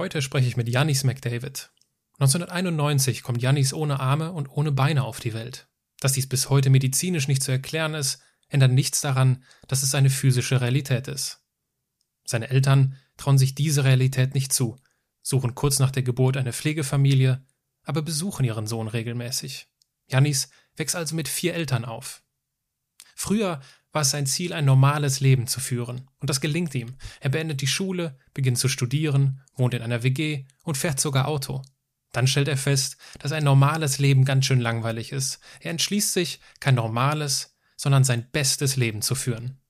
Heute spreche ich mit Janis McDavid. 1991 kommt Janis ohne Arme und ohne Beine auf die Welt. Dass dies bis heute medizinisch nicht zu erklären ist, ändert nichts daran, dass es seine physische Realität ist. Seine Eltern trauen sich diese Realität nicht zu, suchen kurz nach der Geburt eine Pflegefamilie, aber besuchen ihren Sohn regelmäßig. Janis wächst also mit vier Eltern auf. Früher war es sein Ziel, ein normales Leben zu führen. Und das gelingt ihm. Er beendet die Schule, beginnt zu studieren, wohnt in einer WG und fährt sogar Auto. Dann stellt er fest, dass ein normales Leben ganz schön langweilig ist. Er entschließt sich, kein normales, sondern sein bestes Leben zu führen.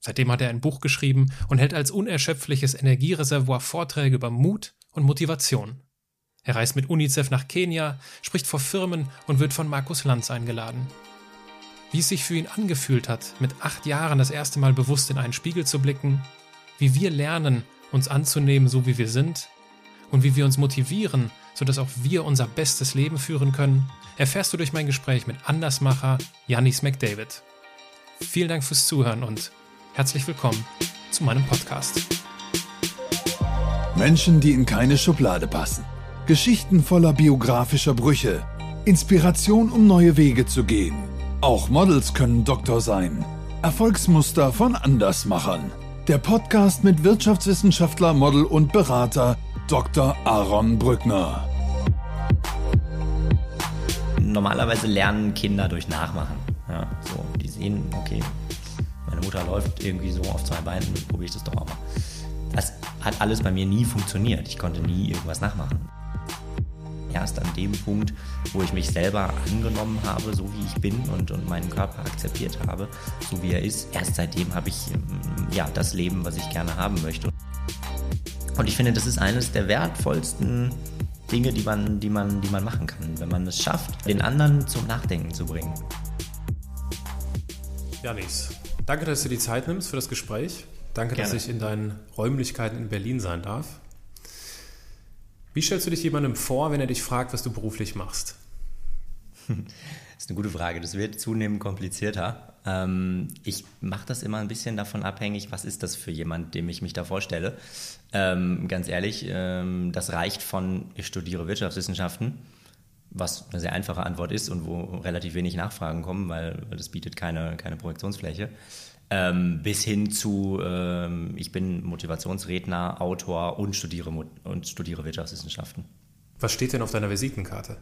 Seitdem hat er ein Buch geschrieben und hält als unerschöpfliches Energiereservoir Vorträge über Mut und Motivation. Er reist mit UNICEF nach Kenia, spricht vor Firmen und wird von Markus Lanz eingeladen. Wie es sich für ihn angefühlt hat, mit acht Jahren das erste Mal bewusst in einen Spiegel zu blicken, wie wir lernen, uns anzunehmen, so wie wir sind, und wie wir uns motivieren, sodass auch wir unser bestes Leben führen können, erfährst du durch mein Gespräch mit Andersmacher Janis McDavid. Vielen Dank fürs Zuhören und herzlich willkommen zu meinem Podcast. Menschen, die in keine Schublade passen. Geschichten voller biografischer Brüche. Inspiration, um neue Wege zu gehen. Auch Models können Doktor sein. Erfolgsmuster von Andersmachern. Der Podcast mit Wirtschaftswissenschaftler, Model und Berater Dr. Aaron Brückner. Normalerweise lernen Kinder durch Nachmachen. Ja, so, die sehen, okay, meine Mutter läuft irgendwie so auf zwei Beinen, probiere ich das doch auch mal. Das hat alles bei mir nie funktioniert. Ich konnte nie irgendwas nachmachen. Erst an dem Punkt, wo ich mich selber angenommen habe, so wie ich bin und, und meinen Körper akzeptiert habe, so wie er ist, erst seitdem habe ich ja, das Leben, was ich gerne haben möchte. Und ich finde, das ist eines der wertvollsten Dinge, die man, die man, die man machen kann, wenn man es schafft, den anderen zum Nachdenken zu bringen. Janis, danke, dass du die Zeit nimmst für das Gespräch. Danke, Gerne. dass ich in deinen Räumlichkeiten in Berlin sein darf. Wie stellst du dich jemandem vor, wenn er dich fragt, was du beruflich machst? Das ist eine gute Frage. Das wird zunehmend komplizierter. Ähm, ich mache das immer ein bisschen davon abhängig, was ist das für jemand, dem ich mich da vorstelle. Ähm, ganz ehrlich, ähm, das reicht von, ich studiere Wirtschaftswissenschaften, was eine sehr einfache Antwort ist und wo relativ wenig Nachfragen kommen, weil, das bietet keine, keine Projektionsfläche. Ähm, bis hin zu, ähm, ich bin Motivationsredner, Autor und studiere, und studiere Wirtschaftswissenschaften. Was steht denn auf deiner Visitenkarte?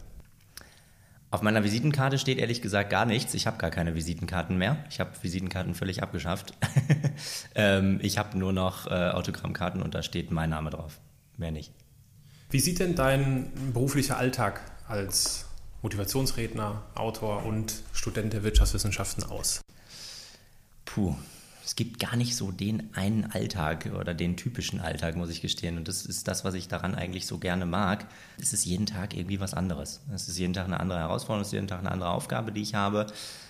Auf meiner Visitenkarte steht ehrlich gesagt gar nichts. Ich habe gar keine Visitenkarten mehr. Ich habe Visitenkarten völlig abgeschafft. ähm, ich habe nur noch äh, Autogrammkarten und da steht mein Name drauf. Mehr nicht. Wie sieht denn dein beruflicher Alltag als Motivationsredner, Autor und Student der Wirtschaftswissenschaften aus? Puh, es gibt gar nicht so den einen Alltag oder den typischen Alltag, muss ich gestehen. Und das ist das, was ich daran eigentlich so gerne mag. Es ist jeden Tag irgendwie was anderes. Es ist jeden Tag eine andere Herausforderung, es ist jeden Tag eine andere Aufgabe, die ich habe.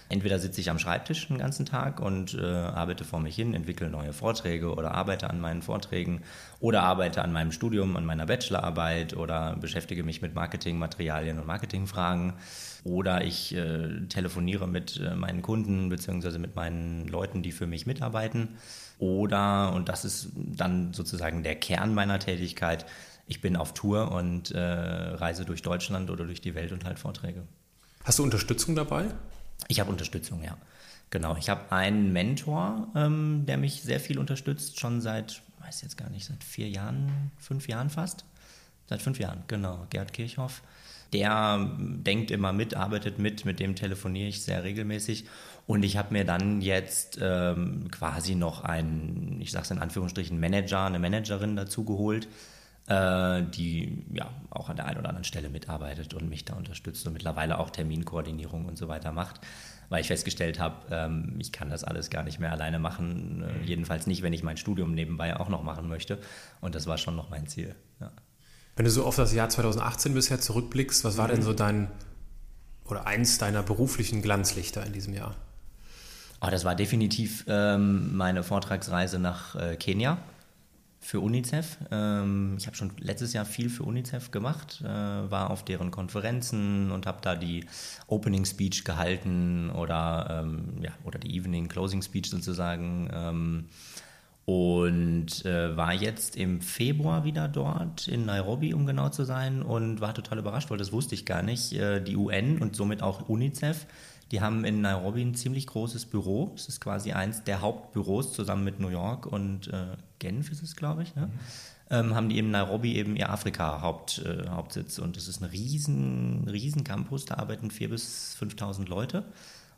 Entweder sitze ich am Schreibtisch den ganzen Tag und äh, arbeite vor mich hin, entwickle neue Vorträge oder arbeite an meinen Vorträgen oder arbeite an meinem Studium, an meiner Bachelorarbeit oder beschäftige mich mit Marketingmaterialien und Marketingfragen oder ich äh, telefoniere mit äh, meinen Kunden bzw. mit meinen Leuten, die für mich mitarbeiten. Oder, und das ist dann sozusagen der Kern meiner Tätigkeit, ich bin auf Tour und äh, reise durch Deutschland oder durch die Welt und halt Vorträge. Hast du Unterstützung dabei? Ich habe Unterstützung, ja. Genau, ich habe einen Mentor, ähm, der mich sehr viel unterstützt, schon seit, weiß jetzt gar nicht, seit vier Jahren, fünf Jahren fast. Seit fünf Jahren, genau, Gerd Kirchhoff. Der denkt immer mit, arbeitet mit, mit dem telefoniere ich sehr regelmäßig. Und ich habe mir dann jetzt ähm, quasi noch einen, ich sage es in Anführungsstrichen, Manager, eine Managerin dazu geholt, äh, die ja auch an der einen oder anderen Stelle mitarbeitet und mich da unterstützt und mittlerweile auch Terminkoordinierung und so weiter macht, weil ich festgestellt habe, ähm, ich kann das alles gar nicht mehr alleine machen, äh, jedenfalls nicht, wenn ich mein Studium nebenbei auch noch machen möchte. Und das war schon noch mein Ziel. Ja. Wenn du so auf das Jahr 2018 bisher zurückblickst, was war denn so dein oder eins deiner beruflichen Glanzlichter in diesem Jahr? Oh, das war definitiv ähm, meine Vortragsreise nach äh, Kenia für UNICEF. Ähm, ich habe schon letztes Jahr viel für UNICEF gemacht, äh, war auf deren Konferenzen und habe da die Opening Speech gehalten oder, ähm, ja, oder die Evening Closing Speech sozusagen. Ähm, und äh, war jetzt im Februar wieder dort in Nairobi, um genau zu sein, und war total überrascht, weil das wusste ich gar nicht. Äh, die UN und somit auch UNICEF, die haben in Nairobi ein ziemlich großes Büro. Es ist quasi eins der Hauptbüros zusammen mit New York und äh, Genf ist es, glaube ich. Ne? Mhm. Ähm, haben die in Nairobi eben ihr Afrika-Hauptsitz. -Haupt, und es ist ein riesen, riesen Campus. Da arbeiten 4.000 bis 5.000 Leute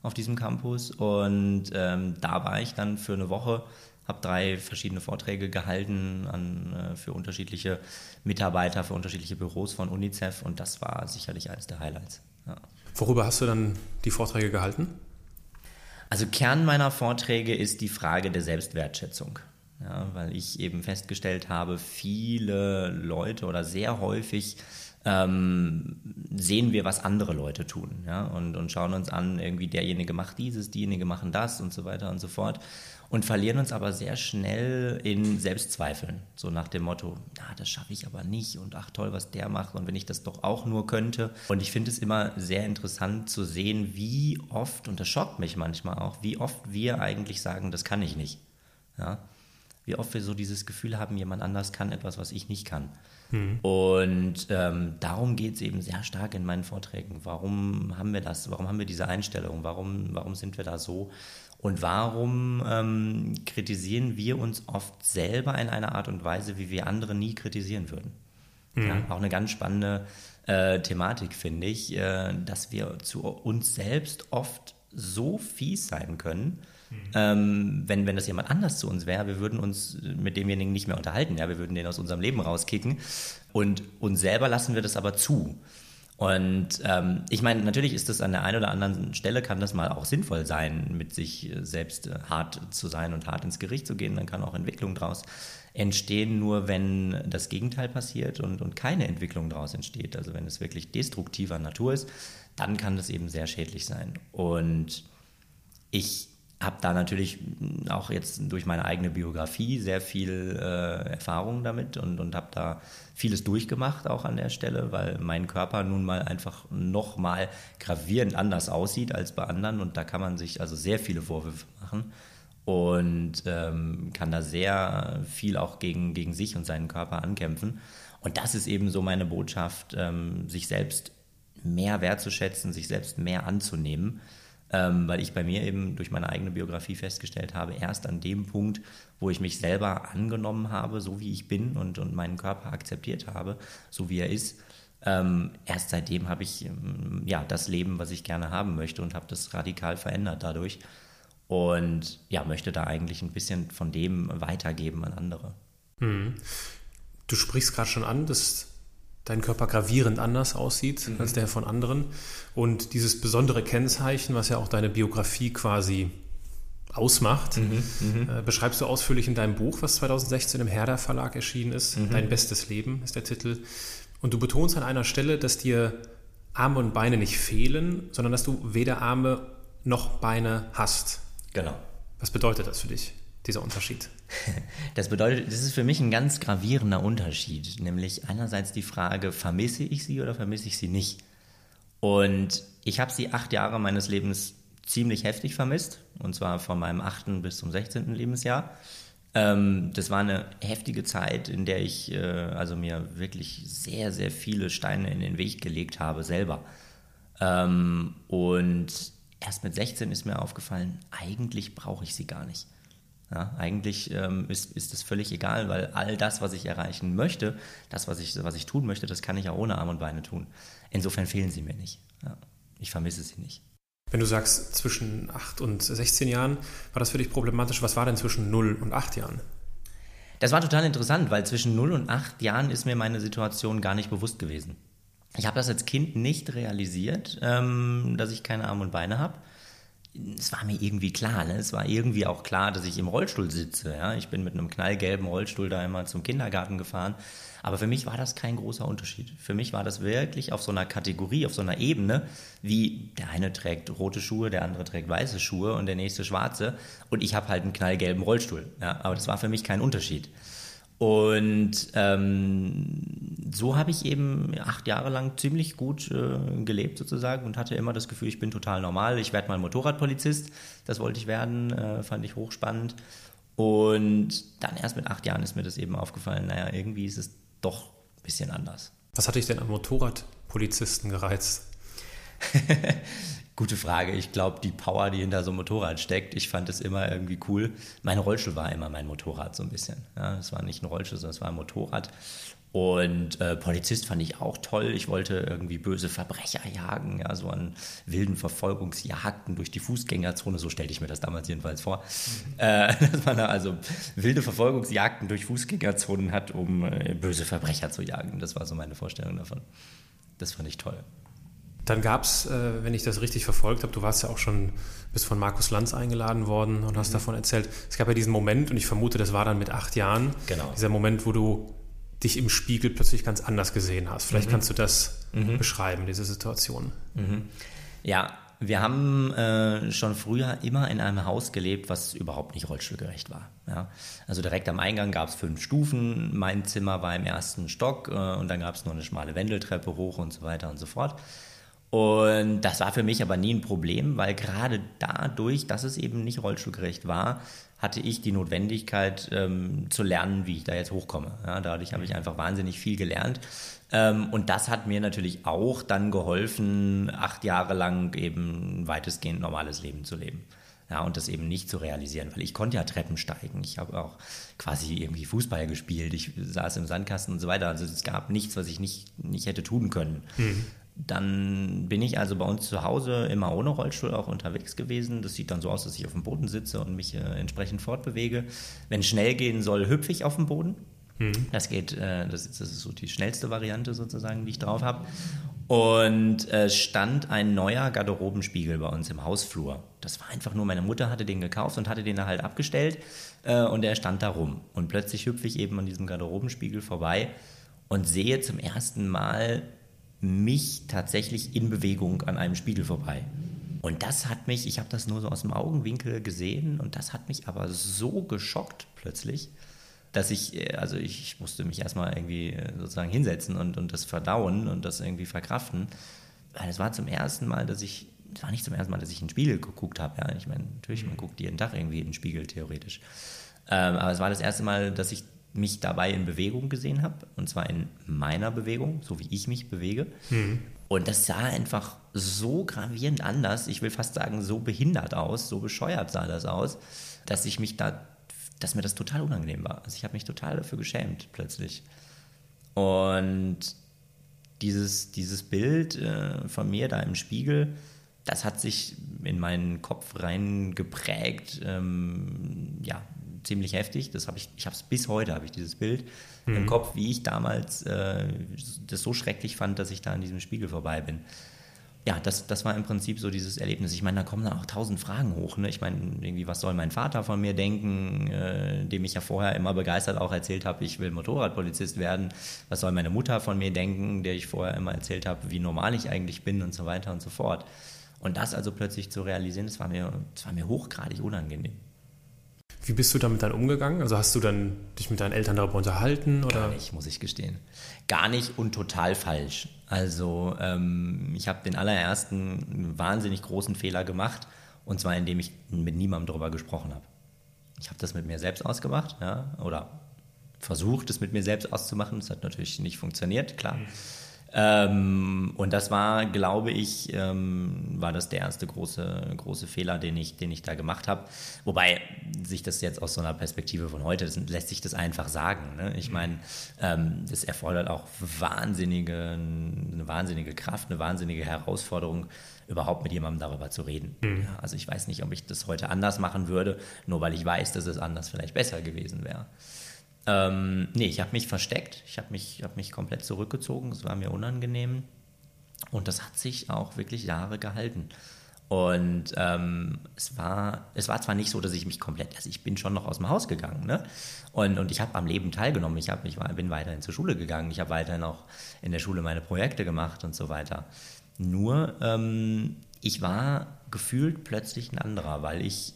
auf diesem Campus. Und ähm, da war ich dann für eine Woche habe drei verschiedene Vorträge gehalten an, äh, für unterschiedliche Mitarbeiter, für unterschiedliche Büros von UNICEF und das war sicherlich eines der Highlights. Ja. Worüber hast du dann die Vorträge gehalten? Also Kern meiner Vorträge ist die Frage der Selbstwertschätzung. Ja, weil ich eben festgestellt habe, viele Leute oder sehr häufig ähm, sehen wir, was andere Leute tun ja, und, und schauen uns an, irgendwie derjenige macht dieses, diejenige machen das und so weiter und so fort und verlieren uns aber sehr schnell in Selbstzweifeln. So nach dem Motto, ja, das schaffe ich aber nicht und ach toll, was der macht und wenn ich das doch auch nur könnte. Und ich finde es immer sehr interessant zu sehen, wie oft, und das schockt mich manchmal auch, wie oft wir eigentlich sagen, das kann ich nicht. Ja? Wie oft wir so dieses Gefühl haben, jemand anders kann etwas, was ich nicht kann. Mhm. Und ähm, darum geht es eben sehr stark in meinen Vorträgen. Warum haben wir das? Warum haben wir diese Einstellung? Warum, warum sind wir da so? Und warum ähm, kritisieren wir uns oft selber in einer Art und Weise, wie wir andere nie kritisieren würden? Mhm. Ja, auch eine ganz spannende äh, Thematik, finde ich, äh, dass wir zu uns selbst oft so fies sein können, mhm. ähm, wenn, wenn das jemand anders zu uns wäre, wir würden uns mit demjenigen nicht mehr unterhalten, ja, wir würden den aus unserem Leben rauskicken und uns selber lassen wir das aber zu. Und ähm, ich meine, natürlich ist das an der einen oder anderen Stelle, kann das mal auch sinnvoll sein, mit sich selbst äh, hart zu sein und hart ins Gericht zu gehen. Dann kann auch Entwicklung daraus entstehen, nur wenn das Gegenteil passiert und, und keine Entwicklung daraus entsteht. Also wenn es wirklich destruktiver Natur ist, dann kann das eben sehr schädlich sein. Und ich habe da natürlich auch jetzt durch meine eigene Biografie sehr viel äh, Erfahrung damit und, und habe da vieles durchgemacht auch an der Stelle, weil mein Körper nun mal einfach nochmal gravierend anders aussieht als bei anderen und da kann man sich also sehr viele Vorwürfe machen und ähm, kann da sehr viel auch gegen, gegen sich und seinen Körper ankämpfen. Und das ist eben so meine Botschaft, ähm, sich selbst mehr wertzuschätzen, sich selbst mehr anzunehmen ähm, weil ich bei mir eben durch meine eigene Biografie festgestellt habe, erst an dem Punkt, wo ich mich selber angenommen habe, so wie ich bin und, und meinen Körper akzeptiert habe, so wie er ist, ähm, erst seitdem habe ich ähm, ja das Leben, was ich gerne haben möchte und habe das radikal verändert dadurch und ja möchte da eigentlich ein bisschen von dem weitergeben an andere. Hm. Du sprichst gerade schon an, dass dein Körper gravierend anders aussieht mhm. als der von anderen. Und dieses besondere Kennzeichen, was ja auch deine Biografie quasi ausmacht, mhm, mhm. äh, beschreibst du ausführlich in deinem Buch, was 2016 im Herder Verlag erschienen ist. Mhm. Dein bestes Leben ist der Titel. Und du betonst an einer Stelle, dass dir Arme und Beine nicht fehlen, sondern dass du weder Arme noch Beine hast. Genau. Was bedeutet das für dich? Dieser Unterschied? Das bedeutet, das ist für mich ein ganz gravierender Unterschied, nämlich einerseits die Frage, vermisse ich sie oder vermisse ich sie nicht? Und ich habe sie acht Jahre meines Lebens ziemlich heftig vermisst, und zwar von meinem achten bis zum 16. Lebensjahr. Ähm, das war eine heftige Zeit, in der ich äh, also mir wirklich sehr, sehr viele Steine in den Weg gelegt habe, selber. Ähm, und erst mit 16 ist mir aufgefallen, eigentlich brauche ich sie gar nicht. Ja, eigentlich ähm, ist, ist es völlig egal, weil all das, was ich erreichen möchte, das, was ich, was ich tun möchte, das kann ich auch ohne Arme und Beine tun. Insofern fehlen sie mir nicht. Ja, ich vermisse sie nicht. Wenn du sagst, zwischen 8 und 16 Jahren, war das für dich problematisch? Was war denn zwischen 0 und 8 Jahren? Das war total interessant, weil zwischen 0 und 8 Jahren ist mir meine Situation gar nicht bewusst gewesen. Ich habe das als Kind nicht realisiert, ähm, dass ich keine Arme und Beine habe es war mir irgendwie klar, ne? es war irgendwie auch klar, dass ich im Rollstuhl sitze. Ja? Ich bin mit einem knallgelben Rollstuhl da einmal zum Kindergarten gefahren. Aber für mich war das kein großer Unterschied. Für mich war das wirklich auf so einer Kategorie, auf so einer Ebene, wie der eine trägt rote Schuhe, der andere trägt weiße Schuhe und der nächste schwarze. Und ich habe halt einen knallgelben Rollstuhl. Ja? Aber das war für mich kein Unterschied. Und ähm, so habe ich eben acht Jahre lang ziemlich gut äh, gelebt sozusagen und hatte immer das Gefühl, ich bin total normal. Ich werde mal Motorradpolizist, das wollte ich werden, äh, fand ich hochspannend. Und dann erst mit acht Jahren ist mir das eben aufgefallen, naja, irgendwie ist es doch ein bisschen anders. Was hat dich denn am Motorradpolizisten gereizt? Gute Frage. Ich glaube, die Power, die hinter so einem Motorrad steckt, ich fand es immer irgendwie cool. Mein Rollstuhl war immer mein Motorrad so ein bisschen. Ja, es war nicht ein Rollstuhl, sondern es war ein Motorrad. Und äh, Polizist fand ich auch toll. Ich wollte irgendwie böse Verbrecher jagen, ja, so an wilden Verfolgungsjagden durch die Fußgängerzone. So stellte ich mir das damals jedenfalls vor. Mhm. Äh, dass man da also wilde Verfolgungsjagden durch Fußgängerzonen hat, um äh, böse Verbrecher zu jagen. Das war so meine Vorstellung davon. Das fand ich toll. Dann gab es, äh, wenn ich das richtig verfolgt habe, du warst ja auch schon, bist von Markus Lanz eingeladen worden und hast mhm. davon erzählt. Es gab ja diesen Moment, und ich vermute, das war dann mit acht Jahren, genau. dieser Moment, wo du dich im Spiegel plötzlich ganz anders gesehen hast. Vielleicht mhm. kannst du das mhm. beschreiben, diese Situation. Mhm. Ja, wir haben äh, schon früher immer in einem Haus gelebt, was überhaupt nicht rollstuhlgerecht war. Ja? Also direkt am Eingang gab es fünf Stufen, mein Zimmer war im ersten Stock äh, und dann gab es nur eine schmale Wendeltreppe hoch und so weiter und so fort. Und das war für mich aber nie ein Problem, weil gerade dadurch, dass es eben nicht rollstuhlgerecht war, hatte ich die Notwendigkeit ähm, zu lernen, wie ich da jetzt hochkomme. Ja, dadurch habe ich einfach wahnsinnig viel gelernt. Ähm, und das hat mir natürlich auch dann geholfen, acht Jahre lang eben weitestgehend normales Leben zu leben. Ja, und das eben nicht zu realisieren, weil ich konnte ja Treppen steigen. Ich habe auch quasi irgendwie Fußball gespielt. Ich saß im Sandkasten und so weiter. Also es gab nichts, was ich nicht, nicht hätte tun können. Mhm. Dann bin ich also bei uns zu Hause immer ohne Rollstuhl auch unterwegs gewesen. Das sieht dann so aus, dass ich auf dem Boden sitze und mich äh, entsprechend fortbewege. Wenn es schnell gehen soll, hüpfe ich auf dem Boden. Mhm. Das geht, äh, das, das, ist so die schnellste Variante sozusagen, die ich drauf habe. Und es äh, stand ein neuer Garderobenspiegel bei uns im Hausflur. Das war einfach nur, meine Mutter hatte den gekauft und hatte den da halt abgestellt äh, und der stand da rum. Und plötzlich hüpfe ich eben an diesem Garderobenspiegel vorbei und sehe zum ersten Mal mich tatsächlich in Bewegung an einem Spiegel vorbei. Und das hat mich, ich habe das nur so aus dem Augenwinkel gesehen und das hat mich aber so geschockt plötzlich, dass ich, äh, also ich musste mich erstmal irgendwie äh, sozusagen hinsetzen und, und das verdauen und das irgendwie verkraften. Weil es war zum ersten Mal, dass ich, es war nicht zum ersten Mal, dass ich in den Spiegel geguckt habe. Ja, ich meine, natürlich, man guckt jeden Tag irgendwie in den Spiegel theoretisch. Ähm, aber es war das erste Mal, dass ich mich dabei in Bewegung gesehen habe, und zwar in meiner Bewegung, so wie ich mich bewege. Mhm. Und das sah einfach so gravierend anders, ich will fast sagen, so behindert aus, so bescheuert sah das aus, dass ich mich da, dass mir das total unangenehm war. Also ich habe mich total dafür geschämt plötzlich. Und dieses, dieses Bild äh, von mir da im Spiegel, das hat sich in meinen Kopf rein geprägt. Ähm, ja, ziemlich heftig. Das habe ich, ich habe es bis heute, habe ich dieses Bild mhm. im Kopf, wie ich damals äh, das so schrecklich fand, dass ich da an diesem Spiegel vorbei bin. Ja, das, das war im Prinzip so dieses Erlebnis. Ich meine, da kommen dann auch tausend Fragen hoch. Ne? Ich meine, irgendwie, was soll mein Vater von mir denken, äh, dem ich ja vorher immer begeistert auch erzählt habe, ich will Motorradpolizist werden. Was soll meine Mutter von mir denken, der ich vorher immer erzählt habe, wie normal ich eigentlich bin und so weiter und so fort. Und das also plötzlich zu realisieren, das war mir, das war mir hochgradig unangenehm. Wie bist du damit dann umgegangen? Also hast du dann dich mit deinen Eltern darüber unterhalten? Oder? Gar nicht, muss ich gestehen. Gar nicht und total falsch. Also ähm, ich habe den allerersten wahnsinnig großen Fehler gemacht und zwar indem ich mit niemandem darüber gesprochen habe. Ich habe das mit mir selbst ausgemacht, ja, oder versucht, es mit mir selbst auszumachen. Das hat natürlich nicht funktioniert, klar. Mhm. Ähm, und das war, glaube ich, ähm, war das der erste große, große Fehler, den ich, den ich da gemacht habe. Wobei sich das jetzt aus so einer Perspektive von heute, das, lässt sich das einfach sagen. Ne? Ich meine, ähm, das erfordert auch wahnsinnige, eine wahnsinnige Kraft, eine wahnsinnige Herausforderung, überhaupt mit jemandem darüber zu reden. Mhm. Ja, also ich weiß nicht, ob ich das heute anders machen würde, nur weil ich weiß, dass es anders vielleicht besser gewesen wäre. Ähm, nee, ich habe mich versteckt. Ich habe mich, hab mich komplett zurückgezogen. Es war mir unangenehm. Und das hat sich auch wirklich Jahre gehalten. Und ähm, es, war, es war zwar nicht so, dass ich mich komplett, also ich bin schon noch aus dem Haus gegangen, ne? Und, und ich habe am Leben teilgenommen. Ich, hab, ich war, bin weiterhin zur Schule gegangen. Ich habe weiterhin auch in der Schule meine Projekte gemacht und so weiter. Nur, ähm, ich war gefühlt plötzlich ein anderer, weil ich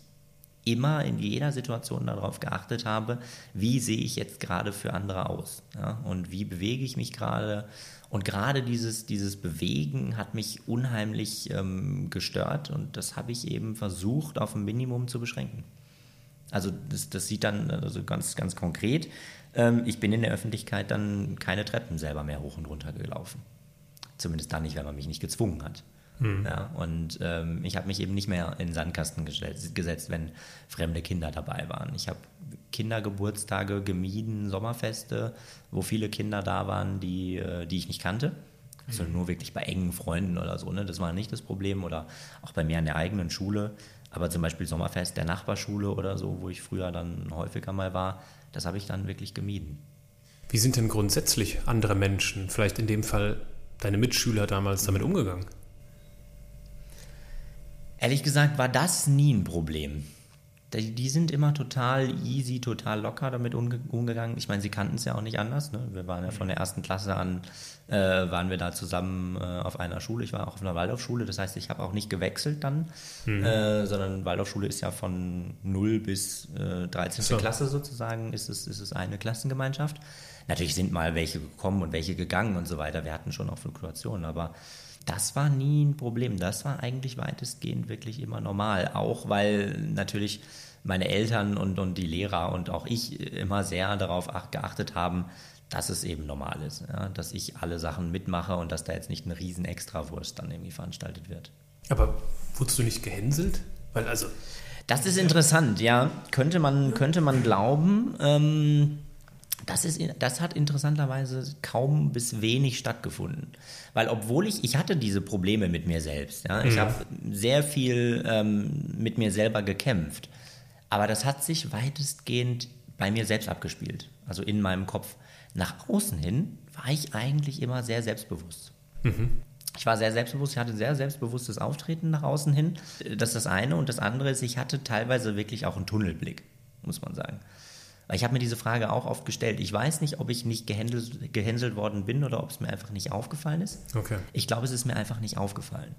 immer in jeder Situation darauf geachtet habe, wie sehe ich jetzt gerade für andere aus ja? und wie bewege ich mich gerade. Und gerade dieses, dieses Bewegen hat mich unheimlich ähm, gestört und das habe ich eben versucht auf ein Minimum zu beschränken. Also das, das sieht dann also ganz, ganz konkret. Ähm, ich bin in der Öffentlichkeit dann keine Treppen selber mehr hoch und runter gelaufen. Zumindest dann nicht, wenn man mich nicht gezwungen hat. Mhm. Ja, und ähm, ich habe mich eben nicht mehr in den Sandkasten gesetzt, wenn fremde Kinder dabei waren. Ich habe Kindergeburtstage gemieden, Sommerfeste, wo viele Kinder da waren, die, äh, die ich nicht kannte. Also nur wirklich bei engen Freunden oder so. Ne? Das war nicht das Problem. Oder auch bei mir an der eigenen Schule. Aber zum Beispiel Sommerfest der Nachbarschule oder so, wo ich früher dann häufiger mal war, das habe ich dann wirklich gemieden. Wie sind denn grundsätzlich andere Menschen, vielleicht in dem Fall deine Mitschüler damals damit umgegangen? Ehrlich gesagt war das nie ein Problem. Die, die sind immer total easy, total locker damit umge umgegangen. Ich meine, sie kannten es ja auch nicht anders. Ne? Wir waren ja von der ersten Klasse an, äh, waren wir da zusammen äh, auf einer Schule. Ich war auch auf einer Waldorfschule. Das heißt, ich habe auch nicht gewechselt dann, mhm. äh, sondern Waldorfschule ist ja von 0 bis 13. Äh, so. Klasse sozusagen, ist es, ist es eine Klassengemeinschaft. Natürlich sind mal welche gekommen und welche gegangen und so weiter. Wir hatten schon auch Fluktuationen, aber das war nie ein Problem. Das war eigentlich weitestgehend wirklich immer normal. Auch weil natürlich meine Eltern und, und die Lehrer und auch ich immer sehr darauf geachtet haben, dass es eben normal ist. Ja? Dass ich alle Sachen mitmache und dass da jetzt nicht ein riesen Extrawurst dann irgendwie veranstaltet wird. Aber wurdest du nicht gehänselt? Weil also. Das ist interessant, ja. Könnte man, könnte man glauben. Ähm, das, ist, das hat interessanterweise kaum bis wenig stattgefunden. Weil obwohl ich, ich hatte diese Probleme mit mir selbst, ja, ich mhm. habe sehr viel ähm, mit mir selber gekämpft, aber das hat sich weitestgehend bei mir selbst abgespielt, also in meinem Kopf. Nach außen hin war ich eigentlich immer sehr selbstbewusst. Mhm. Ich war sehr selbstbewusst, ich hatte sehr selbstbewusstes Auftreten nach außen hin. Das ist das eine. Und das andere ist, ich hatte teilweise wirklich auch einen Tunnelblick, muss man sagen. Weil ich habe mir diese Frage auch oft gestellt. Ich weiß nicht, ob ich nicht gehänselt, gehänselt worden bin oder ob es mir einfach nicht aufgefallen ist. Okay. Ich glaube, es ist mir einfach nicht aufgefallen.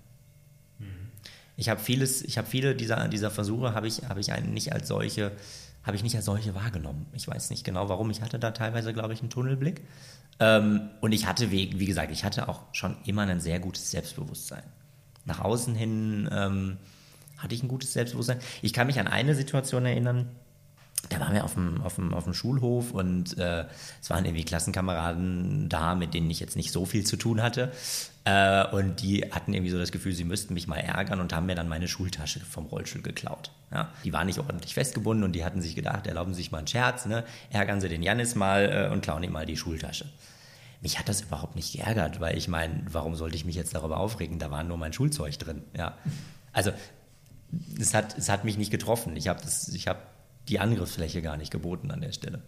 Mhm. Ich habe vieles, ich habe viele dieser, dieser Versuche habe ich, habe ich nicht als solche, habe ich nicht als solche wahrgenommen. Ich weiß nicht genau warum. Ich hatte da teilweise, glaube ich, einen Tunnelblick. Ähm, und ich hatte, wie, wie, gesagt, ich hatte auch schon immer ein sehr gutes Selbstbewusstsein. Nach außen hin ähm, hatte ich ein gutes Selbstbewusstsein. Ich kann mich an eine Situation erinnern, da waren wir auf dem, auf dem, auf dem Schulhof und äh, es waren irgendwie Klassenkameraden da, mit denen ich jetzt nicht so viel zu tun hatte. Äh, und die hatten irgendwie so das Gefühl, sie müssten mich mal ärgern und haben mir dann meine Schultasche vom Rollstuhl geklaut. Ja? Die war nicht ordentlich festgebunden und die hatten sich gedacht, erlauben Sie sich mal einen Scherz, ne? ärgern Sie den Janis mal äh, und klauen ihm mal die Schultasche. Mich hat das überhaupt nicht geärgert, weil ich meine, warum sollte ich mich jetzt darüber aufregen? Da war nur mein Schulzeug drin. Ja. Also es hat, es hat mich nicht getroffen. Ich habe hab die Angriffsfläche gar nicht geboten an der Stelle.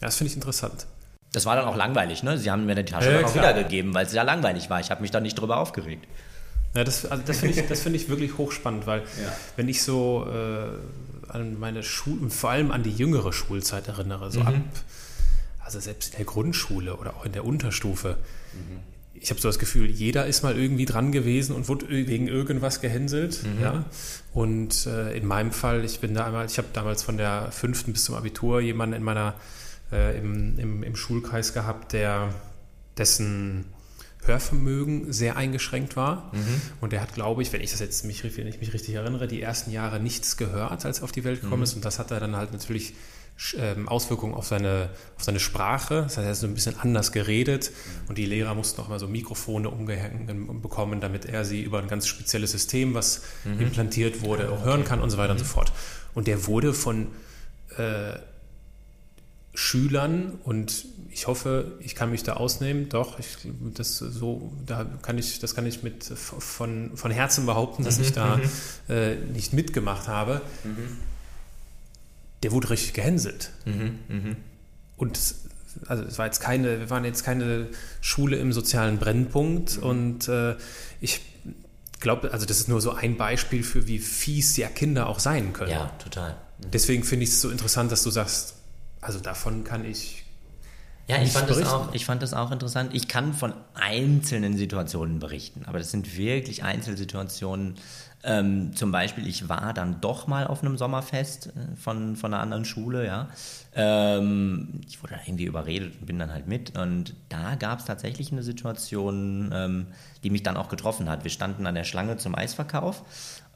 Ja, das finde ich interessant. Das war dann auch langweilig, ne? Sie haben mir die Tasche äh, dann auch wiedergegeben, weil es ja langweilig war. Ich habe mich da nicht drüber aufgeregt. Ja, das, also das finde ich, find ich wirklich hochspannend, weil ja. wenn ich so äh, an meine Schule, vor allem an die jüngere Schulzeit erinnere, so mhm. ab, also selbst in der Grundschule oder auch in der Unterstufe, mhm ich habe so das Gefühl, jeder ist mal irgendwie dran gewesen und wurde wegen irgendwas gehänselt. Mhm. Ja? Und äh, in meinem Fall, ich bin da einmal, ich habe damals von der fünften bis zum Abitur jemanden in meiner äh, im, im, im, Schulkreis gehabt, der dessen Hörvermögen sehr eingeschränkt war. Mhm. Und der hat, glaube ich, wenn ich das jetzt mich, wenn ich mich richtig erinnere, die ersten Jahre nichts gehört, als er auf die Welt gekommen mhm. ist. Und das hat er dann halt natürlich Auswirkungen auf seine, auf seine Sprache. Das heißt, er hat so ein bisschen anders geredet und die Lehrer mussten auch mal so Mikrofone umgehängt bekommen, damit er sie über ein ganz spezielles System, was mhm. implantiert wurde, auch hören kann und so weiter mhm. und so mhm. fort. Und der wurde von äh, Schülern und ich hoffe, ich kann mich da ausnehmen. Doch, ich, das so, da kann ich, das kann ich mit von, von Herzen behaupten, dass mhm, ich da mhm. äh, nicht mitgemacht habe. Mhm der wurde richtig gehänselt. Mhm, mh. Und also es war jetzt keine, wir waren jetzt keine Schule im sozialen Brennpunkt mhm. und äh, ich glaube, also das ist nur so ein Beispiel für, wie fies ja Kinder auch sein können. Ja, total. Mhm. Deswegen finde ich es so interessant, dass du sagst, also davon kann ich ja, ich fand, das auch, ich fand das auch interessant. Ich kann von einzelnen Situationen berichten, aber das sind wirklich Einzelsituationen, ähm, zum Beispiel, ich war dann doch mal auf einem Sommerfest äh, von, von einer anderen Schule, ja. Ähm, ich wurde da irgendwie überredet und bin dann halt mit. Und da gab es tatsächlich eine Situation, ähm, die mich dann auch getroffen hat. Wir standen an der Schlange zum Eisverkauf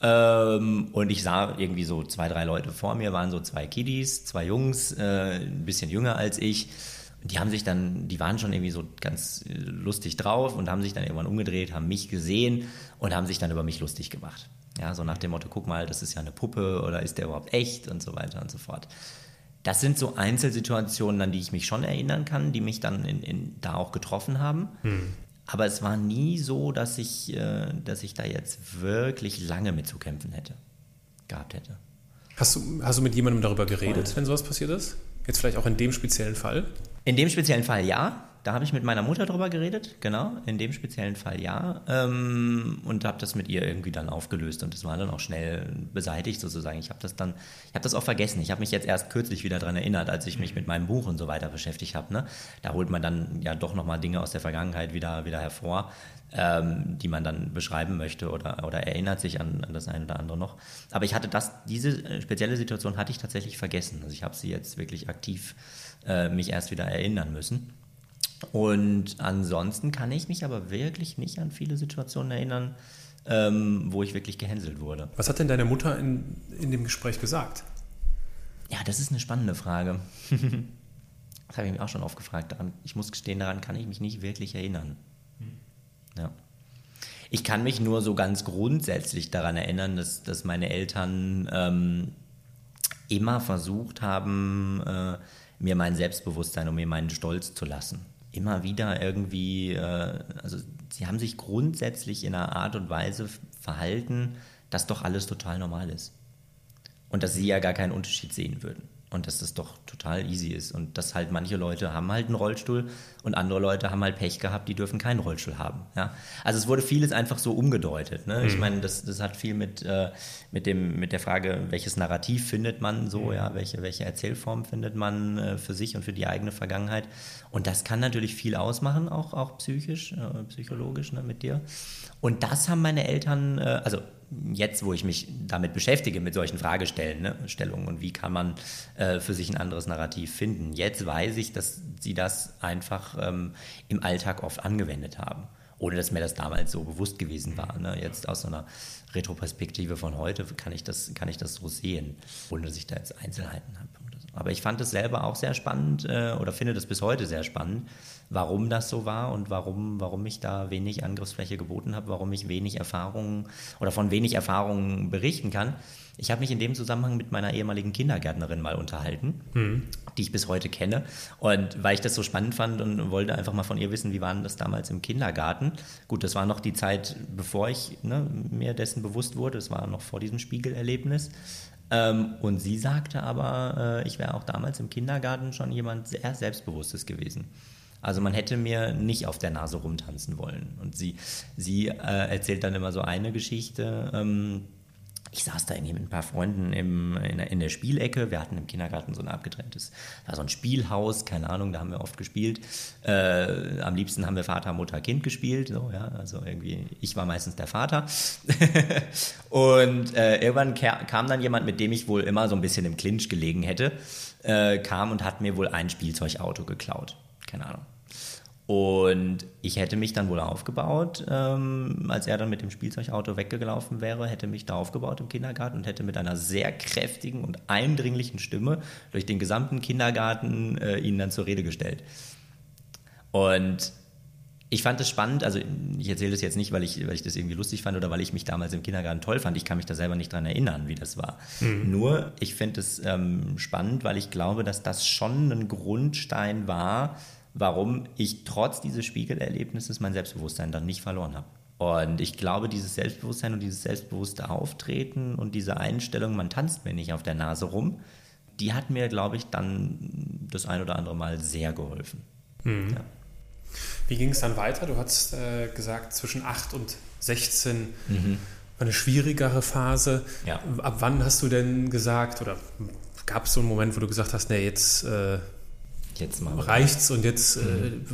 Ähm, und ich sah irgendwie so zwei, drei Leute vor mir, waren so zwei Kiddies, zwei Jungs, äh, ein bisschen jünger als ich. Die haben sich dann, die waren schon irgendwie so ganz äh, lustig drauf und haben sich dann irgendwann umgedreht, haben mich gesehen und haben sich dann über mich lustig gemacht. Ja, so nach dem Motto, guck mal, das ist ja eine Puppe oder ist der überhaupt echt und so weiter und so fort. Das sind so Einzelsituationen, an die ich mich schon erinnern kann, die mich dann in, in, da auch getroffen haben. Hm. Aber es war nie so, dass ich, äh, dass ich da jetzt wirklich lange mit zu kämpfen hätte, gehabt hätte. Hast du, hast du mit jemandem darüber geredet, wenn sowas passiert ist? Jetzt vielleicht auch in dem speziellen Fall? In dem speziellen Fall ja. Da habe ich mit meiner Mutter drüber geredet, genau, in dem speziellen Fall ja. Ähm, und habe das mit ihr irgendwie dann aufgelöst und das war dann auch schnell beseitigt sozusagen. Ich habe das dann, ich habe das auch vergessen. Ich habe mich jetzt erst kürzlich wieder daran erinnert, als ich mich mit meinem Buch und so weiter beschäftigt habe. Ne? Da holt man dann ja doch nochmal Dinge aus der Vergangenheit wieder, wieder hervor, ähm, die man dann beschreiben möchte oder, oder erinnert sich an, an das eine oder andere noch. Aber ich hatte das, diese äh, spezielle Situation hatte ich tatsächlich vergessen. Also ich habe sie jetzt wirklich aktiv äh, mich erst wieder erinnern müssen. Und ansonsten kann ich mich aber wirklich nicht an viele Situationen erinnern, ähm, wo ich wirklich gehänselt wurde. Was hat denn deine Mutter in, in dem Gespräch gesagt? Ja, das ist eine spannende Frage. das habe ich mich auch schon oft gefragt. Ich muss gestehen, daran kann ich mich nicht wirklich erinnern. Hm. Ja. Ich kann mich nur so ganz grundsätzlich daran erinnern, dass, dass meine Eltern ähm, immer versucht haben, äh, mir mein Selbstbewusstsein und mir meinen Stolz zu lassen immer wieder irgendwie, äh, also sie haben sich grundsätzlich in einer Art und Weise verhalten, dass doch alles total normal ist. Und dass sie ja gar keinen Unterschied sehen würden und dass das doch total easy ist und dass halt manche Leute haben halt einen Rollstuhl und andere Leute haben halt Pech gehabt, die dürfen keinen Rollstuhl haben. Ja? Also es wurde vieles einfach so umgedeutet. Ne? Mhm. Ich meine, das, das hat viel mit, äh, mit, dem, mit der Frage, welches Narrativ findet man so, mhm. ja, welche, welche Erzählform findet man äh, für sich und für die eigene Vergangenheit. Und das kann natürlich viel ausmachen, auch, auch psychisch, äh, psychologisch ne, mit dir. Und das haben meine Eltern, äh, also jetzt, wo ich mich damit beschäftige, mit solchen Fragestellungen ne, und wie kann man äh, für sich ein anderes Narrativ finden, jetzt weiß ich, dass sie das einfach ähm, im Alltag oft angewendet haben, ohne dass mir das damals so bewusst gewesen war. Ne? Jetzt aus so einer Retroperspektive von heute kann ich das, kann ich das so sehen, ohne dass ich da jetzt Einzelheiten habe. Aber ich fand es selber auch sehr spannend äh, oder finde das bis heute sehr spannend, warum das so war und warum, warum ich da wenig Angriffsfläche geboten habe, warum ich wenig Erfahrungen oder von wenig Erfahrungen berichten kann. Ich habe mich in dem Zusammenhang mit meiner ehemaligen Kindergärtnerin mal unterhalten, mhm. die ich bis heute kenne. Und weil ich das so spannend fand und wollte einfach mal von ihr wissen, wie war denn das damals im Kindergarten? Gut, das war noch die Zeit, bevor ich ne, mir dessen bewusst wurde. Das war noch vor diesem Spiegelerlebnis. Ähm, und sie sagte aber, äh, ich wäre auch damals im Kindergarten schon jemand sehr Selbstbewusstes gewesen. Also man hätte mir nicht auf der Nase rumtanzen wollen. Und sie, sie äh, erzählt dann immer so eine Geschichte. Ähm, ich saß da irgendwie mit ein paar Freunden im, in, der, in, der, Spielecke. Wir hatten im Kindergarten so ein abgetrenntes, war so ein Spielhaus, keine Ahnung, da haben wir oft gespielt. Äh, am liebsten haben wir Vater, Mutter, Kind gespielt. So, ja, also irgendwie, ich war meistens der Vater. und äh, irgendwann kam dann jemand, mit dem ich wohl immer so ein bisschen im Clinch gelegen hätte, äh, kam und hat mir wohl ein Spielzeugauto geklaut. Keine Ahnung. Und ich hätte mich dann wohl aufgebaut, ähm, als er dann mit dem Spielzeugauto weggelaufen wäre, hätte mich da aufgebaut im Kindergarten und hätte mit einer sehr kräftigen und eindringlichen Stimme durch den gesamten Kindergarten äh, ihn dann zur Rede gestellt. Und ich fand es spannend, also ich erzähle das jetzt nicht, weil ich, weil ich das irgendwie lustig fand oder weil ich mich damals im Kindergarten toll fand. Ich kann mich da selber nicht dran erinnern, wie das war. Mhm. Nur, ich finde es ähm, spannend, weil ich glaube, dass das schon ein Grundstein war, warum ich trotz dieses Spiegelerlebnisses mein Selbstbewusstsein dann nicht verloren habe. Und ich glaube, dieses Selbstbewusstsein und dieses selbstbewusste Auftreten und diese Einstellung, man tanzt mir nicht auf der Nase rum, die hat mir, glaube ich, dann das ein oder andere Mal sehr geholfen. Mhm. Ja. Wie ging es dann weiter? Du hast äh, gesagt, zwischen 8 und 16 mhm. war eine schwierigere Phase. Ja. Ab wann hast du denn gesagt, oder gab es so einen Moment, wo du gesagt hast, nee, jetzt äh, jetzt mal reicht's und jetzt mhm.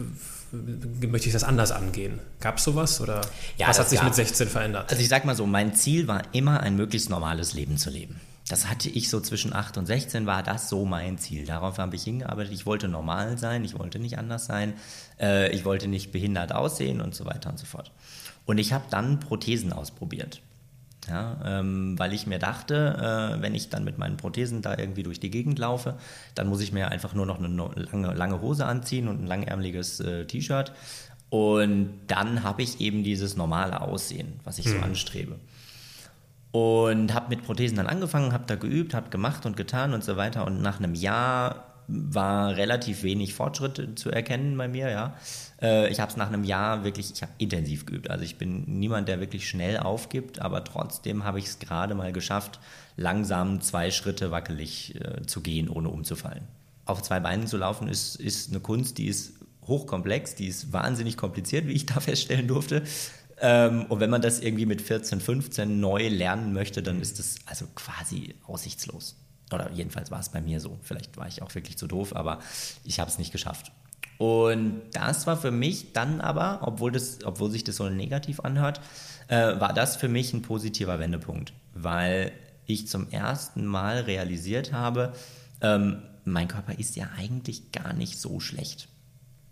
äh, möchte ich das anders angehen. Gab es sowas oder ja, was hat sich gab. mit 16 verändert? Also ich sag mal so, mein Ziel war immer ein möglichst normales Leben zu leben. Das hatte ich so zwischen 8 und 16, war das so mein Ziel. Darauf habe ich hingearbeitet. Ich wollte normal sein, ich wollte nicht anders sein, äh, ich wollte nicht behindert aussehen und so weiter und so fort. Und ich habe dann Prothesen ausprobiert. Ja, ähm, weil ich mir dachte, äh, wenn ich dann mit meinen Prothesen da irgendwie durch die Gegend laufe, dann muss ich mir einfach nur noch eine lange, lange Hose anziehen und ein langärmeliges äh, T-Shirt. Und dann habe ich eben dieses normale Aussehen, was ich hm. so anstrebe. Und habe mit Prothesen dann angefangen, habe da geübt, habe gemacht und getan und so weiter. Und nach einem Jahr war relativ wenig Fortschritt zu erkennen bei mir, ja. Äh, ich habe es nach einem Jahr wirklich, ich intensiv geübt. Also ich bin niemand, der wirklich schnell aufgibt, aber trotzdem habe ich es gerade mal geschafft, langsam zwei Schritte wackelig äh, zu gehen, ohne umzufallen. Auf zwei Beinen zu laufen ist, ist eine Kunst, die ist hochkomplex, die ist wahnsinnig kompliziert, wie ich da feststellen durfte. Ähm, und wenn man das irgendwie mit 14, 15 neu lernen möchte, dann ist das also quasi aussichtslos. Oder jedenfalls war es bei mir so. Vielleicht war ich auch wirklich zu doof, aber ich habe es nicht geschafft. Und das war für mich dann aber, obwohl, das, obwohl sich das so negativ anhört, äh, war das für mich ein positiver Wendepunkt, weil ich zum ersten Mal realisiert habe, ähm, mein Körper ist ja eigentlich gar nicht so schlecht.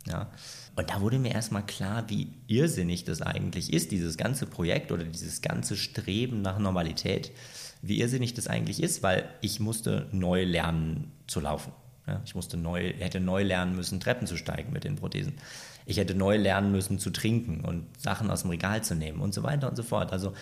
Ja? Und da wurde mir erstmal klar, wie irrsinnig das eigentlich ist, dieses ganze Projekt oder dieses ganze Streben nach Normalität wie irrsinnig das eigentlich ist, weil ich musste neu lernen zu laufen. Ja, ich musste neu, hätte neu lernen müssen, Treppen zu steigen mit den Prothesen. Ich hätte neu lernen müssen zu trinken und Sachen aus dem Regal zu nehmen und so weiter und so fort. Also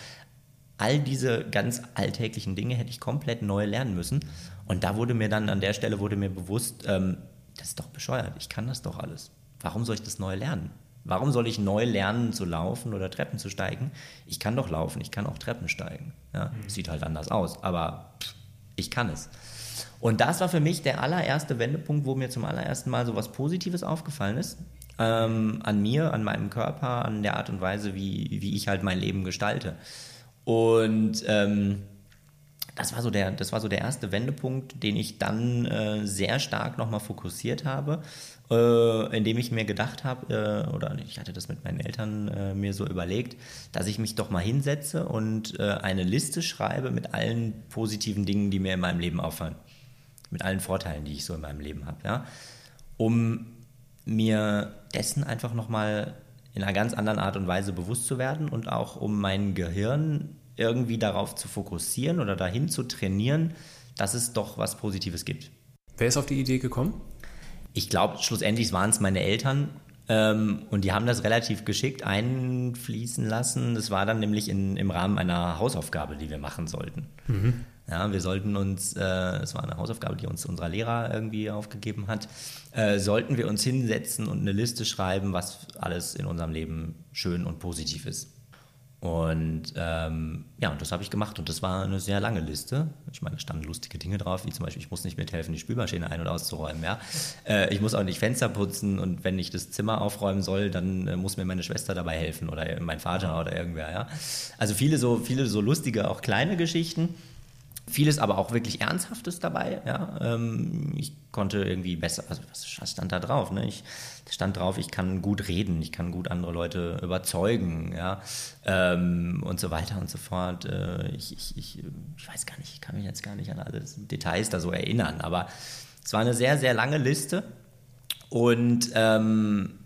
all diese ganz alltäglichen Dinge hätte ich komplett neu lernen müssen. Und da wurde mir dann an der Stelle wurde mir bewusst, ähm, das ist doch bescheuert. Ich kann das doch alles. Warum soll ich das neu lernen? Warum soll ich neu lernen zu laufen oder Treppen zu steigen? Ich kann doch laufen, ich kann auch Treppen steigen. Ja, mhm. Sieht halt anders aus, aber ich kann es. Und das war für mich der allererste Wendepunkt, wo mir zum allerersten Mal so was Positives aufgefallen ist. Ähm, an mir, an meinem Körper, an der Art und Weise, wie, wie ich halt mein Leben gestalte. Und ähm, das war so der, das war so der erste Wendepunkt, den ich dann äh, sehr stark nochmal fokussiert habe, äh, indem ich mir gedacht habe, äh, oder ich hatte das mit meinen Eltern äh, mir so überlegt, dass ich mich doch mal hinsetze und äh, eine Liste schreibe mit allen positiven Dingen, die mir in meinem Leben auffallen, mit allen Vorteilen, die ich so in meinem Leben habe, ja, um mir dessen einfach nochmal in einer ganz anderen Art und Weise bewusst zu werden und auch um mein Gehirn irgendwie darauf zu fokussieren oder dahin zu trainieren, dass es doch was Positives gibt. Wer ist auf die Idee gekommen? Ich glaube, schlussendlich waren es meine Eltern ähm, und die haben das relativ geschickt einfließen lassen. Das war dann nämlich in, im Rahmen einer Hausaufgabe, die wir machen sollten. Mhm. Ja, wir sollten uns, äh, es war eine Hausaufgabe, die uns unser Lehrer irgendwie aufgegeben hat, äh, sollten wir uns hinsetzen und eine Liste schreiben, was alles in unserem Leben schön und positiv ist. Und ähm, ja, und das habe ich gemacht und das war eine sehr lange Liste. Ich meine, da standen lustige Dinge drauf, wie zum Beispiel, ich muss nicht mithelfen, die Spülmaschine ein- und auszuräumen. Ja? Äh, ich muss auch nicht Fenster putzen und wenn ich das Zimmer aufräumen soll, dann äh, muss mir meine Schwester dabei helfen oder mein Vater oder irgendwer. Ja? Also viele so, viele so lustige, auch kleine Geschichten. Vieles aber auch wirklich Ernsthaftes dabei. Ja? Ähm, ich konnte irgendwie besser, also was stand da drauf? Ne? Ich stand drauf, ich kann gut reden, ich kann gut andere Leute überzeugen, ja, ähm, und so weiter und so fort. Äh, ich, ich, ich, ich weiß gar nicht, ich kann mich jetzt gar nicht an alle Details da so erinnern, aber es war eine sehr, sehr lange Liste und ähm,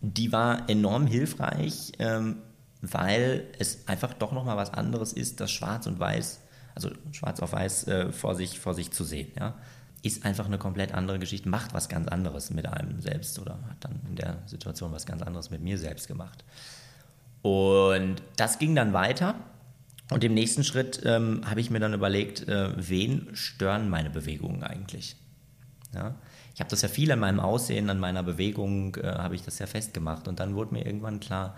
die war enorm hilfreich, ähm, weil es einfach doch nochmal was anderes ist, das Schwarz und Weiß also schwarz auf weiß äh, vor, sich, vor sich zu sehen. Ja? Ist einfach eine komplett andere Geschichte, macht was ganz anderes mit einem selbst oder hat dann in der Situation was ganz anderes mit mir selbst gemacht. Und das ging dann weiter. Und im nächsten Schritt ähm, habe ich mir dann überlegt, äh, wen stören meine Bewegungen eigentlich? Ja? Ich habe das ja viel an meinem Aussehen, an meiner Bewegung, äh, habe ich das ja festgemacht. Und dann wurde mir irgendwann klar,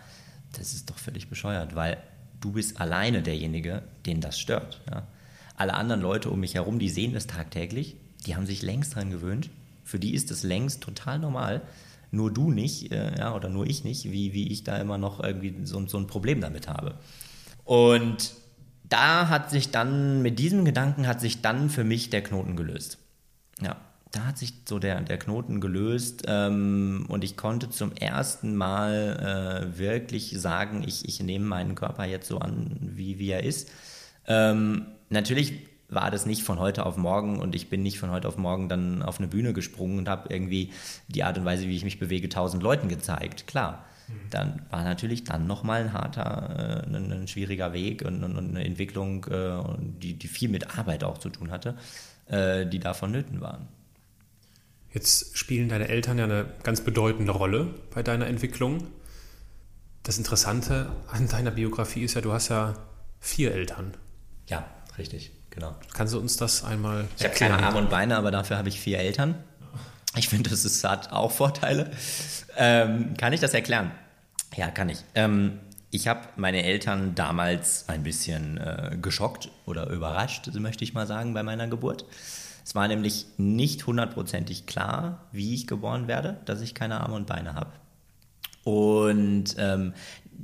das ist doch völlig bescheuert, weil du bist alleine derjenige, den das stört. Ja. Alle anderen Leute um mich herum, die sehen das tagtäglich, die haben sich längst dran gewöhnt. Für die ist das längst total normal. Nur du nicht, äh, ja, oder nur ich nicht, wie, wie ich da immer noch irgendwie so, so ein Problem damit habe. Und da hat sich dann, mit diesem Gedanken hat sich dann für mich der Knoten gelöst. Ja, da hat sich so der, der Knoten gelöst ähm, und ich konnte zum ersten Mal äh, wirklich sagen, ich, ich nehme meinen Körper jetzt so an, wie, wie er ist. Ähm, natürlich war das nicht von heute auf morgen und ich bin nicht von heute auf morgen dann auf eine Bühne gesprungen und habe irgendwie die Art und Weise, wie ich mich bewege, tausend Leuten gezeigt. Klar. Dann war natürlich dann nochmal ein harter, äh, ein, ein, schwieriger Weg und, und, eine Entwicklung, äh, die, die viel mit Arbeit auch zu tun hatte, äh, die da vonnöten waren. Jetzt spielen deine Eltern ja eine ganz bedeutende Rolle bei deiner Entwicklung. Das Interessante an deiner Biografie ist ja, du hast ja vier Eltern. Ja, richtig, genau. Kannst du uns das einmal Ich habe keine Arme und Beine, aber dafür habe ich vier Eltern. Ich finde, das ist, hat auch Vorteile. Ähm, kann ich das erklären? Ja, kann ich. Ähm, ich habe meine Eltern damals ein bisschen äh, geschockt oder überrascht, möchte ich mal sagen, bei meiner Geburt. Es war nämlich nicht hundertprozentig klar, wie ich geboren werde, dass ich keine Arme und Beine habe. Und ähm,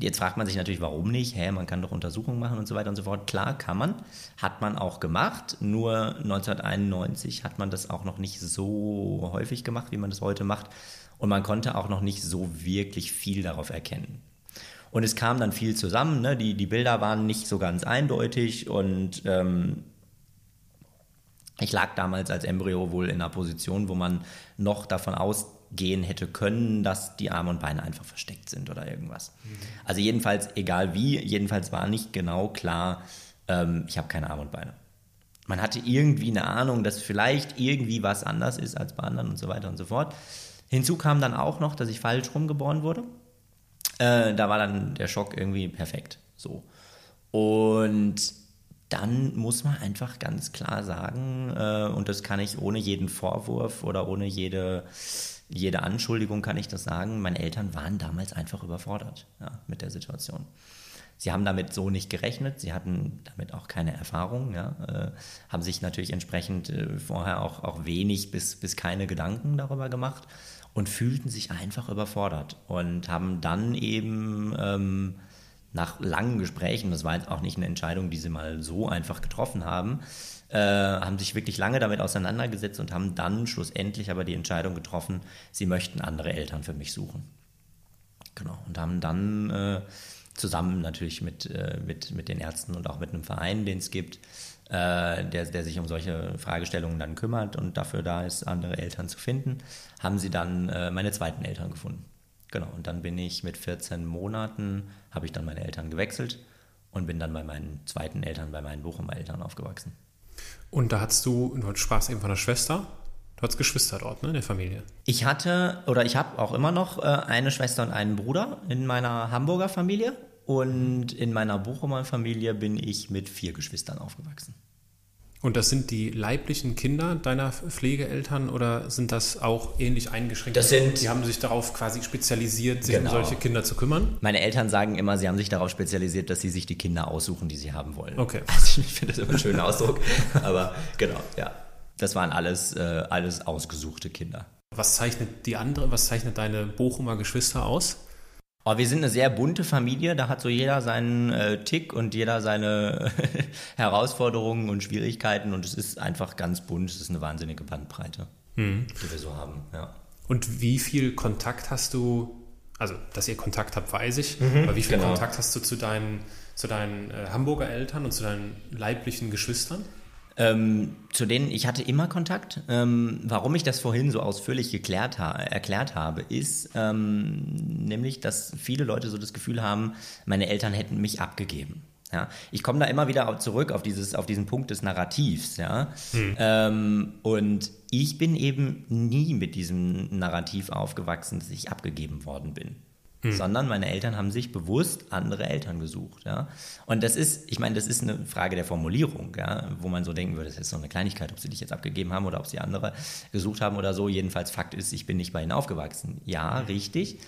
jetzt fragt man sich natürlich, warum nicht? Hä, man kann doch Untersuchungen machen und so weiter und so fort. Klar, kann man. Hat man auch gemacht. Nur 1991 hat man das auch noch nicht so häufig gemacht, wie man das heute macht. Und man konnte auch noch nicht so wirklich viel darauf erkennen. Und es kam dann viel zusammen. Ne? Die, die Bilder waren nicht so ganz eindeutig und ähm, ich lag damals als Embryo wohl in einer Position, wo man noch davon ausgehen hätte können, dass die Arme und Beine einfach versteckt sind oder irgendwas. Mhm. Also jedenfalls, egal wie, jedenfalls war nicht genau klar, ähm, ich habe keine Arme und Beine. Man hatte irgendwie eine Ahnung, dass vielleicht irgendwie was anders ist als bei anderen und so weiter und so fort. Hinzu kam dann auch noch, dass ich falsch rumgeboren wurde. Äh, da war dann der Schock irgendwie perfekt. So. Und dann muss man einfach ganz klar sagen, äh, und das kann ich ohne jeden Vorwurf oder ohne jede, jede Anschuldigung kann ich das sagen, meine Eltern waren damals einfach überfordert ja, mit der Situation. Sie haben damit so nicht gerechnet, sie hatten damit auch keine Erfahrung, ja, äh, haben sich natürlich entsprechend äh, vorher auch, auch wenig bis, bis keine Gedanken darüber gemacht und fühlten sich einfach überfordert und haben dann eben ähm, nach langen Gesprächen, das war jetzt auch nicht eine Entscheidung, die sie mal so einfach getroffen haben, äh, haben sich wirklich lange damit auseinandergesetzt und haben dann schlussendlich aber die Entscheidung getroffen, sie möchten andere Eltern für mich suchen. Genau. Und haben dann äh, zusammen natürlich mit, äh, mit, mit den Ärzten und auch mit einem Verein, den es gibt, äh, der, der sich um solche Fragestellungen dann kümmert und dafür da ist, andere Eltern zu finden, haben sie dann äh, meine zweiten Eltern gefunden. Genau, und dann bin ich mit 14 Monaten, habe ich dann meine Eltern gewechselt und bin dann bei meinen zweiten Eltern, bei meinen Bochumer Eltern aufgewachsen. Und da hast du, du sprachst eben von einer Schwester, du hast Geschwister dort, ne, in der Familie? Ich hatte, oder ich habe auch immer noch äh, eine Schwester und einen Bruder in meiner Hamburger Familie und in meiner Bochumer Familie bin ich mit vier Geschwistern aufgewachsen. Und das sind die leiblichen Kinder deiner Pflegeeltern oder sind das auch ähnlich eingeschränkt? Das sind. Die haben sich darauf quasi spezialisiert, sich genau. um solche Kinder zu kümmern? Meine Eltern sagen immer, sie haben sich darauf spezialisiert, dass sie sich die Kinder aussuchen, die sie haben wollen. Okay. Also ich finde das immer einen schönen Ausdruck. Aber genau, ja. Das waren alles, äh, alles ausgesuchte Kinder. Was zeichnet die andere, was zeichnet deine Bochumer Geschwister aus? Oh, wir sind eine sehr bunte Familie, da hat so jeder seinen äh, Tick und jeder seine Herausforderungen und Schwierigkeiten und es ist einfach ganz bunt, es ist eine wahnsinnige Bandbreite, mhm. die wir so haben, ja. Und wie viel Kontakt hast du, also dass ihr Kontakt habt, weiß ich, mhm, aber wie viel genau. Kontakt hast du zu deinen, zu deinen äh, Hamburger Eltern und zu deinen leiblichen Geschwistern? Ähm, zu denen ich hatte immer Kontakt. Ähm, warum ich das vorhin so ausführlich geklärt ha erklärt habe, ist ähm, nämlich, dass viele Leute so das Gefühl haben, meine Eltern hätten mich abgegeben. Ja, ich komme da immer wieder zurück auf, dieses, auf diesen Punkt des Narrativs. Ja? Hm. Ähm, und ich bin eben nie mit diesem Narrativ aufgewachsen, dass ich abgegeben worden bin. Hm. Sondern meine Eltern haben sich bewusst andere Eltern gesucht. Ja? Und das ist, ich meine, das ist eine Frage der Formulierung, ja? wo man so denken würde, das ist so eine Kleinigkeit, ob sie dich jetzt abgegeben haben oder ob sie andere gesucht haben oder so. Jedenfalls Fakt ist, ich bin nicht bei ihnen aufgewachsen. Ja, richtig.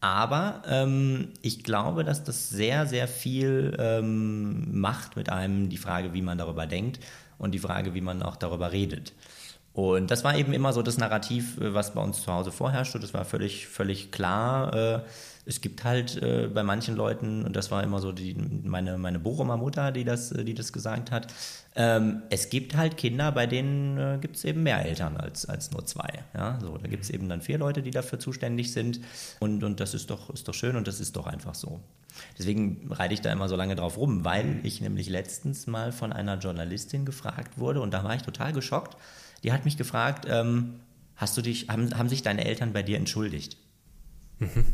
Aber ähm, ich glaube, dass das sehr, sehr viel ähm, macht mit einem, die Frage, wie man darüber denkt und die Frage, wie man auch darüber redet. Und das war eben immer so das Narrativ, äh, was bei uns zu Hause vorherrschte. Das war völlig, völlig klar. Äh, es gibt halt äh, bei manchen Leuten, und das war immer so die, meine, meine Bochumer Mutter, die das, die das gesagt hat, ähm, es gibt halt Kinder, bei denen äh, gibt es eben mehr Eltern als, als nur zwei. Ja? So, da gibt es eben dann vier Leute, die dafür zuständig sind. Und, und das ist doch, ist doch schön und das ist doch einfach so. Deswegen reite ich da immer so lange drauf rum, weil ich nämlich letztens mal von einer Journalistin gefragt wurde und da war ich total geschockt. Die hat mich gefragt, ähm, hast du dich, haben, haben sich deine Eltern bei dir entschuldigt? Mhm.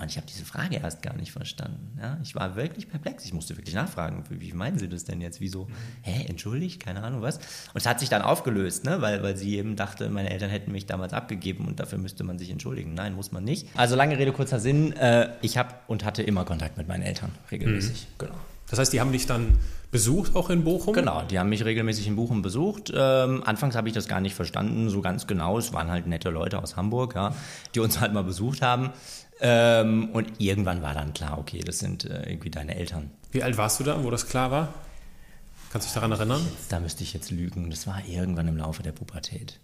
Und ich habe diese Frage erst gar nicht verstanden. Ja? Ich war wirklich perplex. Ich musste wirklich nachfragen, wie meinen Sie das denn jetzt? Wieso? Hä, entschuldigt? Keine Ahnung was. Und es hat sich dann aufgelöst, ne? weil, weil sie eben dachte, meine Eltern hätten mich damals abgegeben und dafür müsste man sich entschuldigen. Nein, muss man nicht. Also lange Rede, kurzer Sinn. Äh, ich habe und hatte immer Kontakt mit meinen Eltern, regelmäßig. Mhm. Genau. Das heißt, die haben dich dann besucht auch in Bochum? Genau, die haben mich regelmäßig in Bochum besucht. Ähm, anfangs habe ich das gar nicht verstanden, so ganz genau. Es waren halt nette Leute aus Hamburg, ja, die uns halt mal besucht haben. Ähm, und irgendwann war dann klar, okay, das sind äh, irgendwie deine Eltern. Wie alt warst du da, wo das klar war? Kannst du dich daran erinnern? Da müsste ich jetzt lügen. Das war irgendwann im Laufe der Pubertät.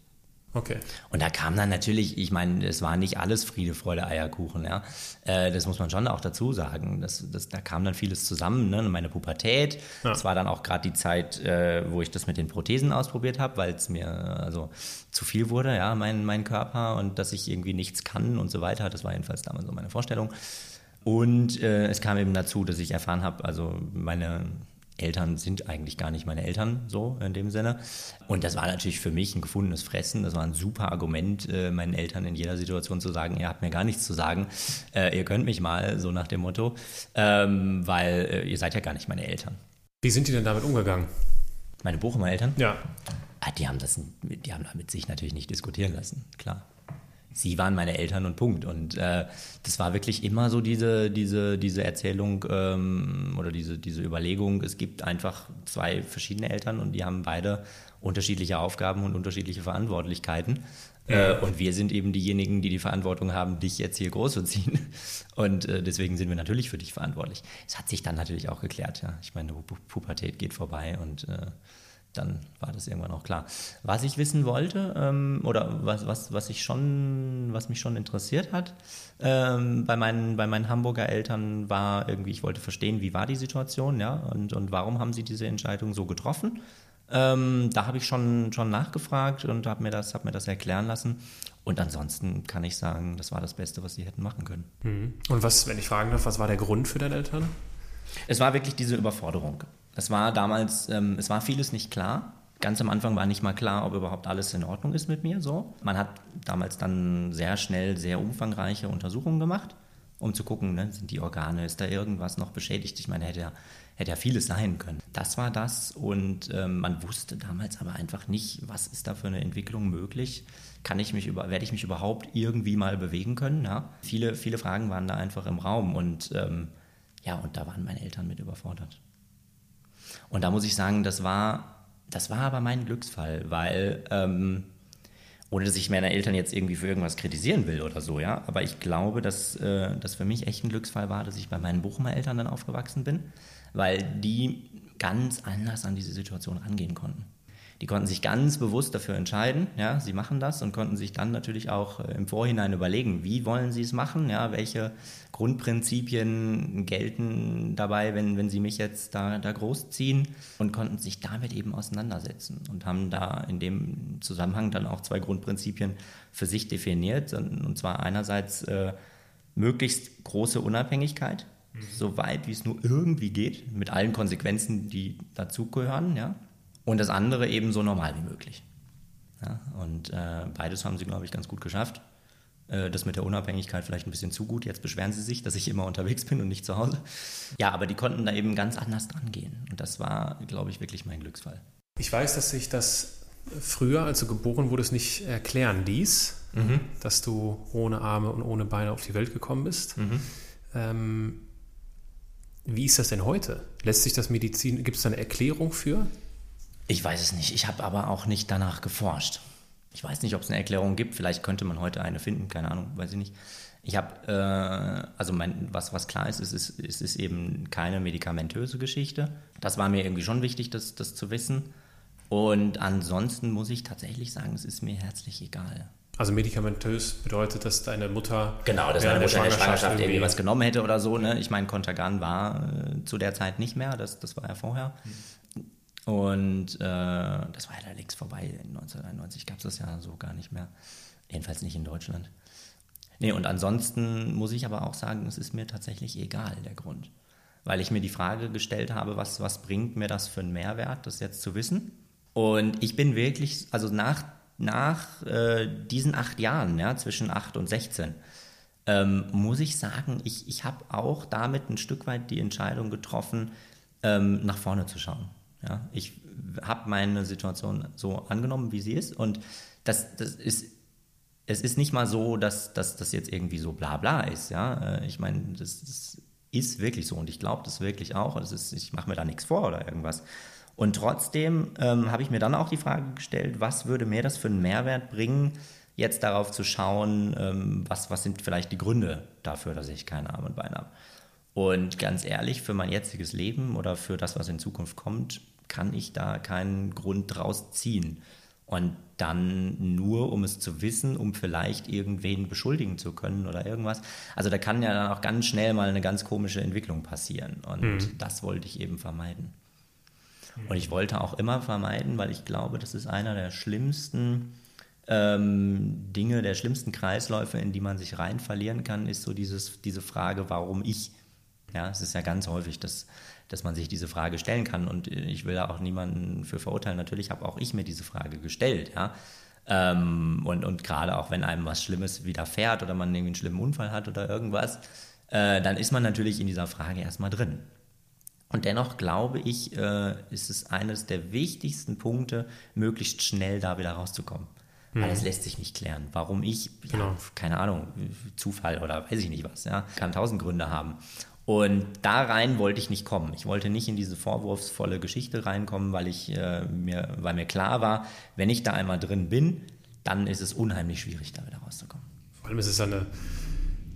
Okay. Und da kam dann natürlich, ich meine, es war nicht alles Friede, Freude, Eierkuchen, ja. Äh, das muss man schon auch dazu sagen. Das, das, da kam dann vieles zusammen, ne? Meine Pubertät. Ja. Das war dann auch gerade die Zeit, äh, wo ich das mit den Prothesen ausprobiert habe, weil es mir also zu viel wurde, ja, mein, mein Körper und dass ich irgendwie nichts kann und so weiter. Das war jedenfalls damals so meine Vorstellung. Und äh, es kam eben dazu, dass ich erfahren habe, also meine Eltern sind eigentlich gar nicht meine Eltern, so in dem Sinne. Und das war natürlich für mich ein gefundenes Fressen. Das war ein super Argument, äh, meinen Eltern in jeder Situation zu sagen, ihr habt mir gar nichts zu sagen, äh, ihr könnt mich mal, so nach dem Motto, ähm, weil äh, ihr seid ja gar nicht meine Eltern. Wie sind die denn damit umgegangen? Meine Bochumer Eltern? Ja. Ah, die haben das, die haben damit sich natürlich nicht diskutieren lassen, klar sie waren meine Eltern und Punkt. Und äh, das war wirklich immer so diese, diese, diese Erzählung ähm, oder diese, diese Überlegung, es gibt einfach zwei verschiedene Eltern und die haben beide unterschiedliche Aufgaben und unterschiedliche Verantwortlichkeiten. Ja. Äh, und wir sind eben diejenigen, die die Verantwortung haben, dich jetzt hier großzuziehen. Und äh, deswegen sind wir natürlich für dich verantwortlich. Es hat sich dann natürlich auch geklärt, ja. Ich meine, Pubertät geht vorbei und äh, dann war das irgendwann auch klar. Was ich wissen wollte ähm, oder was, was, was, ich schon, was mich schon interessiert hat ähm, bei, meinen, bei meinen Hamburger Eltern war irgendwie, ich wollte verstehen, wie war die Situation ja, und, und warum haben sie diese Entscheidung so getroffen. Ähm, da habe ich schon, schon nachgefragt und habe mir, das, hab mir das erklären lassen. Und ansonsten kann ich sagen, das war das Beste, was sie hätten machen können. Mhm. Und was, wenn ich fragen darf, was war der Grund für deine Eltern? Es war wirklich diese Überforderung. Es war damals, ähm, es war vieles nicht klar. Ganz am Anfang war nicht mal klar, ob überhaupt alles in Ordnung ist mit mir. So, man hat damals dann sehr schnell sehr umfangreiche Untersuchungen gemacht, um zu gucken, ne, sind die Organe, ist da irgendwas noch beschädigt? Ich meine, hätte ja, hätte ja vieles sein können. Das war das und ähm, man wusste damals aber einfach nicht, was ist da für eine Entwicklung möglich. Kann ich mich über, werde ich mich überhaupt irgendwie mal bewegen können? Ja? Viele, viele Fragen waren da einfach im Raum und ähm, ja, und da waren meine Eltern mit überfordert. Und da muss ich sagen, das war, das war aber mein Glücksfall, weil, ähm, ohne dass ich meine Eltern jetzt irgendwie für irgendwas kritisieren will oder so, ja, aber ich glaube, dass äh, das für mich echt ein Glücksfall war, dass ich bei meinen Bochumer Eltern dann aufgewachsen bin, weil die ganz anders an diese Situation rangehen konnten. Die konnten sich ganz bewusst dafür entscheiden, ja, sie machen das und konnten sich dann natürlich auch äh, im Vorhinein überlegen, wie wollen sie es machen, ja, welche Grundprinzipien gelten dabei, wenn, wenn sie mich jetzt da, da großziehen und konnten sich damit eben auseinandersetzen und haben da in dem Zusammenhang dann auch zwei Grundprinzipien für sich definiert, und zwar einerseits äh, möglichst große Unabhängigkeit, mhm. so weit wie es nur irgendwie geht, mit allen Konsequenzen, die dazugehören, ja, und das andere eben so normal wie möglich. Ja, und äh, beides haben sie, glaube ich, ganz gut geschafft. Äh, das mit der Unabhängigkeit vielleicht ein bisschen zu gut. Jetzt beschweren sie sich, dass ich immer unterwegs bin und nicht zu Hause. Ja, aber die konnten da eben ganz anders dran gehen. Und das war, glaube ich, wirklich mein Glücksfall. Ich weiß, dass sich das früher, als du geboren wurdest, nicht erklären ließ, mhm. dass du ohne Arme und ohne Beine auf die Welt gekommen bist. Mhm. Ähm, wie ist das denn heute? Lässt sich das Medizin, gibt es da eine Erklärung für? Ich weiß es nicht. Ich habe aber auch nicht danach geforscht. Ich weiß nicht, ob es eine Erklärung gibt. Vielleicht könnte man heute eine finden. Keine Ahnung, weiß ich nicht. Ich habe, äh, also mein, was, was klar ist, ist, ist, ist, ist eben keine medikamentöse Geschichte. Das war mir irgendwie schon wichtig, das, das zu wissen. Und ansonsten muss ich tatsächlich sagen, es ist mir herzlich egal. Also medikamentös bedeutet, dass deine Mutter genau, dass meine Mutter in der Schwangerschaft irgendwie was genommen hätte oder so. Ne? Ich meine, Contergan war äh, zu der Zeit nicht mehr, das, das war ja vorher. Hm. Und äh, das war ja längst vorbei. 1991 gab es das ja so gar nicht mehr. Jedenfalls nicht in Deutschland. Nee, und ansonsten muss ich aber auch sagen, es ist mir tatsächlich egal, der Grund. Weil ich mir die Frage gestellt habe, was, was bringt mir das für einen Mehrwert, das jetzt zu wissen? Und ich bin wirklich, also nach, nach äh, diesen acht Jahren, ja, zwischen acht und 16, ähm, muss ich sagen, ich, ich habe auch damit ein Stück weit die Entscheidung getroffen, ähm, nach vorne zu schauen. Ja, ich habe meine Situation so angenommen, wie sie ist und das, das ist es ist nicht mal so, dass, dass das jetzt irgendwie so bla bla ist. Ja? Äh, ich meine, das, das ist wirklich so und ich glaube das wirklich auch. Das ist, ich mache mir da nichts vor oder irgendwas. Und trotzdem ähm, habe ich mir dann auch die Frage gestellt, was würde mir das für einen Mehrwert bringen, jetzt darauf zu schauen, ähm, was, was sind vielleicht die Gründe dafür, dass ich keine Arme und Beine habe. Und ganz ehrlich, für mein jetziges Leben oder für das, was in Zukunft kommt, kann ich da keinen Grund draus ziehen. Und dann nur, um es zu wissen, um vielleicht irgendwen beschuldigen zu können oder irgendwas. Also da kann ja dann auch ganz schnell mal eine ganz komische Entwicklung passieren. Und mhm. das wollte ich eben vermeiden. Und ich wollte auch immer vermeiden, weil ich glaube, das ist einer der schlimmsten ähm, Dinge, der schlimmsten Kreisläufe, in die man sich rein verlieren kann, ist so dieses, diese Frage, warum ich. Ja, es ist ja ganz häufig, dass, dass man sich diese Frage stellen kann und ich will da auch niemanden für verurteilen. Natürlich habe auch ich mir diese Frage gestellt, ja. Ähm, und, und gerade auch wenn einem was Schlimmes widerfährt oder man irgendwie einen schlimmen Unfall hat oder irgendwas, äh, dann ist man natürlich in dieser Frage erstmal drin. Und dennoch glaube ich, äh, ist es eines der wichtigsten Punkte, möglichst schnell da wieder rauszukommen. Mhm. Weil es lässt sich nicht klären. Warum ich, ja, genau. keine Ahnung, Zufall oder weiß ich nicht was, ja, kann tausend Gründe haben. Und da rein wollte ich nicht kommen. Ich wollte nicht in diese vorwurfsvolle Geschichte reinkommen, weil ich äh, mir, weil mir klar war, wenn ich da einmal drin bin, dann ist es unheimlich schwierig, da wieder rauszukommen. Vor allem ist es eine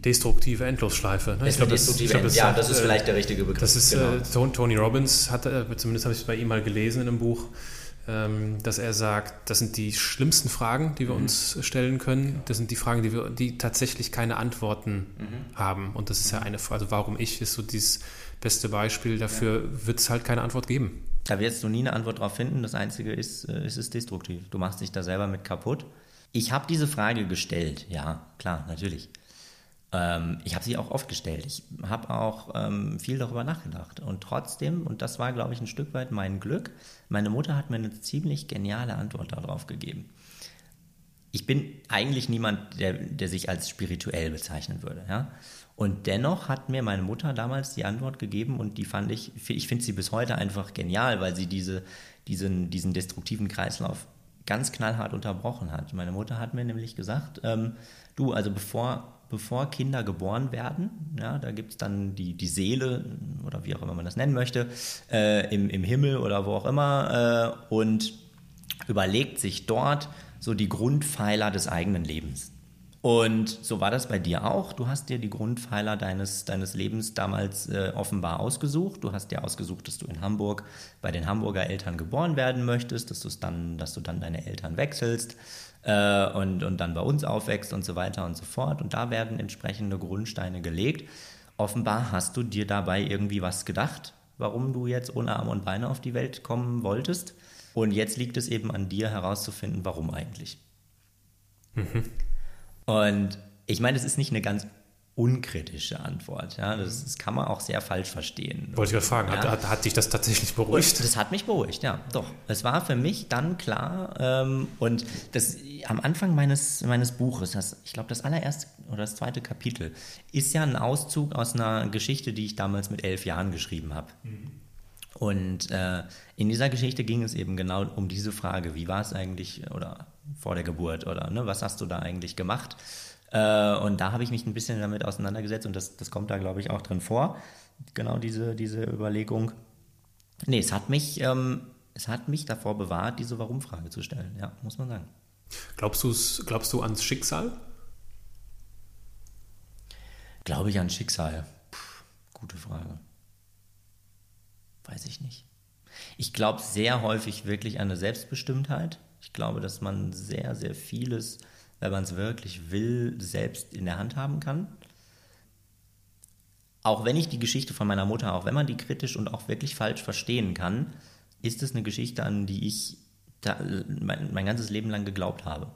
destruktive Endlosschleife. Ne? Ich glaube, das, ich glaub, das, ja, das ist äh, vielleicht der richtige Begriff. Das ist genau. äh, Tony Robbins hatte, äh, zumindest habe ich es bei ihm mal gelesen in einem Buch, dass er sagt, das sind die schlimmsten Fragen, die wir mhm. uns stellen können. Das sind die Fragen, die wir, die tatsächlich keine Antworten mhm. haben. Und das ist ja eine Frage, also warum ich ist so dieses beste Beispiel dafür, ja. wird es halt keine Antwort geben. Da wirst du nie eine Antwort drauf finden. Das Einzige ist, äh, ist es destruktiv. Du machst dich da selber mit kaputt. Ich habe diese Frage gestellt, ja, klar, natürlich. Ähm, ich habe sie auch oft gestellt. Ich habe auch ähm, viel darüber nachgedacht. Und trotzdem, und das war, glaube ich, ein Stück weit mein Glück, meine Mutter hat mir eine ziemlich geniale Antwort darauf gegeben. Ich bin eigentlich niemand, der, der sich als spirituell bezeichnen würde. Ja? Und dennoch hat mir meine Mutter damals die Antwort gegeben und die fand ich, ich finde sie bis heute einfach genial, weil sie diese, diesen, diesen destruktiven Kreislauf ganz knallhart unterbrochen hat. Meine Mutter hat mir nämlich gesagt, ähm, du, also bevor bevor Kinder geboren werden. Ja, da gibt es dann die, die Seele oder wie auch immer man das nennen möchte, äh, im, im Himmel oder wo auch immer äh, und überlegt sich dort so die Grundpfeiler des eigenen Lebens. Und so war das bei dir auch. Du hast dir die Grundpfeiler deines, deines Lebens damals äh, offenbar ausgesucht. Du hast dir ausgesucht, dass du in Hamburg bei den Hamburger Eltern geboren werden möchtest, dass, dann, dass du dann deine Eltern wechselst äh, und, und dann bei uns aufwächst und so weiter und so fort. Und da werden entsprechende Grundsteine gelegt. Offenbar hast du dir dabei irgendwie was gedacht, warum du jetzt ohne Arme und Beine auf die Welt kommen wolltest. Und jetzt liegt es eben an dir herauszufinden, warum eigentlich. Mhm. Und ich meine, es ist nicht eine ganz unkritische Antwort. Ja, das, das, kann man auch sehr falsch verstehen. Wollte ich gerade fragen, ja. hat, hat, hat, dich das tatsächlich beruhigt? Das hat mich beruhigt, ja, doch. Es war für mich dann klar ähm, und das am Anfang meines, meines Buches, das, ich glaube das allererste oder das zweite Kapitel, ist ja ein Auszug aus einer Geschichte, die ich damals mit elf Jahren geschrieben habe. Mhm. Und äh, in dieser Geschichte ging es eben genau um diese Frage, wie war es eigentlich oder vor der Geburt oder ne, was hast du da eigentlich gemacht? Äh, und da habe ich mich ein bisschen damit auseinandergesetzt und das, das kommt da, glaube ich, auch drin vor. Genau diese, diese Überlegung. Nee, es hat mich, ähm, es hat mich davor bewahrt, diese Warum-Frage zu stellen, ja, muss man sagen. Glaubst, glaubst du ans Schicksal? Glaube ich an Schicksal? Puh, gute Frage. Weiß ich nicht. Ich glaube sehr häufig wirklich an eine Selbstbestimmtheit. Ich glaube, dass man sehr, sehr vieles wenn man es wirklich will, selbst in der Hand haben kann. Auch wenn ich die Geschichte von meiner Mutter, auch wenn man die kritisch und auch wirklich falsch verstehen kann, ist es eine Geschichte, an die ich mein, mein ganzes Leben lang geglaubt habe.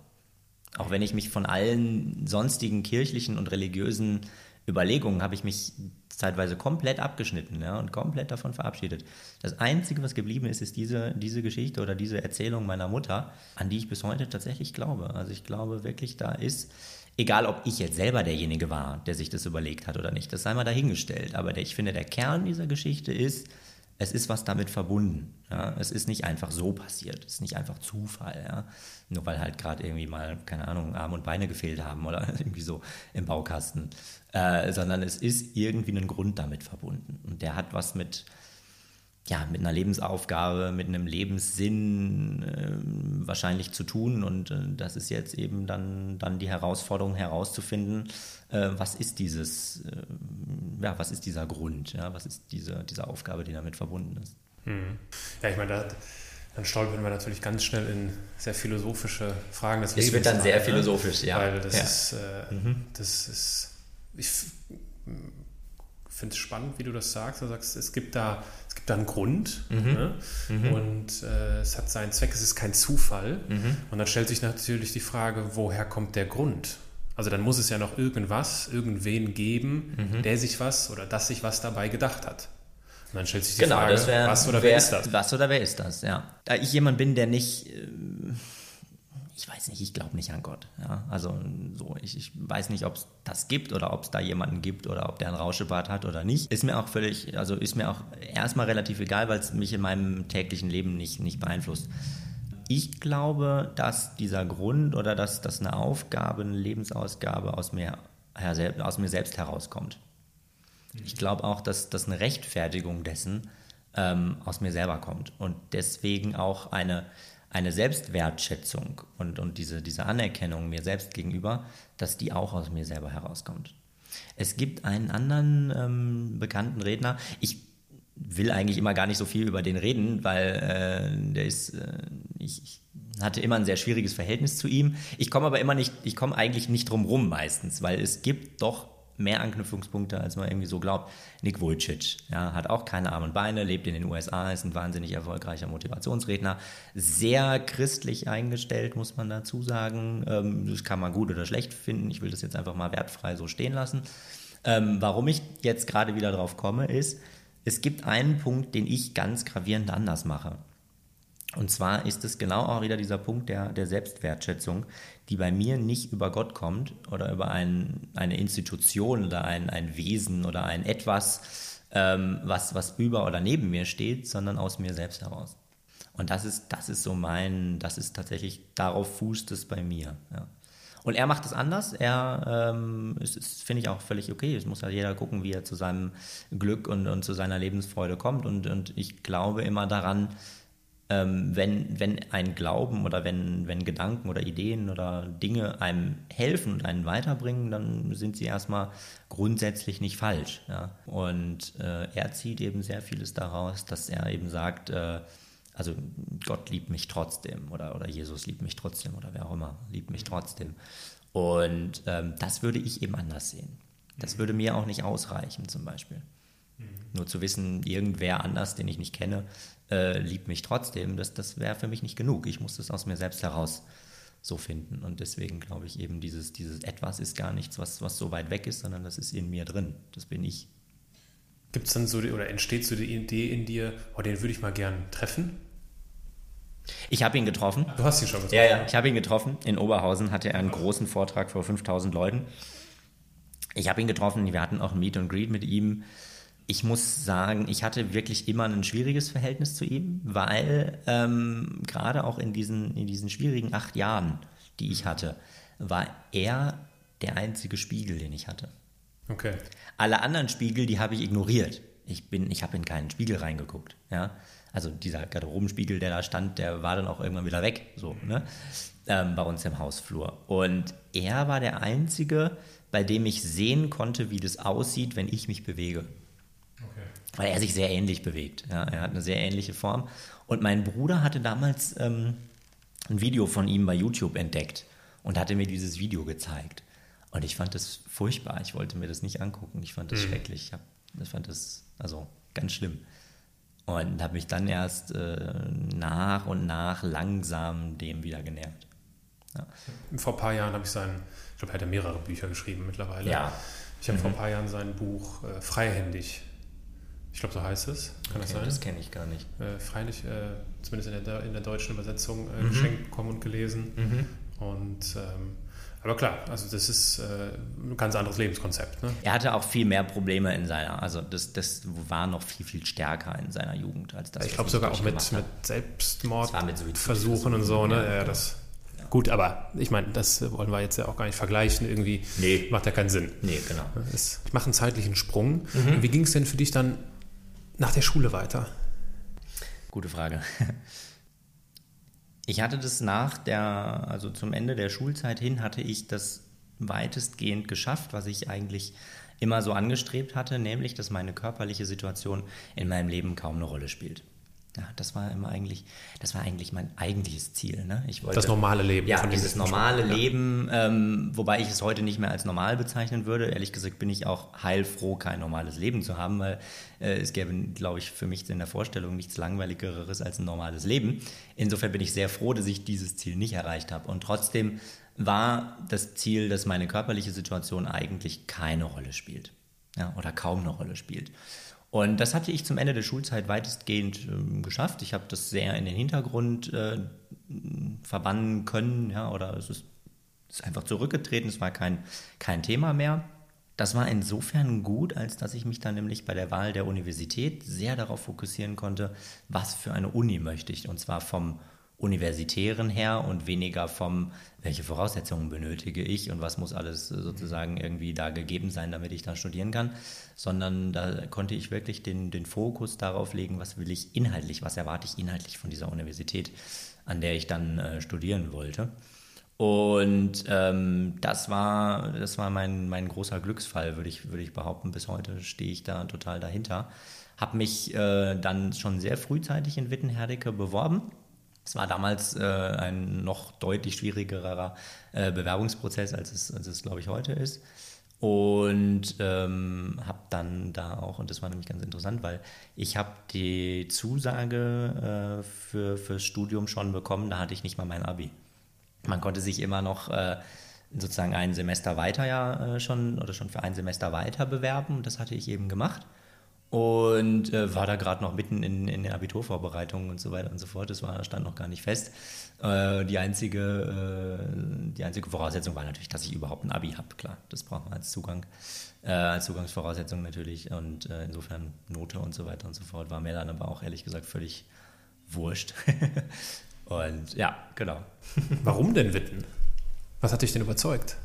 Auch wenn ich mich von allen sonstigen kirchlichen und religiösen Überlegungen habe ich mich zeitweise komplett abgeschnitten ja, und komplett davon verabschiedet. Das Einzige, was geblieben ist, ist diese, diese Geschichte oder diese Erzählung meiner Mutter, an die ich bis heute tatsächlich glaube. Also ich glaube wirklich, da ist Egal, ob ich jetzt selber derjenige war, der sich das überlegt hat oder nicht, das sei mal dahingestellt. Aber der, ich finde, der Kern dieser Geschichte ist, es ist was damit verbunden. Ja? Es ist nicht einfach so passiert, es ist nicht einfach Zufall. Ja? Nur weil halt gerade irgendwie mal, keine Ahnung, Arme und Beine gefehlt haben oder irgendwie so im Baukasten. Äh, sondern es ist irgendwie ein Grund damit verbunden. Und der hat was mit, ja, mit einer Lebensaufgabe, mit einem Lebenssinn äh, wahrscheinlich zu tun. Und äh, das ist jetzt eben dann, dann die Herausforderung herauszufinden, äh, was ist dieses, äh, ja, was ist dieser Grund, ja, was ist diese, diese Aufgabe, die damit verbunden ist. Hm. Ja, ich meine, da, dann stolpern wir natürlich ganz schnell in sehr philosophische Fragen des es Lebens. Es wird dann sehr ne? philosophisch, ja. Weil das ja. ist, äh, mhm. das ist, ich finde es spannend, wie du das sagst. Du sagst, es gibt da, es gibt da einen Grund mhm. Ne? Mhm. und äh, es hat seinen Zweck, es ist kein Zufall. Mhm. Und dann stellt sich natürlich die Frage, woher kommt der Grund? Also dann muss es ja noch irgendwas, irgendwen geben, mhm. der sich was oder das sich was dabei gedacht hat. Und dann stellt sich die genau, Frage, wär, was oder wer, wer, ist das? Was oder wer ist das, ja. Da ich jemand bin, der nicht, äh, ich weiß nicht, ich glaube nicht an Gott. Ja? Also so, ich, ich weiß nicht, ob es das gibt oder ob es da jemanden gibt oder ob der ein Rauschebart hat oder nicht. Ist mir auch völlig, also ist mir auch erstmal relativ egal, weil es mich in meinem täglichen Leben nicht, nicht beeinflusst. Ich glaube, dass dieser Grund oder dass, dass eine Aufgabe, eine Lebensausgabe aus mir, aus mir selbst herauskommt. Ich glaube auch, dass, dass eine Rechtfertigung dessen ähm, aus mir selber kommt und deswegen auch eine, eine Selbstwertschätzung und, und diese, diese Anerkennung mir selbst gegenüber, dass die auch aus mir selber herauskommt. Es gibt einen anderen ähm, bekannten Redner, ich will eigentlich immer gar nicht so viel über den reden, weil äh, der ist, äh, ich, ich, hatte immer ein sehr schwieriges Verhältnis zu ihm. Ich komme aber immer nicht, ich komme eigentlich nicht drum rum meistens, weil es gibt doch mehr Anknüpfungspunkte, als man irgendwie so glaubt. Nick Vujicic, ja, hat auch keine Arme und Beine, lebt in den USA, ist ein wahnsinnig erfolgreicher Motivationsredner, sehr christlich eingestellt, muss man dazu sagen. Ähm, das kann man gut oder schlecht finden. Ich will das jetzt einfach mal wertfrei so stehen lassen. Ähm, warum ich jetzt gerade wieder drauf komme, ist, es gibt einen Punkt, den ich ganz gravierend anders mache. Und zwar ist es genau auch wieder dieser Punkt der, der Selbstwertschätzung, die bei mir nicht über Gott kommt oder über ein, eine Institution oder ein, ein Wesen oder ein etwas, ähm, was, was über oder neben mir steht, sondern aus mir selbst heraus. Und das ist, das ist so mein, das ist tatsächlich, darauf fußt es bei mir. Ja. Und er macht es anders. Er ähm, ist, ist finde ich auch völlig okay. Es muss ja jeder gucken, wie er zu seinem Glück und, und zu seiner Lebensfreude kommt. Und, und ich glaube immer daran, wenn, wenn ein Glauben oder wenn, wenn Gedanken oder Ideen oder Dinge einem helfen und einen weiterbringen, dann sind sie erstmal grundsätzlich nicht falsch. Ja? Und äh, er zieht eben sehr vieles daraus, dass er eben sagt, äh, also Gott liebt mich trotzdem oder, oder Jesus liebt mich trotzdem oder wer auch immer liebt mich trotzdem. Und ähm, das würde ich eben anders sehen. Das würde mir auch nicht ausreichen zum Beispiel. Mhm. Nur zu wissen, irgendwer anders, den ich nicht kenne, äh, liebt mich trotzdem, das, das wäre für mich nicht genug. Ich muss das aus mir selbst heraus so finden. Und deswegen glaube ich eben, dieses, dieses Etwas ist gar nichts, was, was so weit weg ist, sondern das ist in mir drin. Das bin ich. Gibt es dann so, die, oder entsteht so die Idee in dir, oh, den würde ich mal gern treffen? Ich habe ihn getroffen. Du hast ihn schon getroffen. Ja, ja, ich habe ihn getroffen. In Oberhausen hatte er einen großen Vortrag vor 5000 Leuten. Ich habe ihn getroffen, wir hatten auch ein Meet and Greet mit ihm. Ich muss sagen, ich hatte wirklich immer ein schwieriges Verhältnis zu ihm, weil ähm, gerade auch in diesen, in diesen schwierigen acht Jahren, die ich hatte, war er der einzige Spiegel, den ich hatte. Okay. Alle anderen Spiegel, die habe ich ignoriert. Ich bin, ich habe in keinen Spiegel reingeguckt. Ja, also dieser Garderobenspiegel, der da stand, der war dann auch irgendwann wieder weg, so ne, ähm, bei uns im Hausflur. Und er war der einzige, bei dem ich sehen konnte, wie das aussieht, wenn ich mich bewege. Weil er sich sehr ähnlich bewegt. Ja, er hat eine sehr ähnliche Form. Und mein Bruder hatte damals ähm, ein Video von ihm bei YouTube entdeckt und hatte mir dieses Video gezeigt. Und ich fand das furchtbar. Ich wollte mir das nicht angucken. Ich fand das mhm. schrecklich. Ich hab, ich fand das also ganz schlimm. Und habe mich dann erst äh, nach und nach langsam dem wieder genähert. Ja. Vor ein paar Jahren habe ich sein, ich glaube, er hat ja mehrere Bücher geschrieben mittlerweile. Ja. Ich habe mhm. vor ein paar Jahren sein Buch äh, Freihändig, ich glaube, so heißt es. Kann okay, das sein? Das kenne ich gar nicht. Äh, freilich, äh, zumindest in der, in der deutschen Übersetzung, äh, mhm. geschenkt bekommen und gelesen. Mhm. Und ähm, Aber klar, also das ist äh, ein ganz anderes Lebenskonzept. Ne? Er hatte auch viel mehr Probleme in seiner, also das, das war noch viel, viel stärker in seiner Jugend als das. Ich glaube sogar auch mit, mit Selbstmordversuchen und so, ne? Ja, ja das. Ja. Gut, aber ich meine, das wollen wir jetzt ja auch gar nicht vergleichen. Irgendwie nee. macht ja keinen Sinn. Nee, genau. ich mache einen zeitlichen Sprung. Mhm. Wie ging es denn für dich dann nach der Schule weiter? Gute Frage. Ich hatte das nach der, also zum Ende der Schulzeit hin, hatte ich das weitestgehend geschafft, was ich eigentlich immer so angestrebt hatte, nämlich, dass meine körperliche Situation in meinem Leben kaum eine Rolle spielt. Ja, das war immer eigentlich, das war eigentlich mein eigentliches Ziel. Ne? Ich wollte, das normale Leben. Ja, dieses normale Schule, Leben, ja. ähm, wobei ich es heute nicht mehr als normal bezeichnen würde. Ehrlich gesagt bin ich auch heilfroh, kein normales Leben zu haben, weil äh, es gäbe, glaube ich, für mich in der Vorstellung nichts langweiligeres als ein normales Leben. Insofern bin ich sehr froh, dass ich dieses Ziel nicht erreicht habe. Und trotzdem war das Ziel, dass meine körperliche Situation eigentlich keine Rolle spielt. Ja, oder kaum eine Rolle spielt. Und das hatte ich zum Ende der Schulzeit weitestgehend äh, geschafft. Ich habe das sehr in den Hintergrund äh, verbannen können, ja, oder es ist, ist, einfach zurückgetreten, es war kein, kein Thema mehr. Das war insofern gut, als dass ich mich dann nämlich bei der Wahl der Universität sehr darauf fokussieren konnte, was für eine Uni möchte ich. Und zwar vom universitären her und weniger vom, welche Voraussetzungen benötige ich und was muss alles sozusagen irgendwie da gegeben sein, damit ich da studieren kann, sondern da konnte ich wirklich den, den Fokus darauf legen, was will ich inhaltlich, was erwarte ich inhaltlich von dieser Universität, an der ich dann äh, studieren wollte. Und ähm, das war, das war mein, mein großer Glücksfall, würde ich, würde ich behaupten. Bis heute stehe ich da total dahinter. Habe mich äh, dann schon sehr frühzeitig in Wittenherdecke beworben es war damals äh, ein noch deutlich schwierigerer äh, Bewerbungsprozess, als es, als es glaube ich, heute ist. Und ähm, habe dann da auch, und das war nämlich ganz interessant, weil ich habe die Zusage äh, für, fürs Studium schon bekommen, da hatte ich nicht mal mein Abi. Man konnte sich immer noch äh, sozusagen ein Semester weiter ja äh, schon oder schon für ein Semester weiter bewerben. Und das hatte ich eben gemacht und äh, war da gerade noch mitten in, in der Abiturvorbereitung und so weiter und so fort. Das war, stand noch gar nicht fest. Äh, die, einzige, äh, die einzige Voraussetzung war natürlich, dass ich überhaupt ein Abi habe. Klar, das braucht man als Zugang, äh, als Zugangsvoraussetzung natürlich. Und äh, insofern Note und so weiter und so fort war mir dann aber auch ehrlich gesagt völlig wurscht. und ja, genau. Warum denn Witten? Was hat dich denn überzeugt?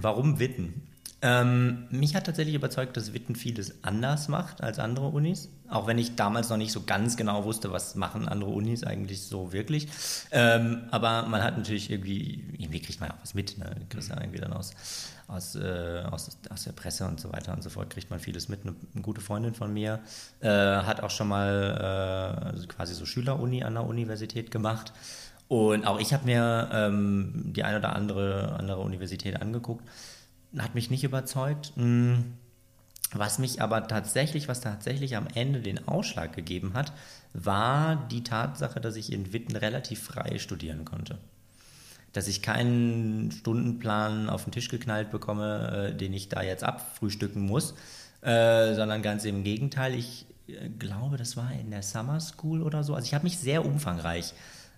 Warum Witten? Ähm, mich hat tatsächlich überzeugt, dass Witten vieles anders macht als andere Unis. Auch wenn ich damals noch nicht so ganz genau wusste, was machen andere Unis eigentlich so wirklich. Ähm, aber man hat natürlich irgendwie, irgendwie kriegt man auch was mit. Ne? Kriegst ja irgendwie dann aus, aus, äh, aus, aus der Presse und so weiter und so fort, kriegt man vieles mit. Eine, eine gute Freundin von mir äh, hat auch schon mal äh, quasi so Schüleruni an der Universität gemacht. Und auch ich habe mir ähm, die eine oder andere, andere Universität angeguckt hat mich nicht überzeugt. Hm, was mich aber tatsächlich, was tatsächlich am Ende den Ausschlag gegeben hat, war die Tatsache, dass ich in Witten relativ frei studieren konnte. Dass ich keinen Stundenplan auf den Tisch geknallt bekomme, äh, den ich da jetzt abfrühstücken muss, äh, sondern ganz im Gegenteil. Ich äh, glaube, das war in der Summer School oder so. Also ich habe mich sehr umfangreich äh,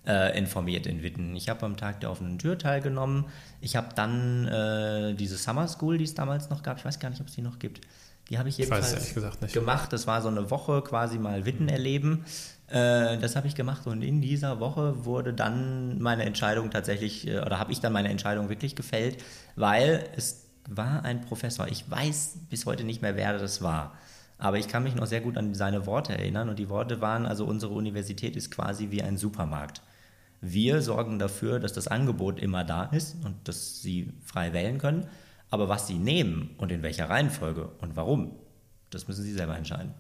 informiert in Witten. Ich habe am Tag der offenen Tür teilgenommen. Ich habe dann äh, diese Summer School, die es damals noch gab, ich weiß gar nicht, ob es die noch gibt. Die habe ich jedenfalls ich gemacht. Das war so eine Woche quasi mal Witten erleben. Äh, das habe ich gemacht und in dieser Woche wurde dann meine Entscheidung tatsächlich, äh, oder habe ich dann meine Entscheidung wirklich gefällt, weil es war ein Professor. Ich weiß bis heute nicht mehr, wer das war. Aber ich kann mich noch sehr gut an seine Worte erinnern und die Worte waren, also unsere Universität ist quasi wie ein Supermarkt. Wir sorgen dafür, dass das Angebot immer da ist und dass Sie frei wählen können. Aber was Sie nehmen und in welcher Reihenfolge und warum, das müssen Sie selber entscheiden.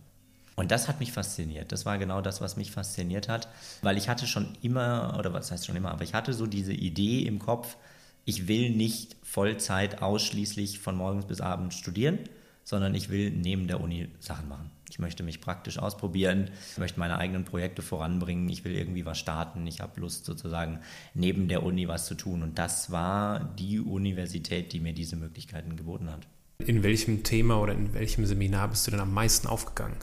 Und das hat mich fasziniert. Das war genau das, was mich fasziniert hat, weil ich hatte schon immer, oder was heißt schon immer, aber ich hatte so diese Idee im Kopf, ich will nicht Vollzeit ausschließlich von morgens bis abends studieren, sondern ich will neben der Uni Sachen machen. Ich möchte mich praktisch ausprobieren, ich möchte meine eigenen Projekte voranbringen, ich will irgendwie was starten, ich habe Lust sozusagen neben der Uni was zu tun. Und das war die Universität, die mir diese Möglichkeiten geboten hat. In welchem Thema oder in welchem Seminar bist du denn am meisten aufgegangen?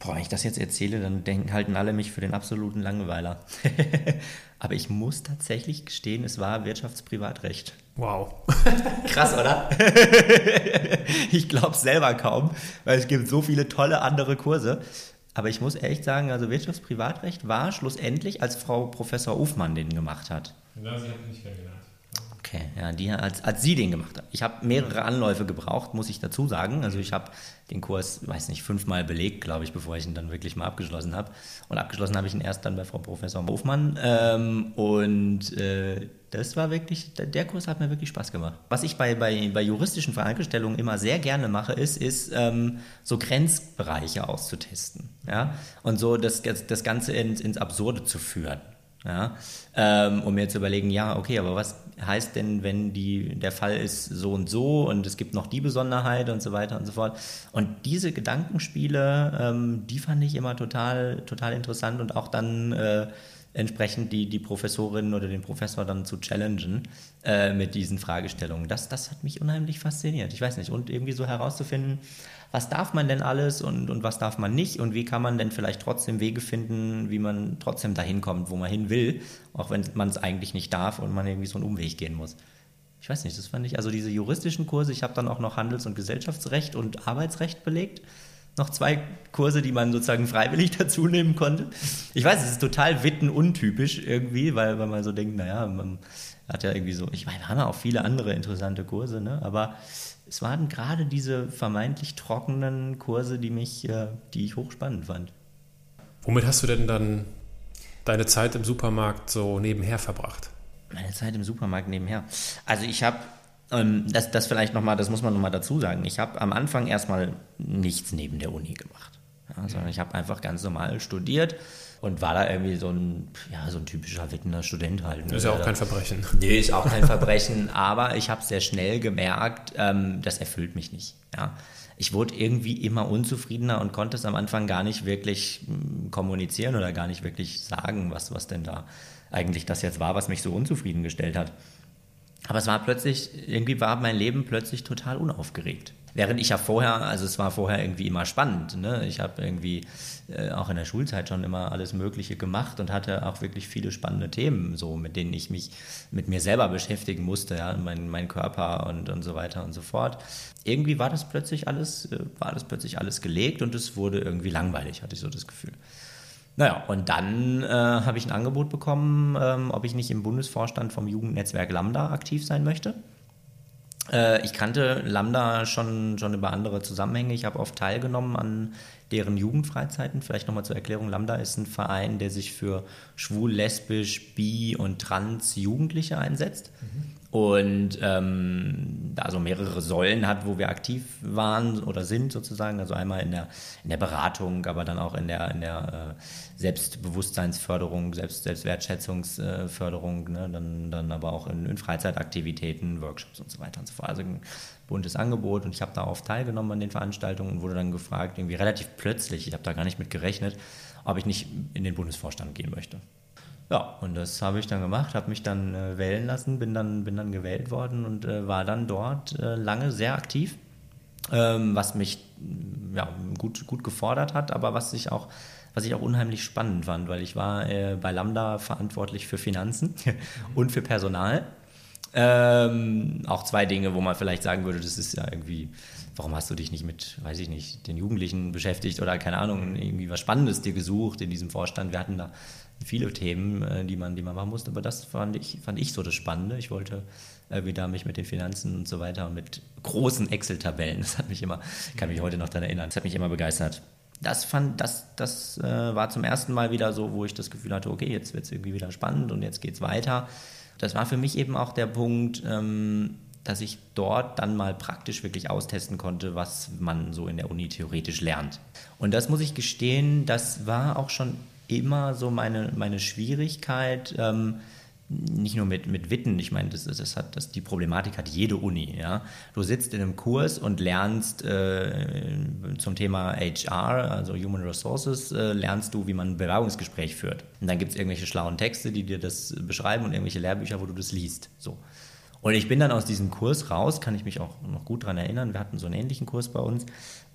Boah, wenn ich das jetzt erzähle, dann denken, halten alle mich für den absoluten Langweiler. Aber ich muss tatsächlich gestehen, es war Wirtschaftsprivatrecht. Wow. Krass, oder? ich glaube es selber kaum, weil es gibt so viele tolle andere Kurse. Aber ich muss echt sagen, also Wirtschaftsprivatrecht war schlussendlich, als Frau Professor Ufmann den gemacht hat. Ja, sie hat nicht kennengelernt. Okay, ja, die, als, als sie den gemacht hat. Ich habe mehrere Anläufe gebraucht, muss ich dazu sagen. Also ich habe den Kurs, weiß nicht, fünfmal belegt, glaube ich, bevor ich ihn dann wirklich mal abgeschlossen habe. Und abgeschlossen habe ich ihn erst dann bei Frau Professor Hofmann. Ähm, und äh, das war wirklich, der Kurs hat mir wirklich Spaß gemacht. Was ich bei, bei, bei juristischen Fragestellungen immer sehr gerne mache, ist, ist ähm, so Grenzbereiche auszutesten. Ja? Und so das, das Ganze ins, ins Absurde zu führen. Ja, ähm, um mir zu überlegen, ja, okay, aber was heißt denn, wenn die, der Fall ist so und so und es gibt noch die Besonderheit und so weiter und so fort. Und diese Gedankenspiele, ähm, die fand ich immer total, total interessant und auch dann äh, entsprechend die, die Professorin oder den Professor dann zu challengen äh, mit diesen Fragestellungen. Das, das hat mich unheimlich fasziniert. Ich weiß nicht, und irgendwie so herauszufinden, was darf man denn alles und, und was darf man nicht und wie kann man denn vielleicht trotzdem Wege finden, wie man trotzdem dahin kommt, wo man hin will, auch wenn man es eigentlich nicht darf und man irgendwie so einen Umweg gehen muss. Ich weiß nicht, das fand ich, also diese juristischen Kurse, ich habe dann auch noch Handels- und Gesellschaftsrecht und Arbeitsrecht belegt. Noch zwei Kurse, die man sozusagen freiwillig dazu nehmen konnte. Ich weiß, es ist total wittenuntypisch irgendwie, weil, weil man so denkt, naja, man hat ja irgendwie so, ich meine, wir haben ja auch viele andere interessante Kurse, ne? aber es waren gerade diese vermeintlich trockenen Kurse, die mich, äh, die ich hochspannend fand. Womit hast du denn dann deine Zeit im Supermarkt so nebenher verbracht? Meine Zeit im Supermarkt nebenher. Also ich habe, ähm, das, das vielleicht nochmal, das muss man nochmal dazu sagen, ich habe am Anfang erstmal nichts neben der Uni gemacht. Ja, sondern ich habe einfach ganz normal studiert und war da irgendwie so ein, ja, so ein typischer Wittener Student halt. Ne? Ist ja auch kein Verbrechen. Nee, ist auch kein Verbrechen, aber ich habe sehr schnell gemerkt, ähm, das erfüllt mich nicht. Ja. Ich wurde irgendwie immer unzufriedener und konnte es am Anfang gar nicht wirklich hm, kommunizieren oder gar nicht wirklich sagen, was, was denn da eigentlich das jetzt war, was mich so unzufrieden gestellt hat. Aber es war plötzlich, irgendwie war mein Leben plötzlich total unaufgeregt. Während ich ja vorher, also es war vorher irgendwie immer spannend. Ne? Ich habe irgendwie äh, auch in der Schulzeit schon immer alles Mögliche gemacht und hatte auch wirklich viele spannende Themen, so mit denen ich mich mit mir selber beschäftigen musste, ja, mein, mein Körper und, und so weiter und so fort. Irgendwie war das plötzlich alles, äh, war das plötzlich alles gelegt und es wurde irgendwie langweilig, hatte ich so das Gefühl. Naja, und dann äh, habe ich ein Angebot bekommen, ähm, ob ich nicht im Bundesvorstand vom Jugendnetzwerk Lambda aktiv sein möchte. Äh, ich kannte Lambda schon, schon über andere Zusammenhänge. Ich habe oft teilgenommen an deren Jugendfreizeiten. Vielleicht nochmal zur Erklärung. Lambda ist ein Verein, der sich für schwul, lesbisch, bi und trans Jugendliche einsetzt. Mhm und ähm, da so mehrere Säulen hat, wo wir aktiv waren oder sind sozusagen. Also einmal in der, in der Beratung, aber dann auch in der, in der äh, Selbstbewusstseinsförderung, Selbst, Selbstwertschätzungsförderung, ne? dann, dann aber auch in, in Freizeitaktivitäten, Workshops und so weiter und so fort. Also ein buntes Angebot und ich habe da oft teilgenommen an den Veranstaltungen und wurde dann gefragt, irgendwie relativ plötzlich, ich habe da gar nicht mit gerechnet, ob ich nicht in den Bundesvorstand gehen möchte. Ja, und das habe ich dann gemacht, habe mich dann äh, wählen lassen, bin dann, bin dann gewählt worden und äh, war dann dort äh, lange sehr aktiv, ähm, was mich mm, ja, gut, gut gefordert hat, aber was ich auch was ich auch unheimlich spannend fand, weil ich war äh, bei Lambda verantwortlich für Finanzen und für Personal. Ähm, auch zwei Dinge, wo man vielleicht sagen würde, das ist ja irgendwie, warum hast du dich nicht mit, weiß ich nicht, den Jugendlichen beschäftigt oder keine Ahnung, irgendwie was Spannendes dir gesucht in diesem Vorstand. Wir hatten da viele Themen, äh, die man, die man machen musste. Aber das fand ich, fand ich so das Spannende. Ich wollte äh, wieder mich mit den Finanzen und so weiter und mit großen Excel-Tabellen, das hat mich immer, kann mich heute noch daran erinnern, das hat mich immer begeistert. Das fand, das, das äh, war zum ersten Mal wieder so, wo ich das Gefühl hatte, okay, jetzt wird es irgendwie wieder spannend und jetzt geht es weiter. Das war für mich eben auch der Punkt, ähm, dass ich dort dann mal praktisch wirklich austesten konnte, was man so in der Uni theoretisch lernt. Und das muss ich gestehen, das war auch schon immer so meine, meine Schwierigkeit, ähm, nicht nur mit, mit Witten, ich meine, das, das hat, das, die Problematik hat jede Uni. Ja? Du sitzt in einem Kurs und lernst äh, zum Thema HR, also Human Resources, äh, lernst du, wie man ein Bewerbungsgespräch führt. Und dann gibt es irgendwelche schlauen Texte, die dir das beschreiben und irgendwelche Lehrbücher, wo du das liest. So. Und ich bin dann aus diesem Kurs raus, kann ich mich auch noch gut daran erinnern. Wir hatten so einen ähnlichen Kurs bei uns.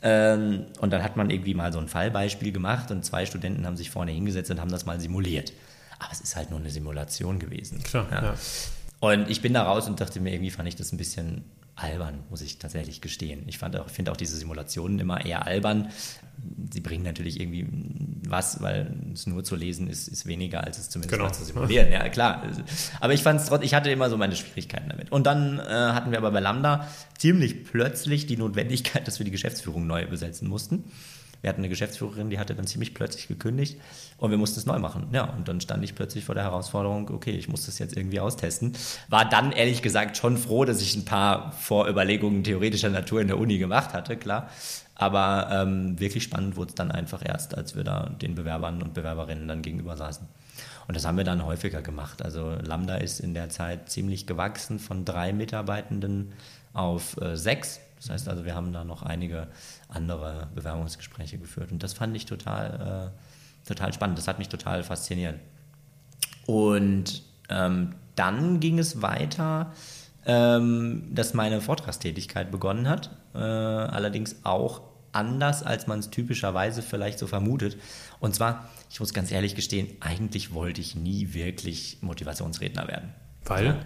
Ähm, und dann hat man irgendwie mal so ein Fallbeispiel gemacht und zwei Studenten haben sich vorne hingesetzt und haben das mal simuliert. Aber es ist halt nur eine Simulation gewesen. Klar, ja. Ja. Und ich bin da raus und dachte mir, irgendwie fand ich das ein bisschen albern, muss ich tatsächlich gestehen. Ich finde auch, diese Simulationen immer eher albern. Sie bringen natürlich irgendwie was, weil es nur zu lesen ist, ist weniger, als es zumindest genau. mal zu simulieren. Ja, klar. Aber ich fand es trotzdem, ich hatte immer so meine Schwierigkeiten damit. Und dann äh, hatten wir aber bei Lambda ziemlich plötzlich die Notwendigkeit, dass wir die Geschäftsführung neu besetzen mussten. Wir hatten eine Geschäftsführerin, die hatte dann ziemlich plötzlich gekündigt und wir mussten es neu machen. Ja, und dann stand ich plötzlich vor der Herausforderung, okay, ich muss das jetzt irgendwie austesten. War dann ehrlich gesagt schon froh, dass ich ein paar Vorüberlegungen theoretischer Natur in der Uni gemacht hatte, klar. Aber ähm, wirklich spannend wurde es dann einfach erst, als wir da den Bewerbern und Bewerberinnen dann gegenüber saßen. Und das haben wir dann häufiger gemacht. Also Lambda ist in der Zeit ziemlich gewachsen von drei Mitarbeitenden auf äh, sechs. Das heißt also, wir haben da noch einige andere Bewerbungsgespräche geführt. Und das fand ich total, äh, total spannend. Das hat mich total fasziniert. Und ähm, dann ging es weiter, ähm, dass meine Vortragstätigkeit begonnen hat. Äh, allerdings auch anders, als man es typischerweise vielleicht so vermutet. Und zwar, ich muss ganz ehrlich gestehen, eigentlich wollte ich nie wirklich Motivationsredner werden. Weil? Ja.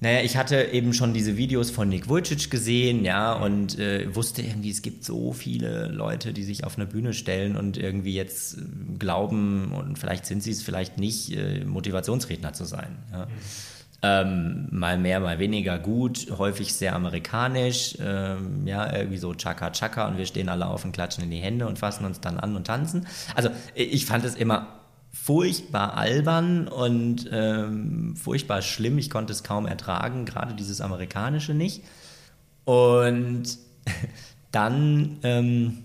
Naja, ich hatte eben schon diese Videos von Nick Vujicic gesehen, ja, und äh, wusste irgendwie, es gibt so viele Leute, die sich auf eine Bühne stellen und irgendwie jetzt äh, glauben, und vielleicht sind sie es, vielleicht nicht, äh, Motivationsredner zu sein. Ja. Mhm. Ähm, mal mehr, mal weniger gut, häufig sehr amerikanisch, ähm, ja, irgendwie so Chaka Chaka und wir stehen alle auf und klatschen in die Hände und fassen uns dann an und tanzen. Also ich fand es immer furchtbar albern und ähm, furchtbar schlimm. Ich konnte es kaum ertragen, gerade dieses Amerikanische nicht. Und dann ähm,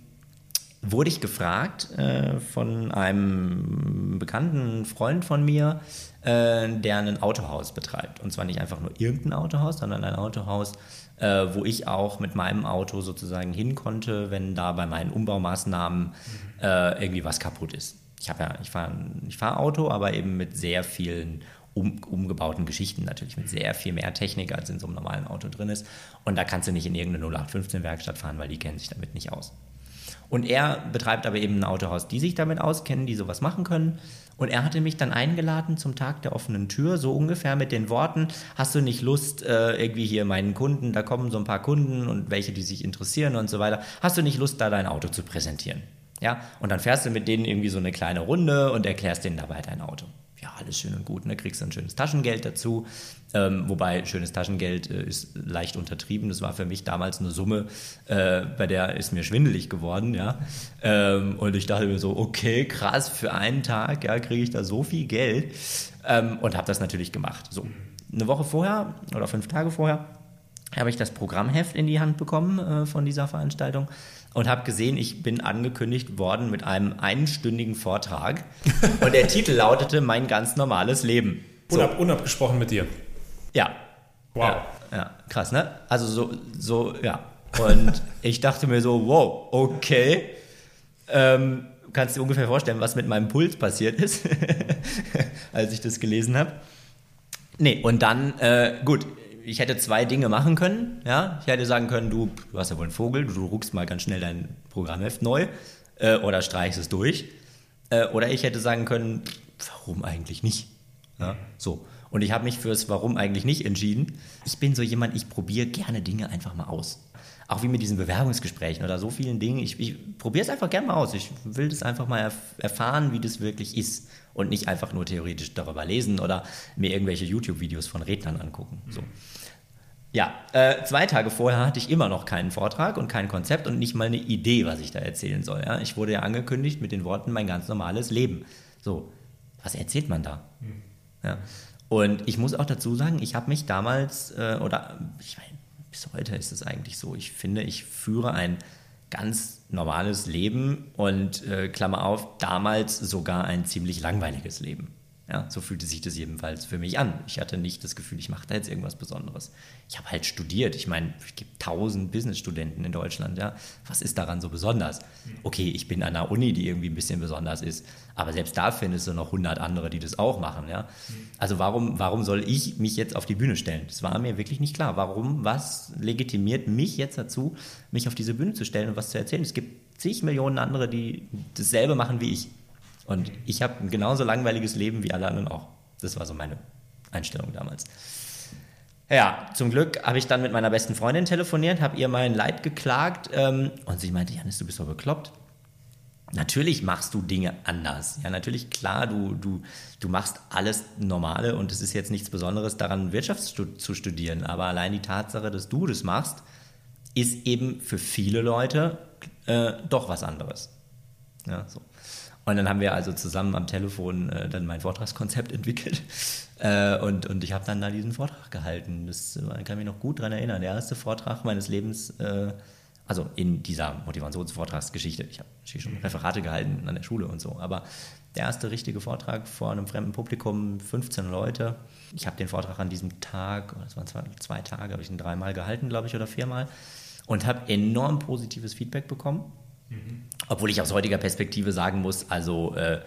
wurde ich gefragt äh, von einem bekannten Freund von mir, äh, der ein Autohaus betreibt. Und zwar nicht einfach nur irgendein Autohaus, sondern ein Autohaus, äh, wo ich auch mit meinem Auto sozusagen hin konnte, wenn da bei meinen Umbaumaßnahmen äh, irgendwie was kaputt ist ich habe ja, ich fahre ich fahr Auto, aber eben mit sehr vielen um, umgebauten Geschichten natürlich, mit sehr viel mehr Technik, als in so einem normalen Auto drin ist. Und da kannst du nicht in irgendeine 0815 Werkstatt fahren, weil die kennen sich damit nicht aus. Und er betreibt aber eben ein Autohaus, die sich damit auskennen, die sowas machen können. Und er hatte mich dann eingeladen zum Tag der offenen Tür, so ungefähr mit den Worten, hast du nicht Lust, äh, irgendwie hier meinen Kunden, da kommen so ein paar Kunden und welche, die sich interessieren und so weiter, hast du nicht Lust, da dein Auto zu präsentieren? Ja, und dann fährst du mit denen irgendwie so eine kleine Runde und erklärst denen dabei dein Auto. Ja, alles schön und gut, ne? Kriegst ein schönes Taschengeld dazu. Ähm, wobei schönes Taschengeld äh, ist leicht untertrieben. Das war für mich damals eine Summe, äh, bei der ist mir schwindelig geworden, ja. Ähm, und ich dachte mir so, okay, krass, für einen Tag, ja, kriege ich da so viel Geld. Ähm, und habe das natürlich gemacht. So, eine Woche vorher oder fünf Tage vorher habe ich das Programmheft in die Hand bekommen äh, von dieser Veranstaltung und habe gesehen, ich bin angekündigt worden mit einem einstündigen Vortrag. und der Titel lautete Mein ganz normales Leben. So. Unab unabgesprochen mit dir. Ja. Wow. Ja, ja, krass, ne? Also so, so, ja. Und ich dachte mir so, wow, okay. Ähm, kannst du dir ungefähr vorstellen, was mit meinem Puls passiert ist, als ich das gelesen habe. Nee, und dann, äh, gut, ich hätte zwei Dinge machen können. Ja? Ich hätte sagen können, du, du hast ja wohl einen Vogel, du, ruckst mal ganz schnell dein Programmheft neu äh, oder streichst es durch. Äh, oder ich hätte sagen können, warum eigentlich nicht? Ja? So. Und ich habe mich fürs Warum eigentlich nicht entschieden. Ich bin so jemand, ich probiere gerne Dinge einfach mal aus. Auch wie mit diesen Bewerbungsgesprächen oder so vielen Dingen. Ich, ich probiere es einfach gerne mal aus. Ich will das einfach mal erf erfahren, wie das wirklich ist. Und nicht einfach nur theoretisch darüber lesen oder mir irgendwelche YouTube-Videos von Rednern angucken. So. Ja, äh, zwei Tage vorher hatte ich immer noch keinen Vortrag und kein Konzept und nicht mal eine Idee, was ich da erzählen soll. Ja? Ich wurde ja angekündigt mit den Worten mein ganz normales Leben. So, was erzählt man da? Mhm. Ja. Und ich muss auch dazu sagen, ich habe mich damals, äh, oder ich meine, bis heute ist es eigentlich so, ich finde, ich führe ein ganz normales Leben und äh, Klammer auf, damals sogar ein ziemlich langweiliges Leben. Ja, so fühlte sich das jedenfalls für mich an. Ich hatte nicht das Gefühl, ich mache da jetzt irgendwas Besonderes. Ich habe halt studiert. Ich meine, es gibt tausend Businessstudenten in Deutschland. Ja, was ist daran so besonders? Okay, ich bin an einer Uni, die irgendwie ein bisschen besonders ist, aber selbst da findest du noch hundert andere, die das auch machen. Ja, also warum, warum soll ich mich jetzt auf die Bühne stellen? Das war mir wirklich nicht klar. Warum? Was legitimiert mich jetzt dazu, mich auf diese Bühne zu stellen und was zu erzählen? Es gibt zig Millionen andere, die dasselbe machen wie ich. Und ich habe ein genauso langweiliges Leben wie alle anderen auch. Das war so meine Einstellung damals. Ja, zum Glück habe ich dann mit meiner besten Freundin telefoniert, habe ihr mein Leid geklagt ähm, und sie meinte, Janis, du bist doch bekloppt. Natürlich machst du Dinge anders. Ja, natürlich, klar, du, du, du machst alles Normale und es ist jetzt nichts Besonderes daran, Wirtschaft zu studieren. Aber allein die Tatsache, dass du das machst, ist eben für viele Leute äh, doch was anderes. Ja, so. Und dann haben wir also zusammen am Telefon äh, dann mein Vortragskonzept entwickelt. Äh, und, und ich habe dann da diesen Vortrag gehalten. Das äh, kann mich noch gut daran erinnern. Der erste Vortrag meines Lebens, äh, also in dieser Motivationsvortragsgeschichte. Ich habe schon Referate gehalten an der Schule und so. Aber der erste richtige Vortrag vor einem fremden Publikum, 15 Leute. Ich habe den Vortrag an diesem Tag, das waren zwei, zwei Tage, habe ich ihn dreimal gehalten, glaube ich, oder viermal. Und habe enorm positives Feedback bekommen Obwohl ich aus heutiger Perspektive sagen muss, also äh,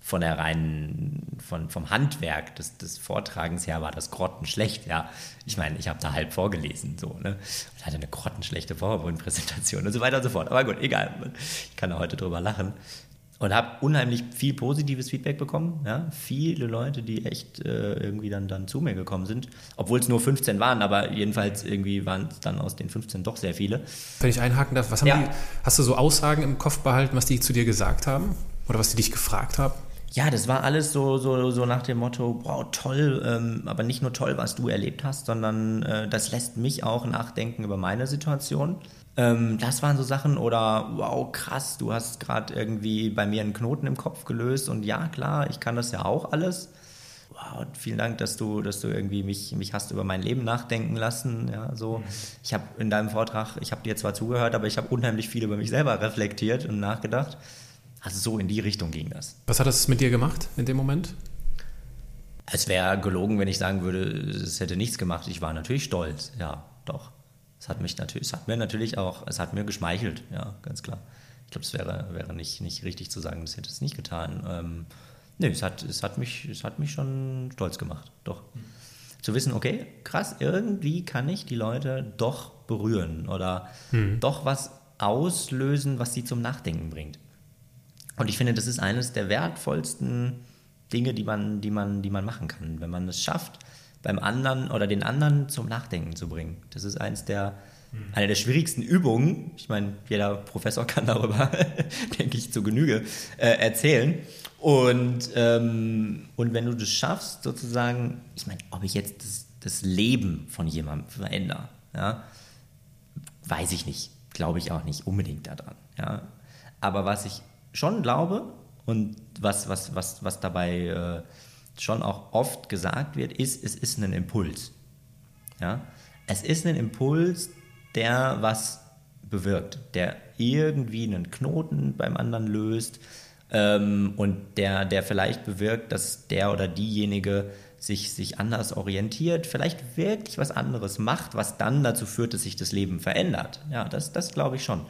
von der reinen, von, vom Handwerk des, des Vortragens her war das grottenschlecht, ja. Ich meine, ich habe da halb vorgelesen, so, ne. Und hatte eine grottenschlechte PowerPoint-Präsentation und so weiter und so fort. Aber gut, egal. Ich kann da heute drüber lachen und habe unheimlich viel positives Feedback bekommen. Ja? Viele Leute, die echt äh, irgendwie dann, dann zu mir gekommen sind, obwohl es nur 15 waren, aber jedenfalls irgendwie waren es dann aus den 15 doch sehr viele. Wenn ich einhaken darf, was haben ja. die, hast du so Aussagen im Kopf behalten, was die zu dir gesagt haben oder was die dich gefragt haben? Ja, das war alles so, so, so nach dem Motto, wow, toll, ähm, aber nicht nur toll, was du erlebt hast, sondern äh, das lässt mich auch nachdenken über meine Situation. Ähm, das waren so Sachen oder wow, krass, du hast gerade irgendwie bei mir einen Knoten im Kopf gelöst und ja, klar, ich kann das ja auch alles. Wow, vielen Dank, dass du, dass du irgendwie mich, mich hast über mein Leben nachdenken lassen. Ja, so. Mhm. Ich habe in deinem Vortrag, ich habe dir zwar zugehört, aber ich habe unheimlich viel über mich selber reflektiert und nachgedacht. Also so in die Richtung ging das. Was hat das mit dir gemacht in dem Moment? Es wäre gelogen, wenn ich sagen würde, es hätte nichts gemacht. Ich war natürlich stolz, ja, doch es hat mich natürlich, es hat mir natürlich auch, es hat mir geschmeichelt, ja, ganz klar. Ich glaube, es wäre, wäre nicht, nicht richtig zu sagen, das hätte es nicht getan. Ähm, nee, es hat, es, hat mich, es hat mich schon stolz gemacht, doch. Mhm. Zu wissen, okay, krass, irgendwie kann ich die Leute doch berühren oder mhm. doch was auslösen, was sie zum Nachdenken bringt. Und ich finde, das ist eines der wertvollsten Dinge, die man, die man, die man machen kann, wenn man es schafft, beim anderen oder den anderen zum Nachdenken zu bringen. Das ist eins der, eine der schwierigsten Übungen. Ich meine, jeder Professor kann darüber, denke ich, zu Genüge äh, erzählen. Und, ähm, und wenn du das schaffst, sozusagen, ich meine, ob ich jetzt das, das Leben von jemandem verändere, ja, weiß ich nicht. Glaube ich auch nicht unbedingt daran. Ja. Aber was ich schon glaube und was, was, was, was dabei äh, schon auch oft gesagt wird, ist, es ist ein Impuls. Ja? Es ist ein Impuls, der was bewirkt, der irgendwie einen Knoten beim anderen löst ähm, und der, der vielleicht bewirkt, dass der oder diejenige sich, sich anders orientiert, vielleicht wirklich was anderes macht, was dann dazu führt, dass sich das Leben verändert. Ja, das, das glaube ich schon.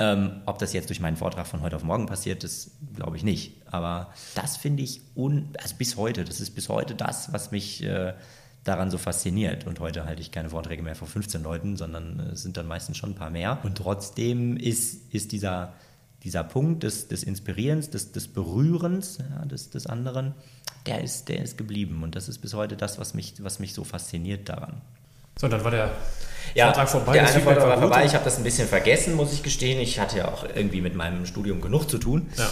Ähm, ob das jetzt durch meinen Vortrag von heute auf morgen passiert, das glaube ich nicht. Aber das finde ich, un also bis heute, das ist bis heute das, was mich äh, daran so fasziniert. Und heute halte ich keine Vorträge mehr vor 15 Leuten, sondern es äh, sind dann meistens schon ein paar mehr. Und trotzdem ist, ist dieser, dieser Punkt des, des Inspirierens, des, des Berührens ja, des, des anderen, der ist, der ist geblieben. Und das ist bis heute das, was mich, was mich so fasziniert daran. So, dann war der ja, Vortrag vorbei. Der eine Vortrag war vorbei. Ich habe das ein bisschen vergessen, muss ich gestehen. Ich hatte ja auch irgendwie mit meinem Studium genug zu tun. Ja.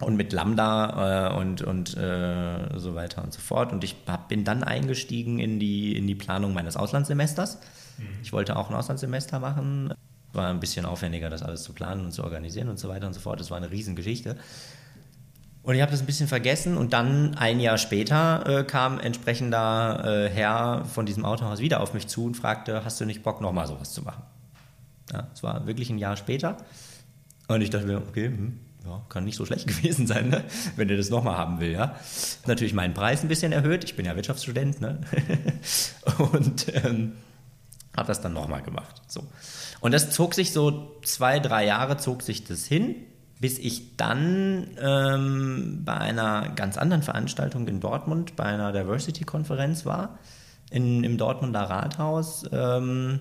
Und mit Lambda äh, und, und äh, so weiter und so fort. Und ich hab, bin dann eingestiegen in die, in die Planung meines Auslandssemesters. Mhm. Ich wollte auch ein Auslandssemester machen. War ein bisschen aufwendiger, das alles zu planen und zu organisieren und so weiter und so fort. Das war eine Riesengeschichte. Und ich habe das ein bisschen vergessen und dann ein Jahr später äh, kam entsprechender äh, Herr von diesem Autohaus wieder auf mich zu und fragte, hast du nicht Bock, nochmal sowas zu machen? Ja, es war wirklich ein Jahr später. Und ich dachte mir, okay, hm, ja, kann nicht so schlecht gewesen sein, ne? wenn er das nochmal haben will. Ja? Natürlich meinen Preis ein bisschen erhöht. Ich bin ja Wirtschaftsstudent. Ne? und ähm, habe das dann nochmal gemacht. So. Und das zog sich so zwei, drei Jahre, zog sich das hin, bis ich dann ähm, bei einer ganz anderen Veranstaltung in Dortmund, bei einer Diversity-Konferenz war, in, im Dortmunder Rathaus ähm,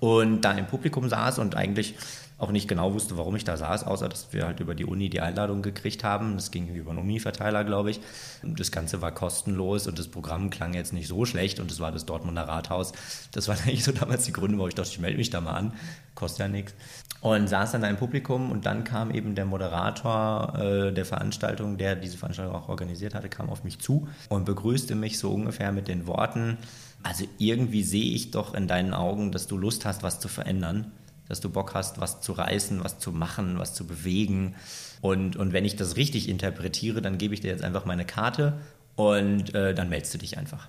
und da im Publikum saß und eigentlich auch nicht genau wusste, warum ich da saß, außer dass wir halt über die Uni die Einladung gekriegt haben. Das ging über einen Uni-Verteiler, glaube ich. Das Ganze war kostenlos und das Programm klang jetzt nicht so schlecht und es war das Dortmunder Rathaus. Das waren eigentlich so damals die Gründe, warum ich dachte, ich melde mich da mal an. Kostet ja nichts. Und saß dann da im Publikum und dann kam eben der Moderator äh, der Veranstaltung, der diese Veranstaltung auch organisiert hatte, kam auf mich zu und begrüßte mich so ungefähr mit den Worten, also irgendwie sehe ich doch in deinen Augen, dass du Lust hast, was zu verändern dass du Bock hast, was zu reißen, was zu machen, was zu bewegen. Und, und wenn ich das richtig interpretiere, dann gebe ich dir jetzt einfach meine Karte und äh, dann meldest du dich einfach.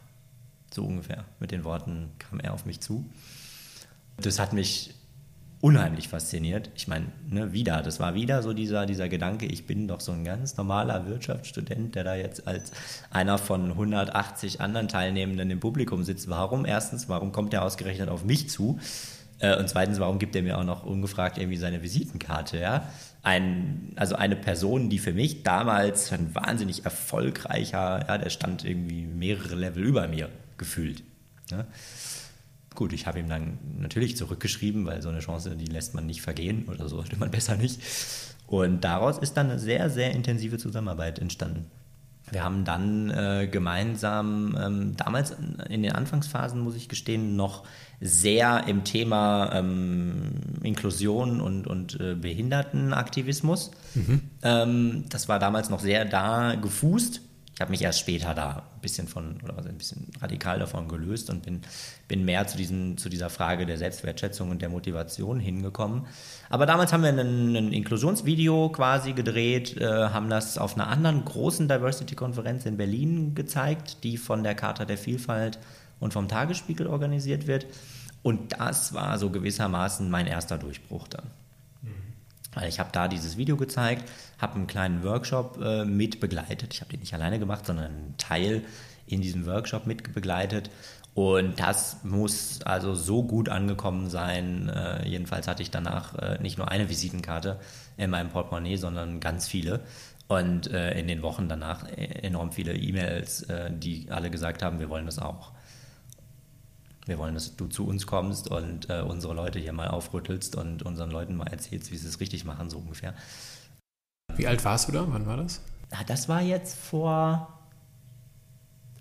So ungefähr. Mit den Worten kam er auf mich zu. Das hat mich unheimlich fasziniert. Ich meine, ne, wieder, das war wieder so dieser, dieser Gedanke, ich bin doch so ein ganz normaler Wirtschaftsstudent, der da jetzt als einer von 180 anderen Teilnehmenden im Publikum sitzt. Warum? Erstens, warum kommt der ausgerechnet auf mich zu? Äh, und zweitens, warum gibt er mir auch noch ungefragt irgendwie seine Visitenkarte? Ja? Ein, also eine Person, die für mich damals ein wahnsinnig erfolgreicher, ja, der stand irgendwie mehrere Level über mir gefühlt. Ja? Gut, ich habe ihm dann natürlich zurückgeschrieben, weil so eine Chance, die lässt man nicht vergehen oder so sollte man besser nicht. Und daraus ist dann eine sehr, sehr intensive Zusammenarbeit entstanden. Wir haben dann äh, gemeinsam, ähm, damals in den Anfangsphasen, muss ich gestehen, noch sehr im Thema ähm, Inklusion und, und äh, Behindertenaktivismus. Mhm. Ähm, das war damals noch sehr da gefußt. Ich habe mich erst später da ein bisschen von, oder ein bisschen radikal davon gelöst und bin, bin mehr zu, diesen, zu dieser Frage der Selbstwertschätzung und der Motivation hingekommen. Aber damals haben wir ein, ein Inklusionsvideo quasi gedreht, äh, haben das auf einer anderen großen Diversity-Konferenz in Berlin gezeigt, die von der Charta der Vielfalt und vom Tagesspiegel organisiert wird. Und das war so gewissermaßen mein erster Durchbruch dann. Weil ich habe da dieses Video gezeigt, habe einen kleinen Workshop äh, mit begleitet. Ich habe den nicht alleine gemacht, sondern einen Teil in diesem Workshop mit begleitet. Und das muss also so gut angekommen sein. Äh, jedenfalls hatte ich danach äh, nicht nur eine Visitenkarte in meinem Portemonnaie, sondern ganz viele. Und äh, in den Wochen danach äh, enorm viele E-Mails, äh, die alle gesagt haben, wir wollen das auch. Wir wollen, dass du zu uns kommst und äh, unsere Leute hier mal aufrüttelst und unseren Leuten mal erzählst, wie sie es richtig machen, so ungefähr. Wie alt warst du da? Wann war das? Ja, das war jetzt vor.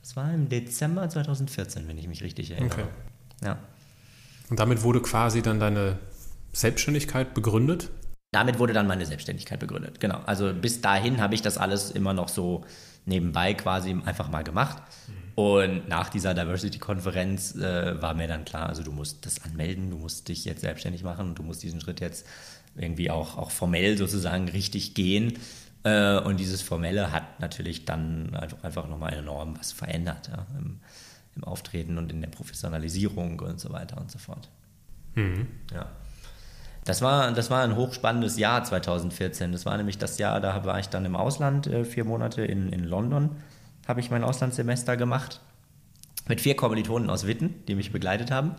Das war im Dezember 2014, wenn ich mich richtig erinnere. Okay. Ja. Und damit wurde quasi dann deine Selbstständigkeit begründet? Damit wurde dann meine Selbstständigkeit begründet, genau. Also bis dahin habe ich das alles immer noch so nebenbei quasi einfach mal gemacht. Mhm. Und nach dieser Diversity-Konferenz äh, war mir dann klar, also du musst das anmelden, du musst dich jetzt selbstständig machen und du musst diesen Schritt jetzt irgendwie auch, auch formell sozusagen richtig gehen. Äh, und dieses Formelle hat natürlich dann einfach, einfach nochmal enorm was verändert ja, im, im, Auftreten und in der Professionalisierung und so weiter und so fort. Mhm. Ja. Das war, das war ein hochspannendes Jahr 2014. Das war nämlich das Jahr, da war ich dann im Ausland, äh, vier Monate in, in London habe ich mein Auslandssemester gemacht mit vier Kommilitonen aus Witten, die mich begleitet haben.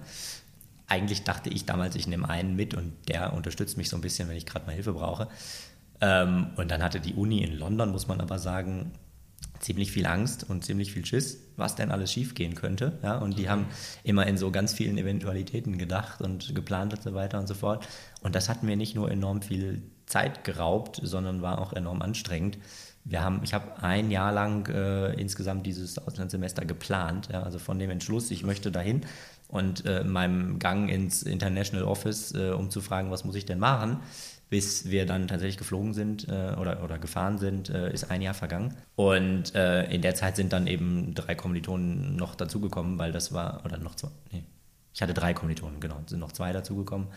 Eigentlich dachte ich damals, ich nehme einen mit und der unterstützt mich so ein bisschen, wenn ich gerade mal Hilfe brauche. Ähm, und dann hatte die Uni in London, muss man aber sagen, ziemlich viel Angst und ziemlich viel Schiss, was denn alles schiefgehen könnte. Ja? Und die haben immer in so ganz vielen Eventualitäten gedacht und geplant und so weiter und so fort. Und das hat mir nicht nur enorm viel Zeit geraubt, sondern war auch enorm anstrengend wir haben, ich habe ein Jahr lang äh, insgesamt dieses Auslandssemester geplant, ja, also von dem Entschluss, ich möchte dahin und äh, meinem Gang ins International Office, äh, um zu fragen, was muss ich denn machen, bis wir dann tatsächlich geflogen sind äh, oder, oder gefahren sind, äh, ist ein Jahr vergangen. Und äh, in der Zeit sind dann eben drei Kommilitonen noch dazugekommen, weil das war, oder noch zwei, nee, Ich hatte drei Kommilitonen, genau, sind noch zwei dazugekommen,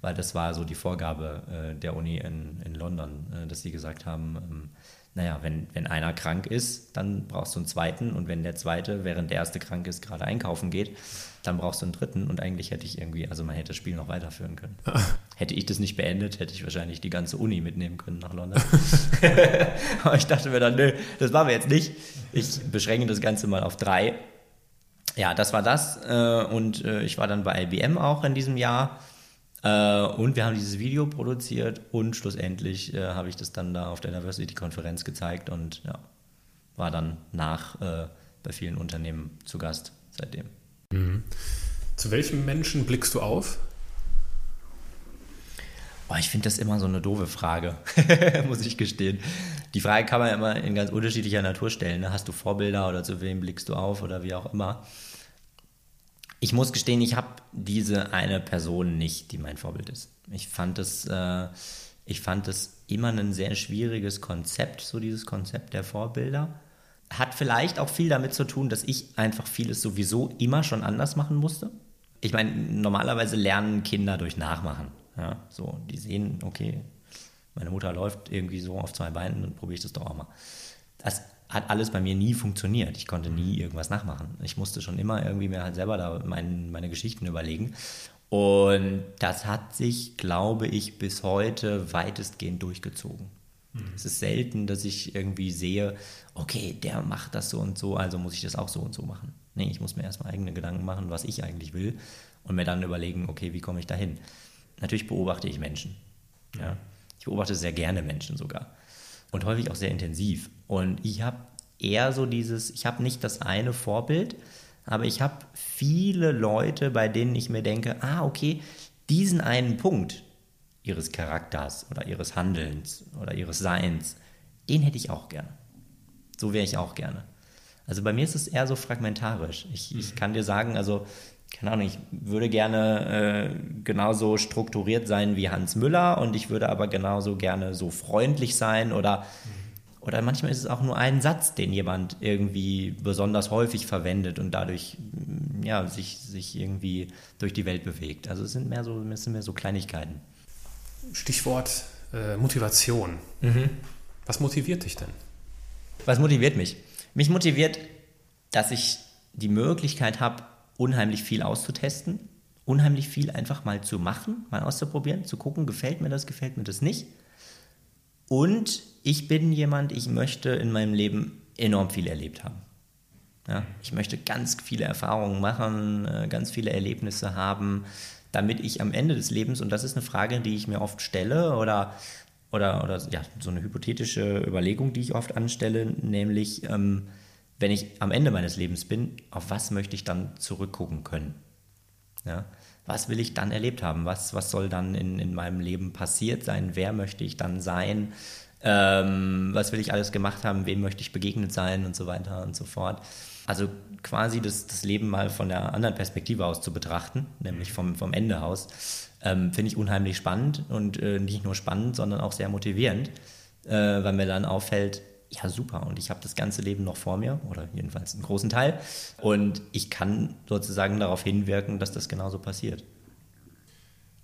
weil das war so die Vorgabe der Uni in, in London, dass sie gesagt haben, ähm, naja, wenn, wenn einer krank ist, dann brauchst du einen zweiten und wenn der zweite, während der erste krank ist, gerade einkaufen geht, dann brauchst du einen dritten und eigentlich hätte ich irgendwie, also man hätte das Spiel noch weiterführen können. hätte ich das nicht beendet, hätte ich wahrscheinlich die ganze Uni mitnehmen können nach London. Aber ich dachte mir dann, nö, das machen wir jetzt nicht. Ich beschränke das Ganze mal auf drei. Ja, das war das äh, und äh, ich war dann bei IBM auch in diesem Jahr und wir haben dieses Video produziert und schlussendlich äh, habe ich das dann da auf der Diversity-Konferenz gezeigt und ja, war dann nach äh, bei vielen Unternehmen zu Gast seitdem. Mhm. Zu welchem Menschen blickst du auf? Oh, ich finde das immer so eine doofe Frage, muss ich gestehen. Die Frage kann man ja immer in ganz unterschiedlicher Natur stellen. Ne? Hast du Vorbilder oder zu wem blickst du auf oder wie auch immer? Ich muss gestehen, ich habe diese eine Person nicht, die mein Vorbild ist. Ich fand es, äh, ich fand es immer ein sehr schwieriges Konzept, so dieses Konzept der Vorbilder. Hat vielleicht auch viel damit zu tun, dass ich einfach vieles sowieso immer schon anders machen musste. Ich meine, normalerweise lernen Kinder durch Nachmachen. Ja, so, die sehen, okay, meine Mutter läuft irgendwie so auf zwei Beinen, dann probiere ich das doch auch mal. Das hat alles bei mir nie funktioniert. Ich konnte nie irgendwas nachmachen. Ich musste schon immer irgendwie mir halt selber da mein, meine Geschichten überlegen. Und das hat sich, glaube ich, bis heute weitestgehend durchgezogen. Mhm. Es ist selten, dass ich irgendwie sehe, okay, der macht das so und so, also muss ich das auch so und so machen. Nee, ich muss mir erstmal eigene Gedanken machen, was ich eigentlich will und mir dann überlegen, okay, wie komme ich dahin? Natürlich beobachte ich Menschen. Ja. Ich beobachte sehr gerne Menschen sogar und häufig auch sehr intensiv. Und ich habe eher so dieses, ich habe nicht das eine Vorbild, aber ich habe viele Leute, bei denen ich mir denke, ah, okay, diesen einen Punkt ihres Charakters oder ihres Handelns oder ihres Seins, den hätte ich auch gerne. So wäre ich auch gerne. Also bei mir ist es eher so fragmentarisch. Ich, ich mhm. kann dir sagen, also keine Ahnung, ich würde gerne äh, genauso strukturiert sein wie Hans Müller und ich würde aber genauso gerne so freundlich sein oder, oder manchmal ist es auch nur ein Satz, den jemand irgendwie besonders häufig verwendet und dadurch ja, sich, sich irgendwie durch die Welt bewegt. Also es sind mehr so, es sind mehr so Kleinigkeiten. Stichwort äh, Motivation. Mhm. Was motiviert dich denn? Was motiviert mich? Mich motiviert, dass ich die Möglichkeit habe, unheimlich viel auszutesten, unheimlich viel einfach mal zu machen, mal auszuprobieren, zu gucken, gefällt mir das, gefällt mir das nicht. Und ich bin jemand, ich möchte in meinem Leben enorm viel erlebt haben. Ja, ich möchte ganz viele Erfahrungen machen, äh, ganz viele Erlebnisse haben, damit ich am Ende des Lebens, und das ist eine Frage, die ich mir oft stelle, oder, oder, oder ja, so eine hypothetische Überlegung, die ich oft anstelle, nämlich, ähm, wenn ich am Ende meines Lebens bin, auf was möchte ich dann zurückgucken können? Ja? Was will ich dann erlebt haben? Was, was soll dann in, in meinem Leben passiert sein? Wer möchte ich dann sein? Ähm, was will ich alles gemacht haben? Wem möchte ich begegnet sein? Und so weiter und so fort. Also quasi das, das Leben mal von der anderen Perspektive aus zu betrachten, nämlich vom, vom Ende aus, ähm, finde ich unheimlich spannend und äh, nicht nur spannend, sondern auch sehr motivierend, äh, weil mir dann auffällt, ja super und ich habe das ganze Leben noch vor mir oder jedenfalls einen großen Teil und ich kann sozusagen darauf hinwirken, dass das genauso passiert.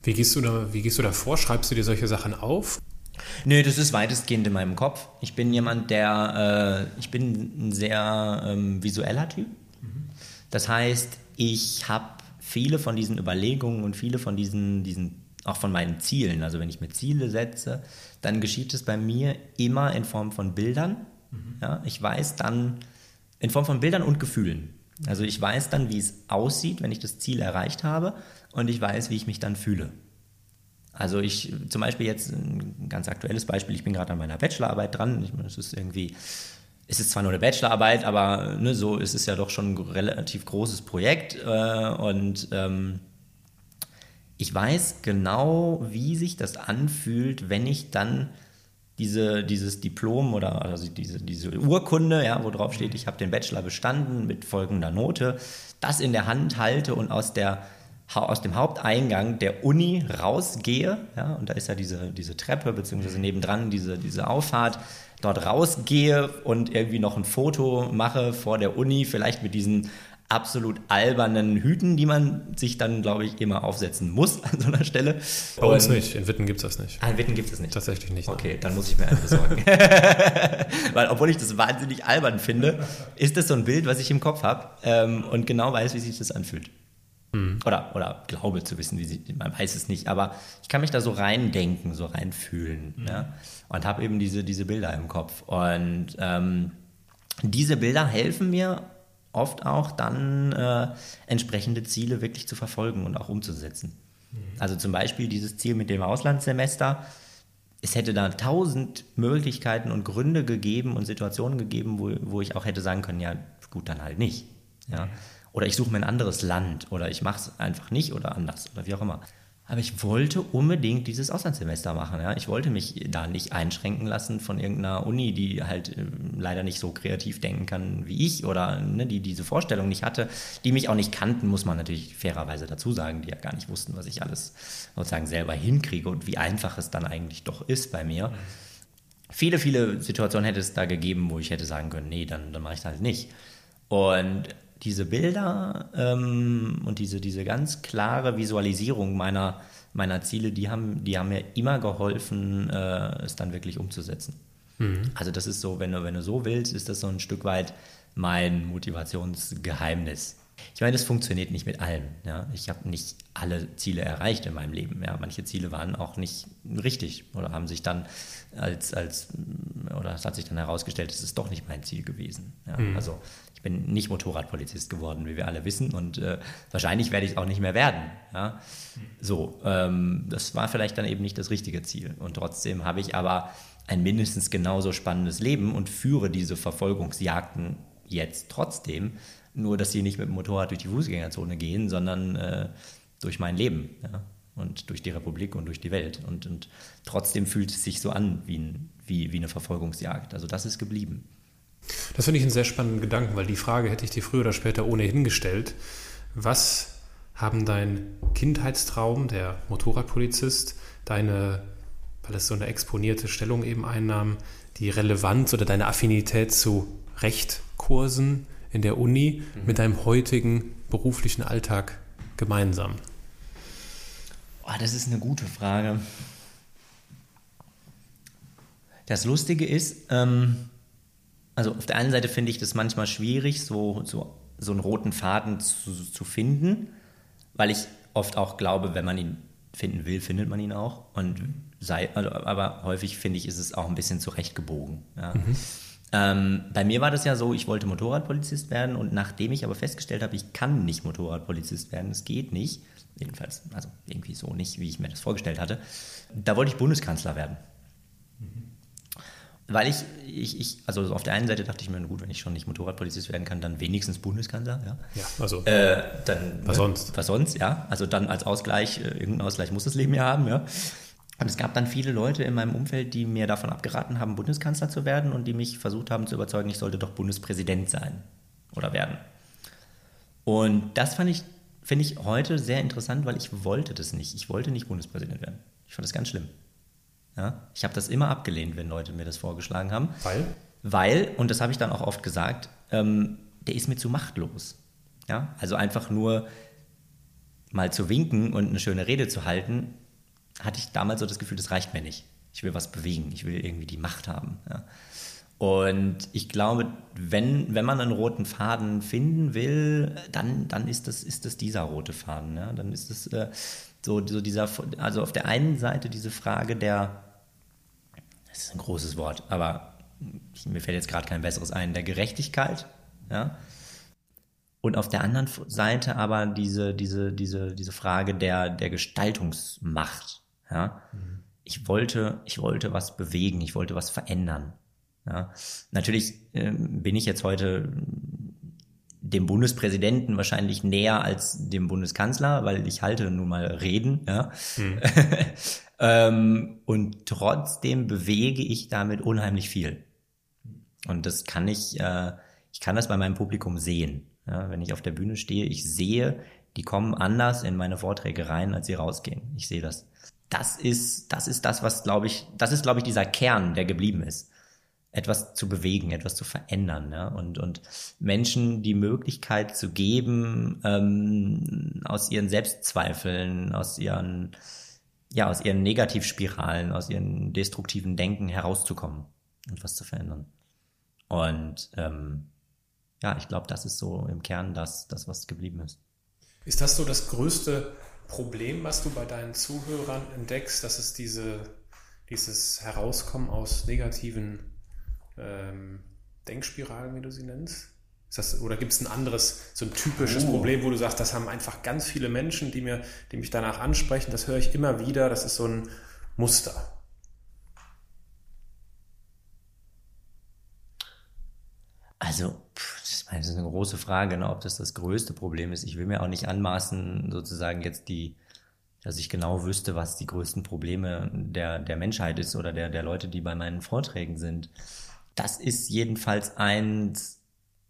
Wie gehst du da, wie gehst du da vor? Schreibst du dir solche Sachen auf? Nö, das ist weitestgehend in meinem Kopf. Ich bin jemand, der, äh, ich bin ein sehr ähm, visueller Typ. Mhm. Das heißt, ich habe viele von diesen Überlegungen und viele von diesen, diesen auch von meinen Zielen. Also wenn ich mir Ziele setze, dann geschieht es bei mir immer in Form von Bildern. Mhm. Ja, ich weiß dann in Form von Bildern und Gefühlen. Also ich weiß dann, wie es aussieht, wenn ich das Ziel erreicht habe und ich weiß, wie ich mich dann fühle. Also ich, zum Beispiel jetzt ein ganz aktuelles Beispiel, ich bin gerade an meiner Bachelorarbeit dran. Ich, es ist irgendwie, es ist zwar nur eine Bachelorarbeit, aber ne, so ist es ja doch schon ein relativ großes Projekt äh, und ähm, ich weiß genau, wie sich das anfühlt, wenn ich dann diese, dieses Diplom oder also diese, diese Urkunde, ja, wo drauf steht, ich habe den Bachelor bestanden mit folgender Note, das in der Hand halte und aus, der, aus dem Haupteingang der Uni rausgehe, ja, und da ist ja diese, diese Treppe, beziehungsweise nebendran diese, diese Auffahrt, dort rausgehe und irgendwie noch ein Foto mache vor der Uni, vielleicht mit diesen absolut albernen Hüten, die man sich dann, glaube ich, immer aufsetzen muss an so einer Stelle. Bei uns nicht. In Witten gibt es das nicht. Ah, in Witten gibt es das nicht. Tatsächlich nicht. Okay, dann muss ich mir einen besorgen. Weil, obwohl ich das wahnsinnig albern finde, ist das so ein Bild, was ich im Kopf habe ähm, und genau weiß, wie sich das anfühlt. Mhm. Oder, oder glaube zu wissen, wie sie, man weiß es nicht, aber ich kann mich da so reindenken, so reinfühlen. Mhm. Ja? Und habe eben diese, diese Bilder im Kopf. Und ähm, diese Bilder helfen mir oft auch dann äh, entsprechende Ziele wirklich zu verfolgen und auch umzusetzen. Mhm. Also zum Beispiel dieses Ziel mit dem Auslandssemester. Es hätte da tausend Möglichkeiten und Gründe gegeben und Situationen gegeben, wo, wo ich auch hätte sagen können, ja gut, dann halt nicht. Ja? Oder ich suche mir ein anderes Land oder ich mache es einfach nicht oder anders oder wie auch immer. Aber ich wollte unbedingt dieses Auslandssemester machen. Ja. Ich wollte mich da nicht einschränken lassen von irgendeiner Uni, die halt äh, leider nicht so kreativ denken kann wie ich oder ne, die diese Vorstellung nicht hatte, die mich auch nicht kannten, muss man natürlich fairerweise dazu sagen, die ja gar nicht wussten, was ich alles sozusagen selber hinkriege und wie einfach es dann eigentlich doch ist bei mir. Viele, viele Situationen hätte es da gegeben, wo ich hätte sagen können, nee, dann, dann mache ich das halt nicht. Und diese Bilder ähm, und diese, diese ganz klare Visualisierung meiner, meiner Ziele, die haben, die haben mir immer geholfen, äh, es dann wirklich umzusetzen. Mhm. Also das ist so, wenn du, wenn du so willst, ist das so ein Stück weit mein Motivationsgeheimnis. Ich meine, das funktioniert nicht mit allem. Ja. Ich habe nicht alle Ziele erreicht in meinem Leben. Ja. Manche Ziele waren auch nicht richtig oder haben sich dann als, als oder es hat sich dann herausgestellt, es ist doch nicht mein Ziel gewesen. Ja. Mhm. Also ich bin nicht Motorradpolizist geworden, wie wir alle wissen, und äh, wahrscheinlich werde ich es auch nicht mehr werden. Ja? So, ähm, das war vielleicht dann eben nicht das richtige Ziel. Und trotzdem habe ich aber ein mindestens genauso spannendes Leben und führe diese Verfolgungsjagden jetzt trotzdem, nur dass sie nicht mit dem Motorrad durch die Fußgängerzone gehen, sondern äh, durch mein Leben. Ja? und durch die Republik und durch die Welt. Und, und trotzdem fühlt es sich so an wie, ein, wie, wie eine Verfolgungsjagd. Also das ist geblieben. Das finde ich einen sehr spannenden Gedanken, weil die Frage hätte ich dir früher oder später ohnehin gestellt. Was haben dein Kindheitstraum, der Motorradpolizist, deine, weil es so eine exponierte Stellung eben einnahm, die Relevanz oder deine Affinität zu Rechtkursen in der Uni mhm. mit deinem heutigen beruflichen Alltag gemeinsam? Oh, das ist eine gute Frage. Das Lustige ist, ähm, also auf der einen Seite finde ich das manchmal schwierig, so, so, so einen roten Faden zu, zu finden, weil ich oft auch glaube, wenn man ihn finden will, findet man ihn auch. Und sei, also, aber häufig finde ich, ist es auch ein bisschen zurechtgebogen. Ja. Mhm. Ähm, bei mir war das ja so, ich wollte Motorradpolizist werden und nachdem ich aber festgestellt habe, ich kann nicht Motorradpolizist werden, es geht nicht, jedenfalls, also irgendwie so nicht, wie ich mir das vorgestellt hatte, da wollte ich Bundeskanzler werden. Weil ich, ich, ich, also auf der einen Seite dachte ich mir, gut, wenn ich schon nicht Motorradpolizist werden kann, dann wenigstens Bundeskanzler, ja. Ja, also. Äh, dann, was sonst? Was sonst, ja. Also dann als Ausgleich, äh, irgendeinen Ausgleich muss das Leben ja haben, ja. Und es gab dann viele Leute in meinem Umfeld, die mir davon abgeraten haben, Bundeskanzler zu werden und die mich versucht haben zu überzeugen, ich sollte doch Bundespräsident sein oder werden. Und das fand ich, finde ich heute sehr interessant, weil ich wollte das nicht. Ich wollte nicht Bundespräsident werden. Ich fand das ganz schlimm. Ja? Ich habe das immer abgelehnt, wenn Leute mir das vorgeschlagen haben. Weil? Weil, und das habe ich dann auch oft gesagt, ähm, der ist mir zu machtlos. Ja? Also einfach nur mal zu winken und eine schöne Rede zu halten, hatte ich damals so das Gefühl, das reicht mir nicht. Ich will was bewegen, ich will irgendwie die Macht haben. Ja? Und ich glaube, wenn, wenn man einen roten Faden finden will, dann, dann ist, das, ist das dieser rote Faden. Ja? Dann ist es äh, so, so dieser, also auf der einen Seite diese Frage der, das ist ein großes Wort, aber mir fällt jetzt gerade kein besseres ein, der Gerechtigkeit, ja. Und auf der anderen Seite aber diese, diese, diese, diese Frage der, der Gestaltungsmacht, ja. Mhm. Ich wollte, ich wollte was bewegen, ich wollte was verändern. Ja. Natürlich äh, bin ich jetzt heute dem Bundespräsidenten wahrscheinlich näher als dem Bundeskanzler, weil ich halte nun mal Reden. Ja. Hm. ähm, und trotzdem bewege ich damit unheimlich viel. Und das kann ich, äh, ich kann das bei meinem Publikum sehen. Ja, wenn ich auf der Bühne stehe, ich sehe, die kommen anders in meine Vorträge rein, als sie rausgehen. Ich sehe das. Das ist, das ist das, was glaube ich, das ist glaube ich dieser Kern, der geblieben ist. Etwas zu bewegen, etwas zu verändern. Ja? Und, und Menschen die Möglichkeit zu geben, ähm, aus ihren Selbstzweifeln, aus ihren, ja, aus ihren Negativspiralen, aus ihren destruktiven Denken herauszukommen und was zu verändern. Und ähm, ja, ich glaube, das ist so im Kern das, das, was geblieben ist. Ist das so das größte Problem, was du bei deinen Zuhörern entdeckst, dass es diese, dieses Herauskommen aus negativen ähm, Denkspiralen, wie du sie nennst? Ist das, oder gibt es ein anderes, so ein typisches oh. Problem, wo du sagst, das haben einfach ganz viele Menschen, die, mir, die mich danach ansprechen, das höre ich immer wieder, das ist so ein Muster. Also, das ist eine große Frage, ne, ob das das größte Problem ist. Ich will mir auch nicht anmaßen, sozusagen jetzt die, dass ich genau wüsste, was die größten Probleme der, der Menschheit ist oder der, der Leute, die bei meinen Vorträgen sind. Das ist jedenfalls eins,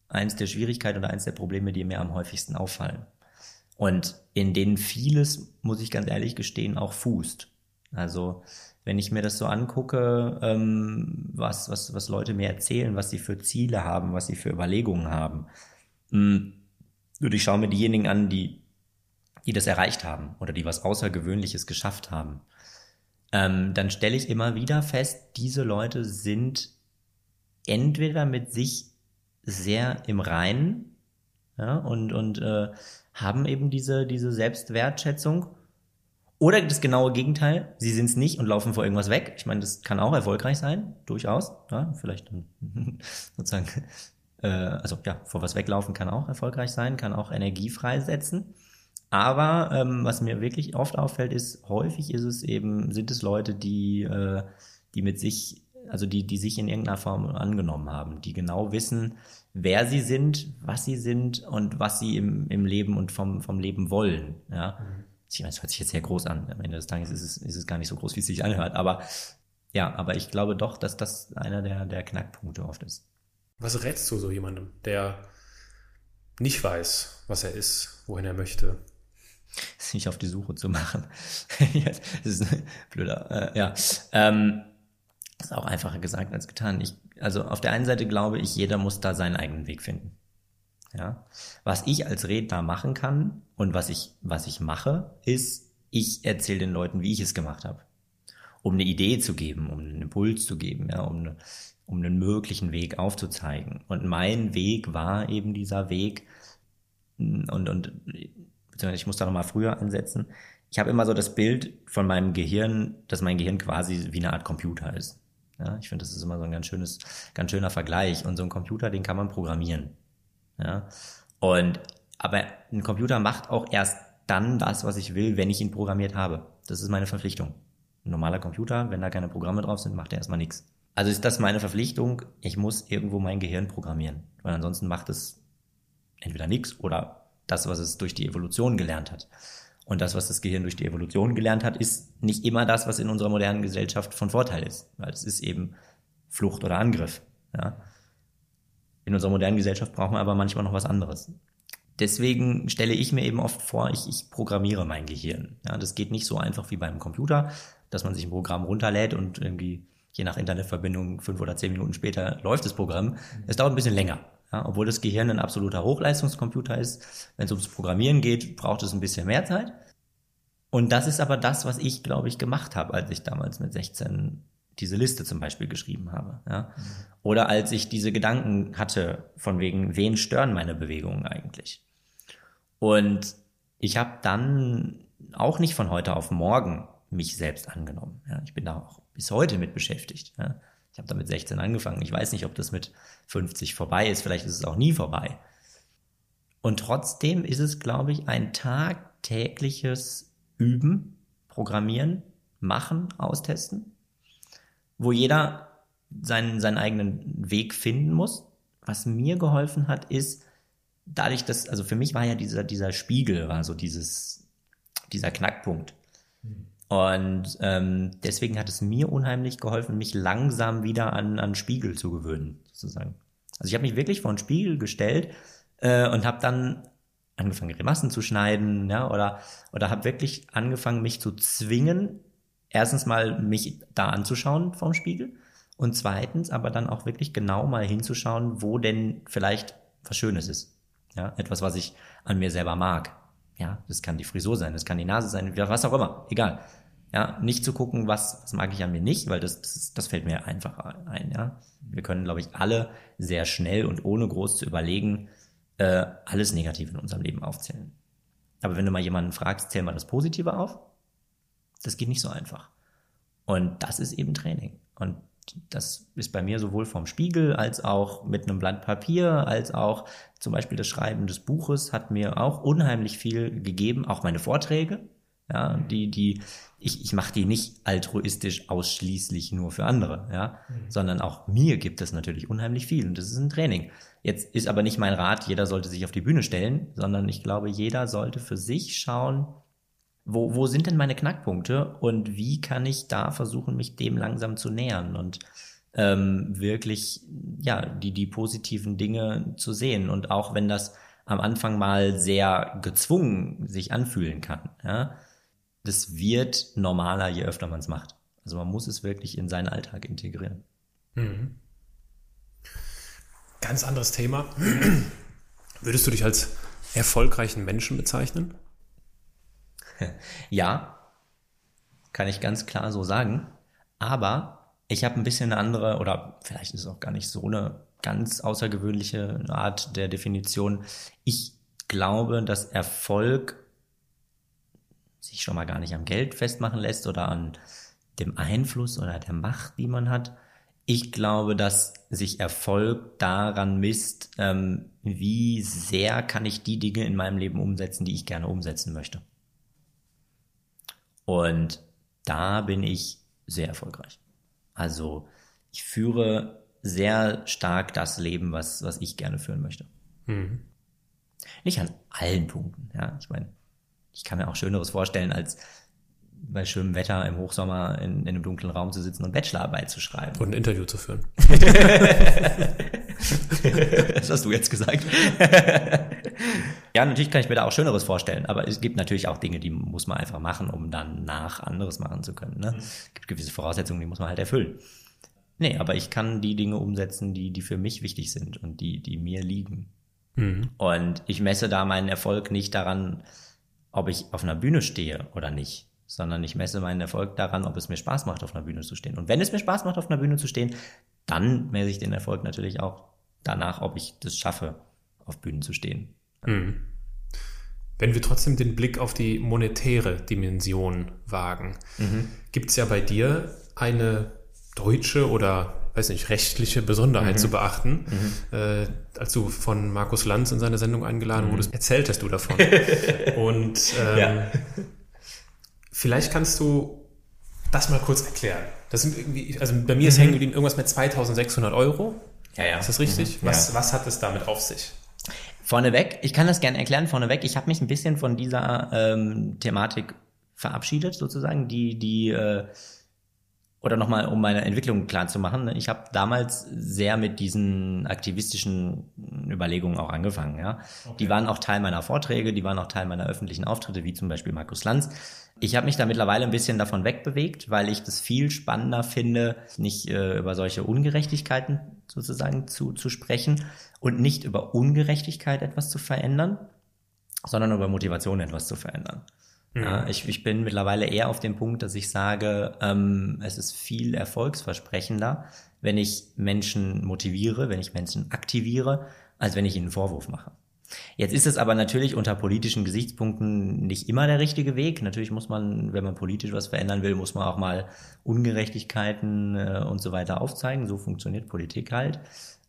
eins der Schwierigkeiten oder eins der Probleme, die mir am häufigsten auffallen. Und in denen vieles, muss ich ganz ehrlich gestehen, auch fußt. Also wenn ich mir das so angucke, ähm, was, was, was Leute mir erzählen, was sie für Ziele haben, was sie für Überlegungen haben, mh, hm, und ich schaue mir diejenigen an, die, die das erreicht haben oder die was Außergewöhnliches geschafft haben, ähm, dann stelle ich immer wieder fest, diese Leute sind entweder mit sich sehr im Reinen ja, und, und äh, haben eben diese, diese Selbstwertschätzung. Oder das genaue Gegenteil, sie sind es nicht und laufen vor irgendwas weg. Ich meine, das kann auch erfolgreich sein, durchaus. Ja, vielleicht sozusagen, äh, also ja, vor was weglaufen kann auch erfolgreich sein, kann auch Energie freisetzen. Aber ähm, was mir wirklich oft auffällt, ist, häufig ist es eben, sind es Leute, die, äh, die mit sich also die, die sich in irgendeiner Form angenommen haben, die genau wissen, wer sie sind, was sie sind und was sie im, im Leben und vom, vom Leben wollen. Ja. Mhm. Ich meine, das hört sich jetzt sehr groß an. Am Ende des Tages ist es, ist es gar nicht so groß, wie es sich anhört. Aber ja, aber ich glaube doch, dass das einer der, der Knackpunkte oft ist. Was rätst du so jemandem, der nicht weiß, was er ist, wohin er möchte? Sich auf die Suche zu machen. das ist blöder. Äh, ja. Ähm, ist auch einfacher gesagt als getan. Ich, also auf der einen Seite glaube ich, jeder muss da seinen eigenen Weg finden. Ja. Was ich als Redner machen kann und was ich, was ich mache, ist, ich erzähle den Leuten, wie ich es gemacht habe. Um eine Idee zu geben, um einen Impuls zu geben, ja, um, eine, um einen möglichen Weg aufzuzeigen. Und mein Weg war eben dieser Weg, und, und beziehungsweise ich muss da nochmal früher ansetzen. Ich habe immer so das Bild von meinem Gehirn, dass mein Gehirn quasi wie eine Art Computer ist. Ja, ich finde, das ist immer so ein ganz schönes, ganz schöner Vergleich. Und so ein Computer, den kann man programmieren. Ja. Und, aber ein Computer macht auch erst dann das, was ich will, wenn ich ihn programmiert habe. Das ist meine Verpflichtung. Ein normaler Computer, wenn da keine Programme drauf sind, macht er erstmal nichts. Also ist das meine Verpflichtung, ich muss irgendwo mein Gehirn programmieren. Weil ansonsten macht es entweder nichts oder das, was es durch die Evolution gelernt hat. Und das, was das Gehirn durch die Evolution gelernt hat, ist nicht immer das, was in unserer modernen Gesellschaft von Vorteil ist. Weil es ist eben Flucht oder Angriff. Ja. In unserer modernen Gesellschaft brauchen wir aber manchmal noch was anderes. Deswegen stelle ich mir eben oft vor, ich, ich programmiere mein Gehirn. Ja, das geht nicht so einfach wie beim Computer, dass man sich ein Programm runterlädt und irgendwie je nach Internetverbindung fünf oder zehn Minuten später läuft das Programm. Es dauert ein bisschen länger. Ja, obwohl das Gehirn ein absoluter Hochleistungskomputer ist, wenn es ums Programmieren geht, braucht es ein bisschen mehr Zeit. Und das ist aber das, was ich, glaube ich, gemacht habe, als ich damals mit 16 diese Liste zum Beispiel geschrieben habe. Ja? Mhm. Oder als ich diese Gedanken hatte, von wegen, wen stören meine Bewegungen eigentlich? Und ich habe dann auch nicht von heute auf morgen mich selbst angenommen. Ja? Ich bin da auch bis heute mit beschäftigt. Ja? Ich habe damit 16 angefangen. Ich weiß nicht, ob das mit 50 vorbei ist. Vielleicht ist es auch nie vorbei. Und trotzdem ist es, glaube ich, ein tagtägliches Üben, Programmieren, Machen, Austesten, wo jeder seinen, seinen eigenen Weg finden muss. Was mir geholfen hat, ist, dadurch, dass, also für mich war ja dieser, dieser Spiegel, war so dieses, dieser Knackpunkt. Mhm. Und ähm, deswegen hat es mir unheimlich geholfen, mich langsam wieder an, an Spiegel zu gewöhnen, sozusagen. Also ich habe mich wirklich vor einen Spiegel gestellt äh, und habe dann angefangen, Grimassen zu schneiden, ja, oder, oder habe wirklich angefangen, mich zu zwingen, erstens mal mich da anzuschauen vorm Spiegel Und zweitens aber dann auch wirklich genau mal hinzuschauen, wo denn vielleicht was Schönes ist. Ja, etwas, was ich an mir selber mag. Ja, das kann die Frisur sein, das kann die Nase sein, was auch immer, egal. Ja, nicht zu gucken, was, was mag ich an mir nicht, weil das, das, das fällt mir einfach ein. Ja, wir können, glaube ich, alle sehr schnell und ohne groß zu überlegen äh, alles Negative in unserem Leben aufzählen. Aber wenn du mal jemanden fragst, zähl mal das Positive auf, das geht nicht so einfach. Und das ist eben Training. Und das ist bei mir sowohl vom Spiegel als auch mit einem Blatt Papier, als auch zum Beispiel das Schreiben des Buches hat mir auch unheimlich viel gegeben, auch meine Vorträge. Ja, die, die, ich, ich mache die nicht altruistisch ausschließlich nur für andere, ja, mhm. sondern auch mir gibt es natürlich unheimlich viel und das ist ein Training. Jetzt ist aber nicht mein Rat, jeder sollte sich auf die Bühne stellen, sondern ich glaube, jeder sollte für sich schauen, wo, wo sind denn meine Knackpunkte und wie kann ich da versuchen, mich dem langsam zu nähern und ähm, wirklich ja die die positiven Dinge zu sehen und auch wenn das am Anfang mal sehr gezwungen sich anfühlen kann, ja, das wird normaler, je öfter man es macht. Also man muss es wirklich in seinen Alltag integrieren. Mhm. Ganz anderes Thema. Würdest du dich als erfolgreichen Menschen bezeichnen? Ja, kann ich ganz klar so sagen. Aber ich habe ein bisschen eine andere, oder vielleicht ist es auch gar nicht so eine ganz außergewöhnliche Art der Definition. Ich glaube, dass Erfolg sich schon mal gar nicht am Geld festmachen lässt oder an dem Einfluss oder der Macht, die man hat. Ich glaube, dass sich Erfolg daran misst, ähm, wie sehr kann ich die Dinge in meinem Leben umsetzen, die ich gerne umsetzen möchte. Und da bin ich sehr erfolgreich. Also ich führe sehr stark das Leben, was, was ich gerne führen möchte. Mhm. Nicht an allen Punkten, ja. Ich meine, ich kann mir auch Schöneres vorstellen, als bei schönem Wetter im Hochsommer in, in einem dunklen Raum zu sitzen und Bachelorarbeit zu schreiben. Und ein Interview zu führen. das hast du jetzt gesagt. ja, natürlich kann ich mir da auch Schöneres vorstellen, aber es gibt natürlich auch Dinge, die muss man einfach machen, um dann nach anderes machen zu können. Ne? Es gibt gewisse Voraussetzungen, die muss man halt erfüllen. Nee, aber ich kann die Dinge umsetzen, die, die für mich wichtig sind und die, die mir liegen. Mhm. Und ich messe da meinen Erfolg nicht daran, ob ich auf einer Bühne stehe oder nicht, sondern ich messe meinen Erfolg daran, ob es mir Spaß macht, auf einer Bühne zu stehen. Und wenn es mir Spaß macht, auf einer Bühne zu stehen, dann messe ich den Erfolg natürlich auch danach, ob ich das schaffe, auf Bühnen zu stehen. Mhm. Wenn wir trotzdem den Blick auf die monetäre Dimension wagen, mhm. gibt es ja bei dir eine deutsche oder weiß nicht, rechtliche Besonderheit mhm. zu beachten. Mhm. Äh, als du von Markus Lanz in seine Sendung eingeladen mhm. wurdest, erzähltest du davon. Und ähm, ja. vielleicht kannst du das mal kurz erklären. Das sind irgendwie, also bei mir ist mhm. hängen geblieben irgendwas mit 2600 Euro. Ja, ja. Ist das richtig? Mhm. Was, ja. was hat es damit auf sich? Vorneweg, ich kann das gerne erklären, vorneweg, ich habe mich ein bisschen von dieser ähm, Thematik verabschiedet, sozusagen, die, die äh, oder nochmal, um meine Entwicklung klar zu machen, ne, ich habe damals sehr mit diesen aktivistischen Überlegungen auch angefangen. Ja, okay. Die waren auch Teil meiner Vorträge, die waren auch Teil meiner öffentlichen Auftritte, wie zum Beispiel Markus Lanz. Ich habe mich da mittlerweile ein bisschen davon wegbewegt, weil ich das viel spannender finde, nicht äh, über solche Ungerechtigkeiten sozusagen zu, zu sprechen und nicht über Ungerechtigkeit etwas zu verändern, sondern über Motivation etwas zu verändern. Ja, mhm. ich, ich bin mittlerweile eher auf dem Punkt, dass ich sage, ähm, es ist viel erfolgsversprechender, wenn ich Menschen motiviere, wenn ich Menschen aktiviere, als wenn ich ihnen einen Vorwurf mache. Jetzt ist es aber natürlich unter politischen Gesichtspunkten nicht immer der richtige Weg. Natürlich muss man, wenn man politisch was verändern will, muss man auch mal Ungerechtigkeiten äh, und so weiter aufzeigen. So funktioniert Politik halt.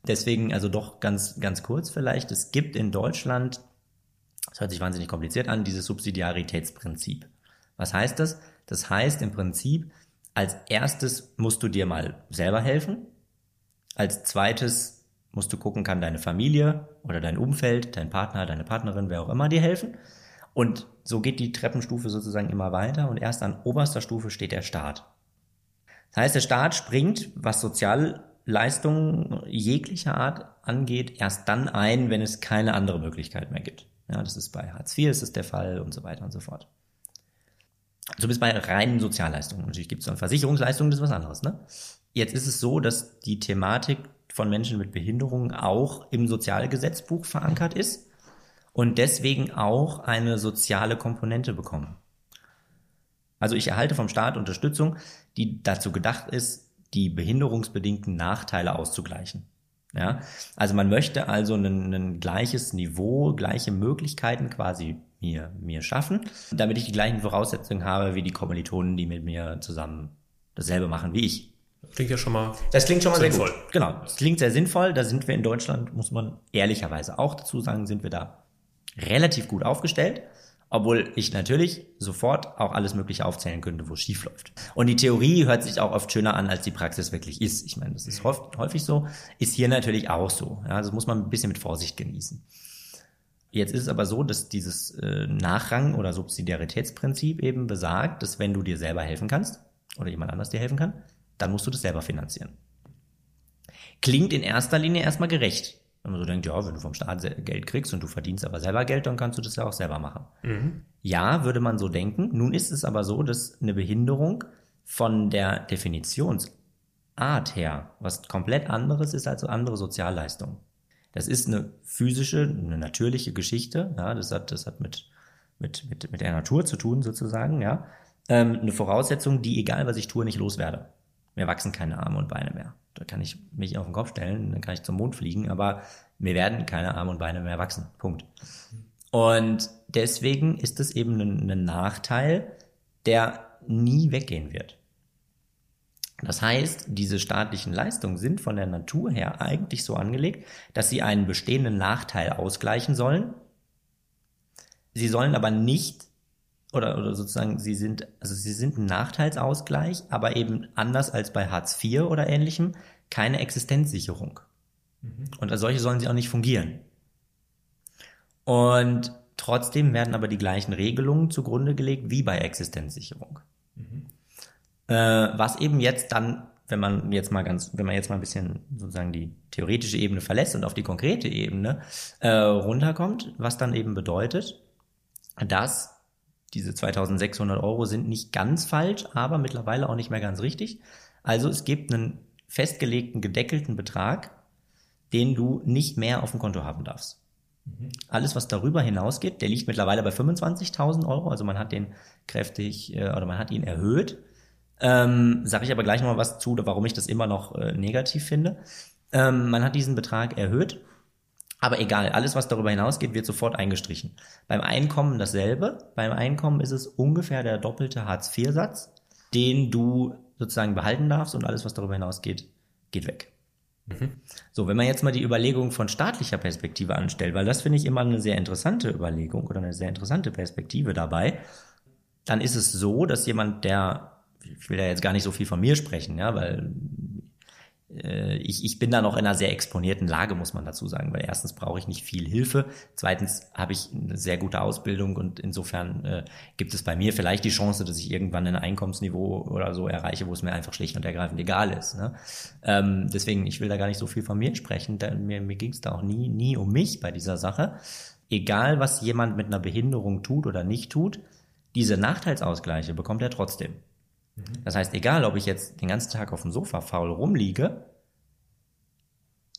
Deswegen also doch ganz, ganz kurz vielleicht. Es gibt in Deutschland das hört sich wahnsinnig kompliziert an, dieses Subsidiaritätsprinzip. Was heißt das? Das heißt im Prinzip, als erstes musst du dir mal selber helfen. Als zweites musst du gucken, kann deine Familie oder dein Umfeld, dein Partner, deine Partnerin, wer auch immer dir helfen. Und so geht die Treppenstufe sozusagen immer weiter und erst an oberster Stufe steht der Staat. Das heißt, der Staat springt, was Sozialleistungen jeglicher Art angeht, erst dann ein, wenn es keine andere Möglichkeit mehr gibt. Ja, das ist bei Hartz IV ist das der Fall und so weiter und so fort. Zumindest bei reinen Sozialleistungen. Natürlich gibt es dann Versicherungsleistungen, das ist was anderes. Ne? Jetzt ist es so, dass die Thematik von Menschen mit Behinderungen auch im Sozialgesetzbuch verankert ist und deswegen auch eine soziale Komponente bekommen. Also ich erhalte vom Staat Unterstützung, die dazu gedacht ist, die behinderungsbedingten Nachteile auszugleichen. Ja, also man möchte also ein, ein gleiches Niveau, gleiche Möglichkeiten quasi mir, mir schaffen, damit ich die gleichen Voraussetzungen habe wie die Kommilitonen, die mit mir zusammen dasselbe machen wie ich. Klingt ja schon mal. Das klingt schon mal sinnvoll. sehr gut. Genau, das klingt sehr sinnvoll. Da sind wir in Deutschland, muss man ehrlicherweise auch dazu sagen, sind wir da relativ gut aufgestellt. Obwohl ich natürlich sofort auch alles Mögliche aufzählen könnte, wo es schief läuft. Und die Theorie hört sich auch oft schöner an, als die Praxis wirklich ist. Ich meine, das ist häufig so, ist hier natürlich auch so. Ja, das muss man ein bisschen mit Vorsicht genießen. Jetzt ist es aber so, dass dieses äh, Nachrang- oder Subsidiaritätsprinzip eben besagt, dass wenn du dir selber helfen kannst oder jemand anders dir helfen kann, dann musst du das selber finanzieren. Klingt in erster Linie erstmal gerecht. Wenn man so denkt, ja, wenn du vom Staat Geld kriegst und du verdienst aber selber Geld, dann kannst du das ja auch selber machen. Mhm. Ja, würde man so denken. Nun ist es aber so, dass eine Behinderung von der Definitionsart her was komplett anderes ist als andere Sozialleistungen. Das ist eine physische, eine natürliche Geschichte. Ja, das hat, das hat mit, mit, mit, mit der Natur zu tun, sozusagen, ja. Ähm, eine Voraussetzung, die, egal was ich tue, nicht loswerde. Mir wachsen keine Arme und Beine mehr. Da kann ich mich auf den Kopf stellen, dann kann ich zum Mond fliegen, aber mir werden keine Arme und Beine mehr wachsen. Punkt. Und deswegen ist es eben ein, ein Nachteil, der nie weggehen wird. Das heißt, diese staatlichen Leistungen sind von der Natur her eigentlich so angelegt, dass sie einen bestehenden Nachteil ausgleichen sollen. Sie sollen aber nicht oder, oder sozusagen, sie sind, also sie sind ein Nachteilsausgleich, aber eben anders als bei Hartz IV oder ähnlichem, keine Existenzsicherung. Mhm. Und als solche sollen sie auch nicht fungieren. Und trotzdem werden aber die gleichen Regelungen zugrunde gelegt wie bei Existenzsicherung. Mhm. Äh, was eben jetzt dann, wenn man jetzt mal ganz, wenn man jetzt mal ein bisschen sozusagen die theoretische Ebene verlässt und auf die konkrete Ebene äh, runterkommt, was dann eben bedeutet, dass diese 2600 Euro sind nicht ganz falsch, aber mittlerweile auch nicht mehr ganz richtig. Also es gibt einen festgelegten, gedeckelten Betrag, den du nicht mehr auf dem Konto haben darfst. Mhm. Alles, was darüber hinausgeht, der liegt mittlerweile bei 25.000 Euro, also man hat den kräftig äh, oder man hat ihn erhöht. Ähm, Sage ich aber gleich nochmal was zu, warum ich das immer noch äh, negativ finde. Ähm, man hat diesen Betrag erhöht aber egal, alles, was darüber hinausgeht, wird sofort eingestrichen. Beim Einkommen dasselbe. Beim Einkommen ist es ungefähr der doppelte Hartz-IV-Satz, den du sozusagen behalten darfst und alles, was darüber hinausgeht, geht weg. Mhm. So, wenn man jetzt mal die Überlegung von staatlicher Perspektive anstellt, weil das finde ich immer eine sehr interessante Überlegung oder eine sehr interessante Perspektive dabei, dann ist es so, dass jemand, der, ich will ja jetzt gar nicht so viel von mir sprechen, ja, weil ich, ich bin da noch in einer sehr exponierten Lage, muss man dazu sagen, weil erstens brauche ich nicht viel Hilfe, zweitens habe ich eine sehr gute Ausbildung und insofern äh, gibt es bei mir vielleicht die Chance, dass ich irgendwann ein Einkommensniveau oder so erreiche, wo es mir einfach schlicht und ergreifend egal ist. Ne? Ähm, deswegen, ich will da gar nicht so viel von mir sprechen, da, mir, mir ging es da auch nie, nie um mich bei dieser Sache. Egal, was jemand mit einer Behinderung tut oder nicht tut, diese Nachteilsausgleiche bekommt er trotzdem. Mhm. Das heißt, egal, ob ich jetzt den ganzen Tag auf dem Sofa faul rumliege,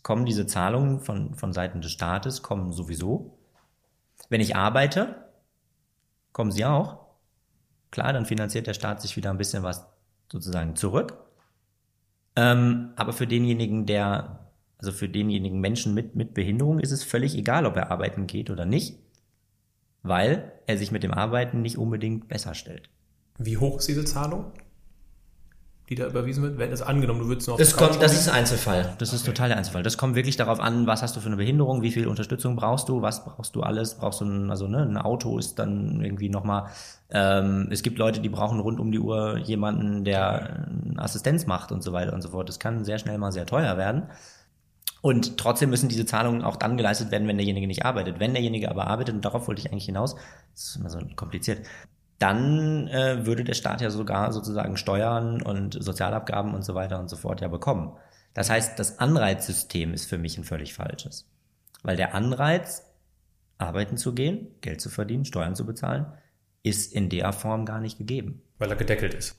kommen diese Zahlungen von, von Seiten des Staates, kommen sowieso. Wenn ich arbeite, kommen sie auch. Klar, dann finanziert der Staat sich wieder ein bisschen was sozusagen zurück. Ähm, aber für denjenigen, der, also für denjenigen Menschen mit, mit Behinderung ist es völlig egal, ob er arbeiten geht oder nicht, weil er sich mit dem Arbeiten nicht unbedingt besser stellt. Wie hoch ist diese Zahlung? Die da überwiesen wird? Wenn es angenommen, du würdest noch. Das, kommt, das ist Einzelfall. Das okay. ist total der Einzelfall. Das kommt wirklich darauf an, was hast du für eine Behinderung, wie viel Unterstützung brauchst du, was brauchst du alles, brauchst du ein, also ne, ein Auto ist dann irgendwie nochmal, ähm, es gibt Leute, die brauchen rund um die Uhr jemanden, der Assistenz macht und so weiter und so fort. Das kann sehr schnell mal sehr teuer werden. Und trotzdem müssen diese Zahlungen auch dann geleistet werden, wenn derjenige nicht arbeitet. Wenn derjenige aber arbeitet, und darauf wollte ich eigentlich hinaus, das ist immer so kompliziert, dann äh, würde der Staat ja sogar sozusagen Steuern und Sozialabgaben und so weiter und so fort ja bekommen. Das heißt, das Anreizsystem ist für mich ein völlig falsches. Weil der Anreiz, arbeiten zu gehen, Geld zu verdienen, Steuern zu bezahlen, ist in der Form gar nicht gegeben. Weil er gedeckelt ist.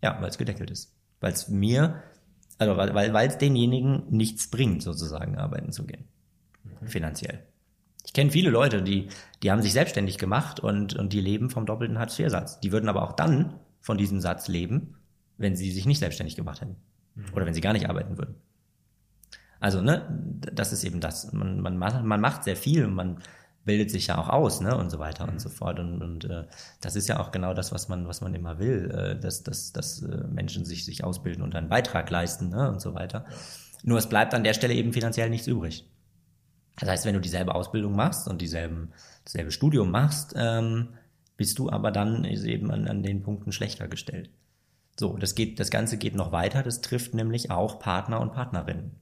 Ja, weil es gedeckelt ist. Weil es mir Also weil es denjenigen nichts bringt, sozusagen arbeiten zu gehen. Mhm. Finanziell. Ich kenne viele Leute, die, die haben sich selbstständig gemacht und, und die leben vom doppelten Hartz-IV-Satz. Die würden aber auch dann von diesem Satz leben, wenn sie sich nicht selbstständig gemacht hätten. Mhm. Oder wenn sie gar nicht arbeiten würden. Also, ne, das ist eben das. Man, man, man macht sehr viel und man bildet sich ja auch aus, ne, und so weiter und so fort. Und, und äh, das ist ja auch genau das, was man, was man immer will, äh, dass, dass, dass äh, Menschen sich, sich ausbilden und einen Beitrag leisten, ne, und so weiter. Nur es bleibt an der Stelle eben finanziell nichts übrig. Das heißt, wenn du dieselbe Ausbildung machst und dieselben, dasselbe Studium machst, ähm, bist du aber dann eben an, an den Punkten schlechter gestellt. So, das geht, das Ganze geht noch weiter. Das trifft nämlich auch Partner und Partnerinnen.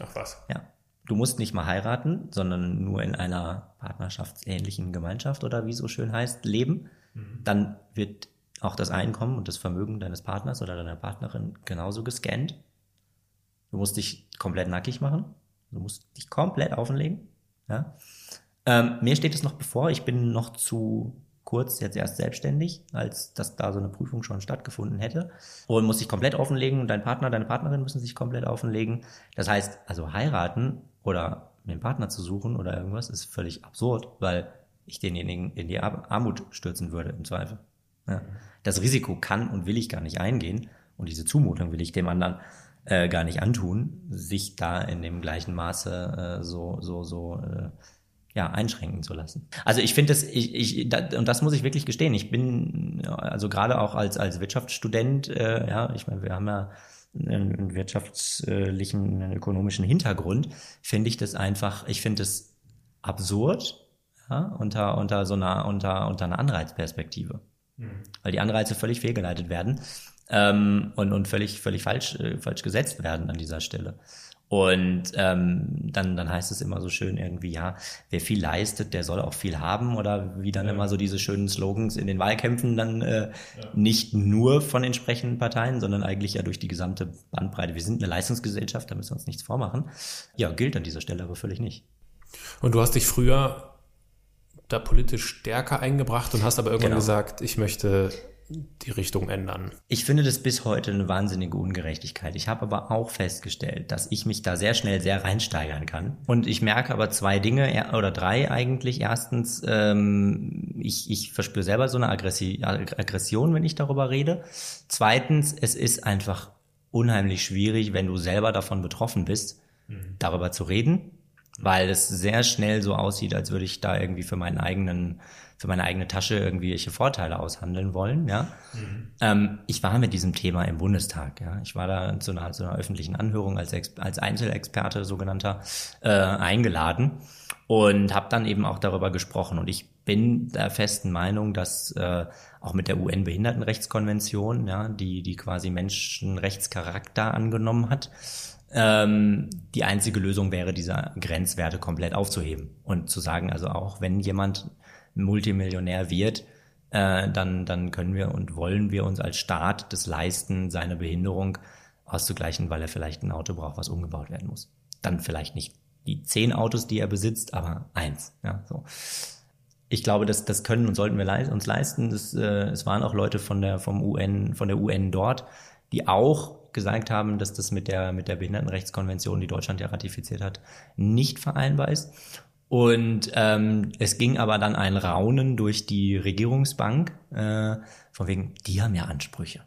Ach was. Ja. Du musst nicht mal heiraten, sondern nur in einer partnerschaftsähnlichen Gemeinschaft oder wie so schön heißt, leben. Mhm. Dann wird auch das Einkommen und das Vermögen deines Partners oder deiner Partnerin genauso gescannt. Du musst dich komplett nackig machen. Du musst dich komplett offenlegen. Ja? Ähm, mir steht es noch bevor. Ich bin noch zu kurz jetzt erst selbstständig, als dass da so eine Prüfung schon stattgefunden hätte. Und muss sich komplett offenlegen und dein Partner, deine Partnerin müssen sich komplett offenlegen. Das heißt, also heiraten oder einen Partner zu suchen oder irgendwas ist völlig absurd, weil ich denjenigen in die Armut stürzen würde im Zweifel. Ja. Das Risiko kann und will ich gar nicht eingehen und diese Zumutung will ich dem anderen äh, gar nicht antun, sich da in dem gleichen Maße äh, so so so äh, ja, einschränken zu lassen. Also ich finde das, ich, ich, da, und das muss ich wirklich gestehen, ich bin, also gerade auch als, als Wirtschaftsstudent, äh, ja, ich meine, wir haben ja einen wirtschaftlichen, einen ökonomischen Hintergrund, finde ich das einfach, ich finde es absurd, ja, unter, unter so einer, unter, unter einer Anreizperspektive. Mhm. Weil die Anreize völlig fehlgeleitet werden ähm, und, und völlig, völlig falsch, äh, falsch gesetzt werden an dieser Stelle. Und ähm, dann, dann heißt es immer so schön irgendwie, ja, wer viel leistet, der soll auch viel haben. Oder wie dann ja. immer so diese schönen Slogans in den Wahlkämpfen dann äh, ja. nicht nur von entsprechenden Parteien, sondern eigentlich ja durch die gesamte Bandbreite. Wir sind eine Leistungsgesellschaft, da müssen wir uns nichts vormachen. Ja, gilt an dieser Stelle aber völlig nicht. Und du hast dich früher da politisch stärker eingebracht und hast aber irgendwann genau. gesagt, ich möchte die Richtung ändern. Ich finde das bis heute eine wahnsinnige Ungerechtigkeit. Ich habe aber auch festgestellt, dass ich mich da sehr schnell sehr reinsteigern kann. Und ich merke aber zwei Dinge oder drei eigentlich. Erstens, ähm, ich, ich verspüre selber so eine Aggression, wenn ich darüber rede. Zweitens, es ist einfach unheimlich schwierig, wenn du selber davon betroffen bist, mhm. darüber zu reden, weil es sehr schnell so aussieht, als würde ich da irgendwie für meinen eigenen für meine eigene Tasche irgendwelche Vorteile aushandeln wollen. Ja, mhm. ähm, ich war mit diesem Thema im Bundestag. Ja, ich war da zu einer, zu einer öffentlichen Anhörung als als Einzelexperte sogenannter äh, eingeladen und habe dann eben auch darüber gesprochen. Und ich bin der festen Meinung, dass äh, auch mit der UN-Behindertenrechtskonvention, ja, die die quasi Menschenrechtscharakter angenommen hat, ähm, die einzige Lösung wäre, diese Grenzwerte komplett aufzuheben und zu sagen, also auch wenn jemand Multimillionär wird, äh, dann, dann können wir und wollen wir uns als Staat das leisten, seine Behinderung auszugleichen, weil er vielleicht ein Auto braucht, was umgebaut werden muss. Dann vielleicht nicht die zehn Autos, die er besitzt, aber eins. Ja, so. Ich glaube, das, das können und sollten wir uns leisten. Das, äh, es waren auch Leute von der, vom UN, von der UN dort, die auch gesagt haben, dass das mit der, mit der Behindertenrechtskonvention, die Deutschland ja ratifiziert hat, nicht vereinbar ist. Und ähm, es ging aber dann ein Raunen durch die Regierungsbank, äh, von wegen, die haben ja Ansprüche.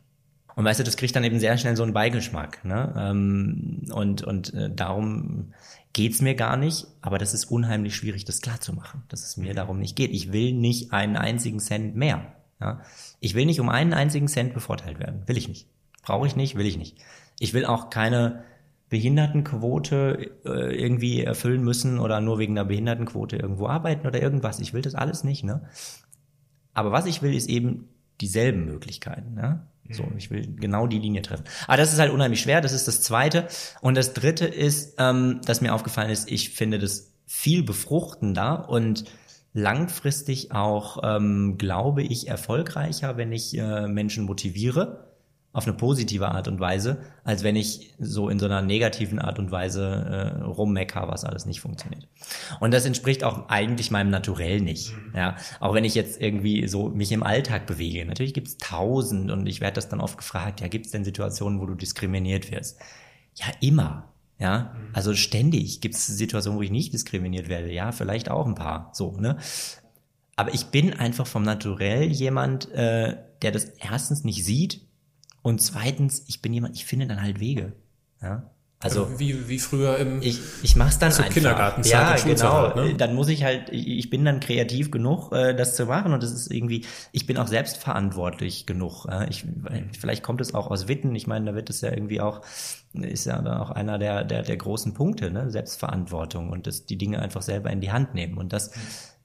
Und weißt du, das kriegt dann eben sehr schnell so einen Beigeschmack. Ne? Ähm, und und äh, darum geht's mir gar nicht, aber das ist unheimlich schwierig, das klarzumachen, dass es mir darum nicht geht. Ich will nicht einen einzigen Cent mehr. Ja? Ich will nicht um einen einzigen Cent bevorteilt werden. Will ich nicht. Brauche ich nicht, will ich nicht. Ich will auch keine Behindertenquote äh, irgendwie erfüllen müssen oder nur wegen einer Behindertenquote irgendwo arbeiten oder irgendwas. Ich will das alles nicht, ne? Aber was ich will, ist eben dieselben Möglichkeiten, ne? So, mhm. ich will genau die Linie treffen. Aber das ist halt unheimlich schwer, das ist das Zweite. Und das Dritte ist, ähm, dass mir aufgefallen ist, ich finde das viel befruchtender und langfristig auch, ähm, glaube ich, erfolgreicher, wenn ich äh, Menschen motiviere auf eine positive Art und Weise, als wenn ich so in so einer negativen Art und Weise äh, rummecker, was alles nicht funktioniert. Und das entspricht auch eigentlich meinem Naturell nicht. Mhm. Ja, auch wenn ich jetzt irgendwie so mich im Alltag bewege. Natürlich gibt's tausend und ich werde das dann oft gefragt, ja, gibt's denn Situationen, wo du diskriminiert wirst? Ja, immer. Ja, mhm. also ständig gibt's Situationen, wo ich nicht diskriminiert werde. Ja, vielleicht auch ein paar. So, ne? Aber ich bin einfach vom Naturell jemand, äh, der das erstens nicht sieht und zweitens, ich bin jemand, ich finde dann halt Wege. Ja. Also, also wie, wie früher im ich, ich mach's dann einfach. Kindergartenzeit ja, genau. Ne? Dann muss ich halt, ich bin dann kreativ genug, äh, das zu machen und das ist irgendwie, ich bin auch selbstverantwortlich genug. Äh, ich, vielleicht kommt es auch aus Witten. Ich meine, da wird es ja irgendwie auch, ist ja dann auch einer der der der großen Punkte, ne? Selbstverantwortung und das die Dinge einfach selber in die Hand nehmen und das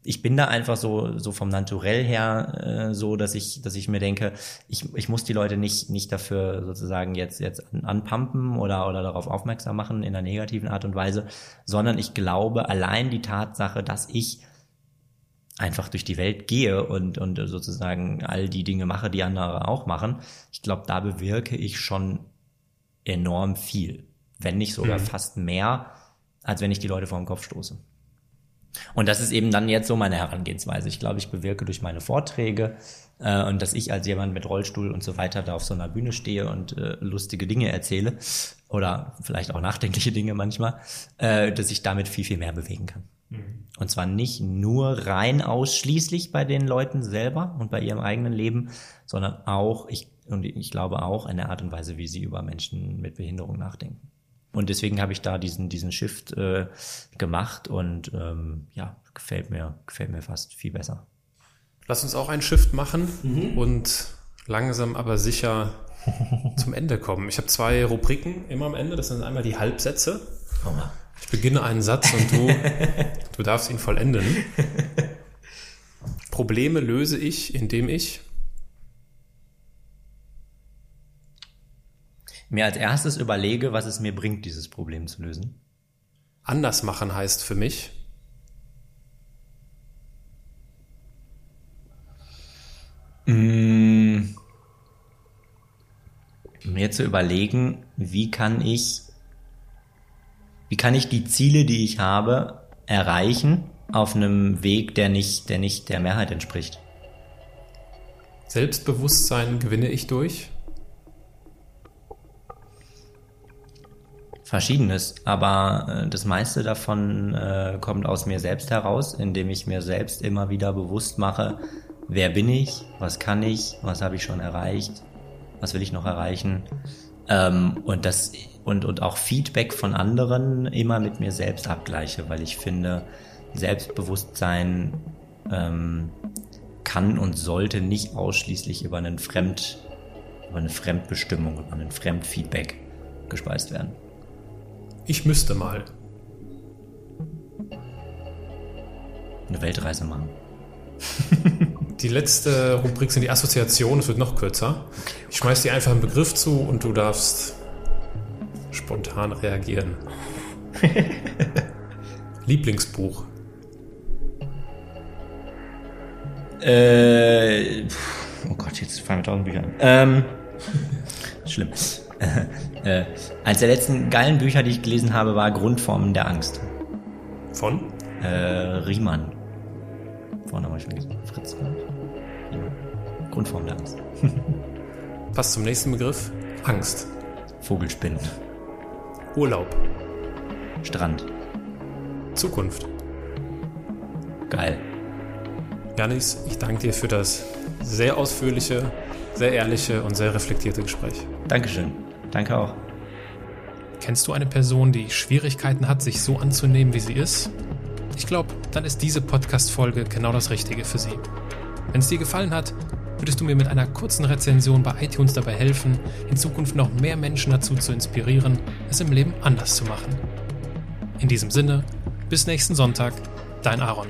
ich bin da einfach so, so vom Naturell her äh, so, dass ich, dass ich mir denke, ich, ich muss die Leute nicht, nicht dafür sozusagen jetzt, jetzt anpumpen oder, oder darauf aufmerksam machen in einer negativen Art und Weise, sondern ich glaube, allein die Tatsache, dass ich einfach durch die Welt gehe und, und sozusagen all die Dinge mache, die andere auch machen, ich glaube, da bewirke ich schon enorm viel. Wenn nicht sogar mhm. fast mehr, als wenn ich die Leute vor den Kopf stoße. Und das ist eben dann jetzt so meine Herangehensweise. Ich glaube, ich bewirke durch meine Vorträge äh, und dass ich als jemand mit Rollstuhl und so weiter da auf so einer Bühne stehe und äh, lustige Dinge erzähle oder vielleicht auch nachdenkliche Dinge manchmal, äh, dass ich damit viel, viel mehr bewegen kann. Mhm. Und zwar nicht nur rein ausschließlich bei den Leuten selber und bei ihrem eigenen Leben, sondern auch, ich, und ich glaube auch in der Art und Weise, wie sie über Menschen mit Behinderung nachdenken. Und deswegen habe ich da diesen, diesen Shift äh, gemacht und ähm, ja, gefällt mir, gefällt mir fast viel besser. Lass uns auch einen Shift machen mhm. und langsam aber sicher zum Ende kommen. Ich habe zwei Rubriken immer am Ende. Das sind einmal die Halbsätze. Oh. Ich beginne einen Satz und du, du darfst ihn vollenden. Probleme löse ich, indem ich mir als erstes überlege, was es mir bringt, dieses Problem zu lösen. Anders machen heißt für mich, mm. mir zu überlegen, wie kann ich, wie kann ich die Ziele, die ich habe, erreichen auf einem Weg, der nicht, der nicht der Mehrheit entspricht. Selbstbewusstsein gewinne ich durch? Verschiedenes, aber äh, das meiste davon äh, kommt aus mir selbst heraus, indem ich mir selbst immer wieder bewusst mache, wer bin ich, was kann ich, was habe ich schon erreicht, was will ich noch erreichen ähm, und das und und auch Feedback von anderen immer mit mir selbst abgleiche, weil ich finde Selbstbewusstsein ähm, kann und sollte nicht ausschließlich über einen Fremd über eine Fremdbestimmung, über ein Fremdfeedback gespeist werden. Ich müsste mal. Eine Weltreise machen. die letzte Rubrik sind die Assoziationen, es wird noch kürzer. Ich schmeiß dir einfach einen Begriff zu und du darfst spontan reagieren. Lieblingsbuch. Äh, oh Gott, jetzt fallen mir tausend Bücher an. Ähm, schlimm. Äh, eines der letzten geilen Bücher, die ich gelesen habe, war Grundformen der Angst. Von? Äh, Riemann. Vorne habe ich schon gelesen. Fritz. Riemann. Grundformen der Angst. Passt zum nächsten Begriff. Angst. Vogelspinnen. Urlaub. Strand. Zukunft. Geil. Janis, ich danke dir für das sehr ausführliche, sehr ehrliche und sehr reflektierte Gespräch. Dankeschön. Danke auch. Kennst du eine Person, die Schwierigkeiten hat, sich so anzunehmen, wie sie ist? Ich glaube, dann ist diese Podcast-Folge genau das Richtige für sie. Wenn es dir gefallen hat, würdest du mir mit einer kurzen Rezension bei iTunes dabei helfen, in Zukunft noch mehr Menschen dazu zu inspirieren, es im Leben anders zu machen. In diesem Sinne, bis nächsten Sonntag, dein Aaron.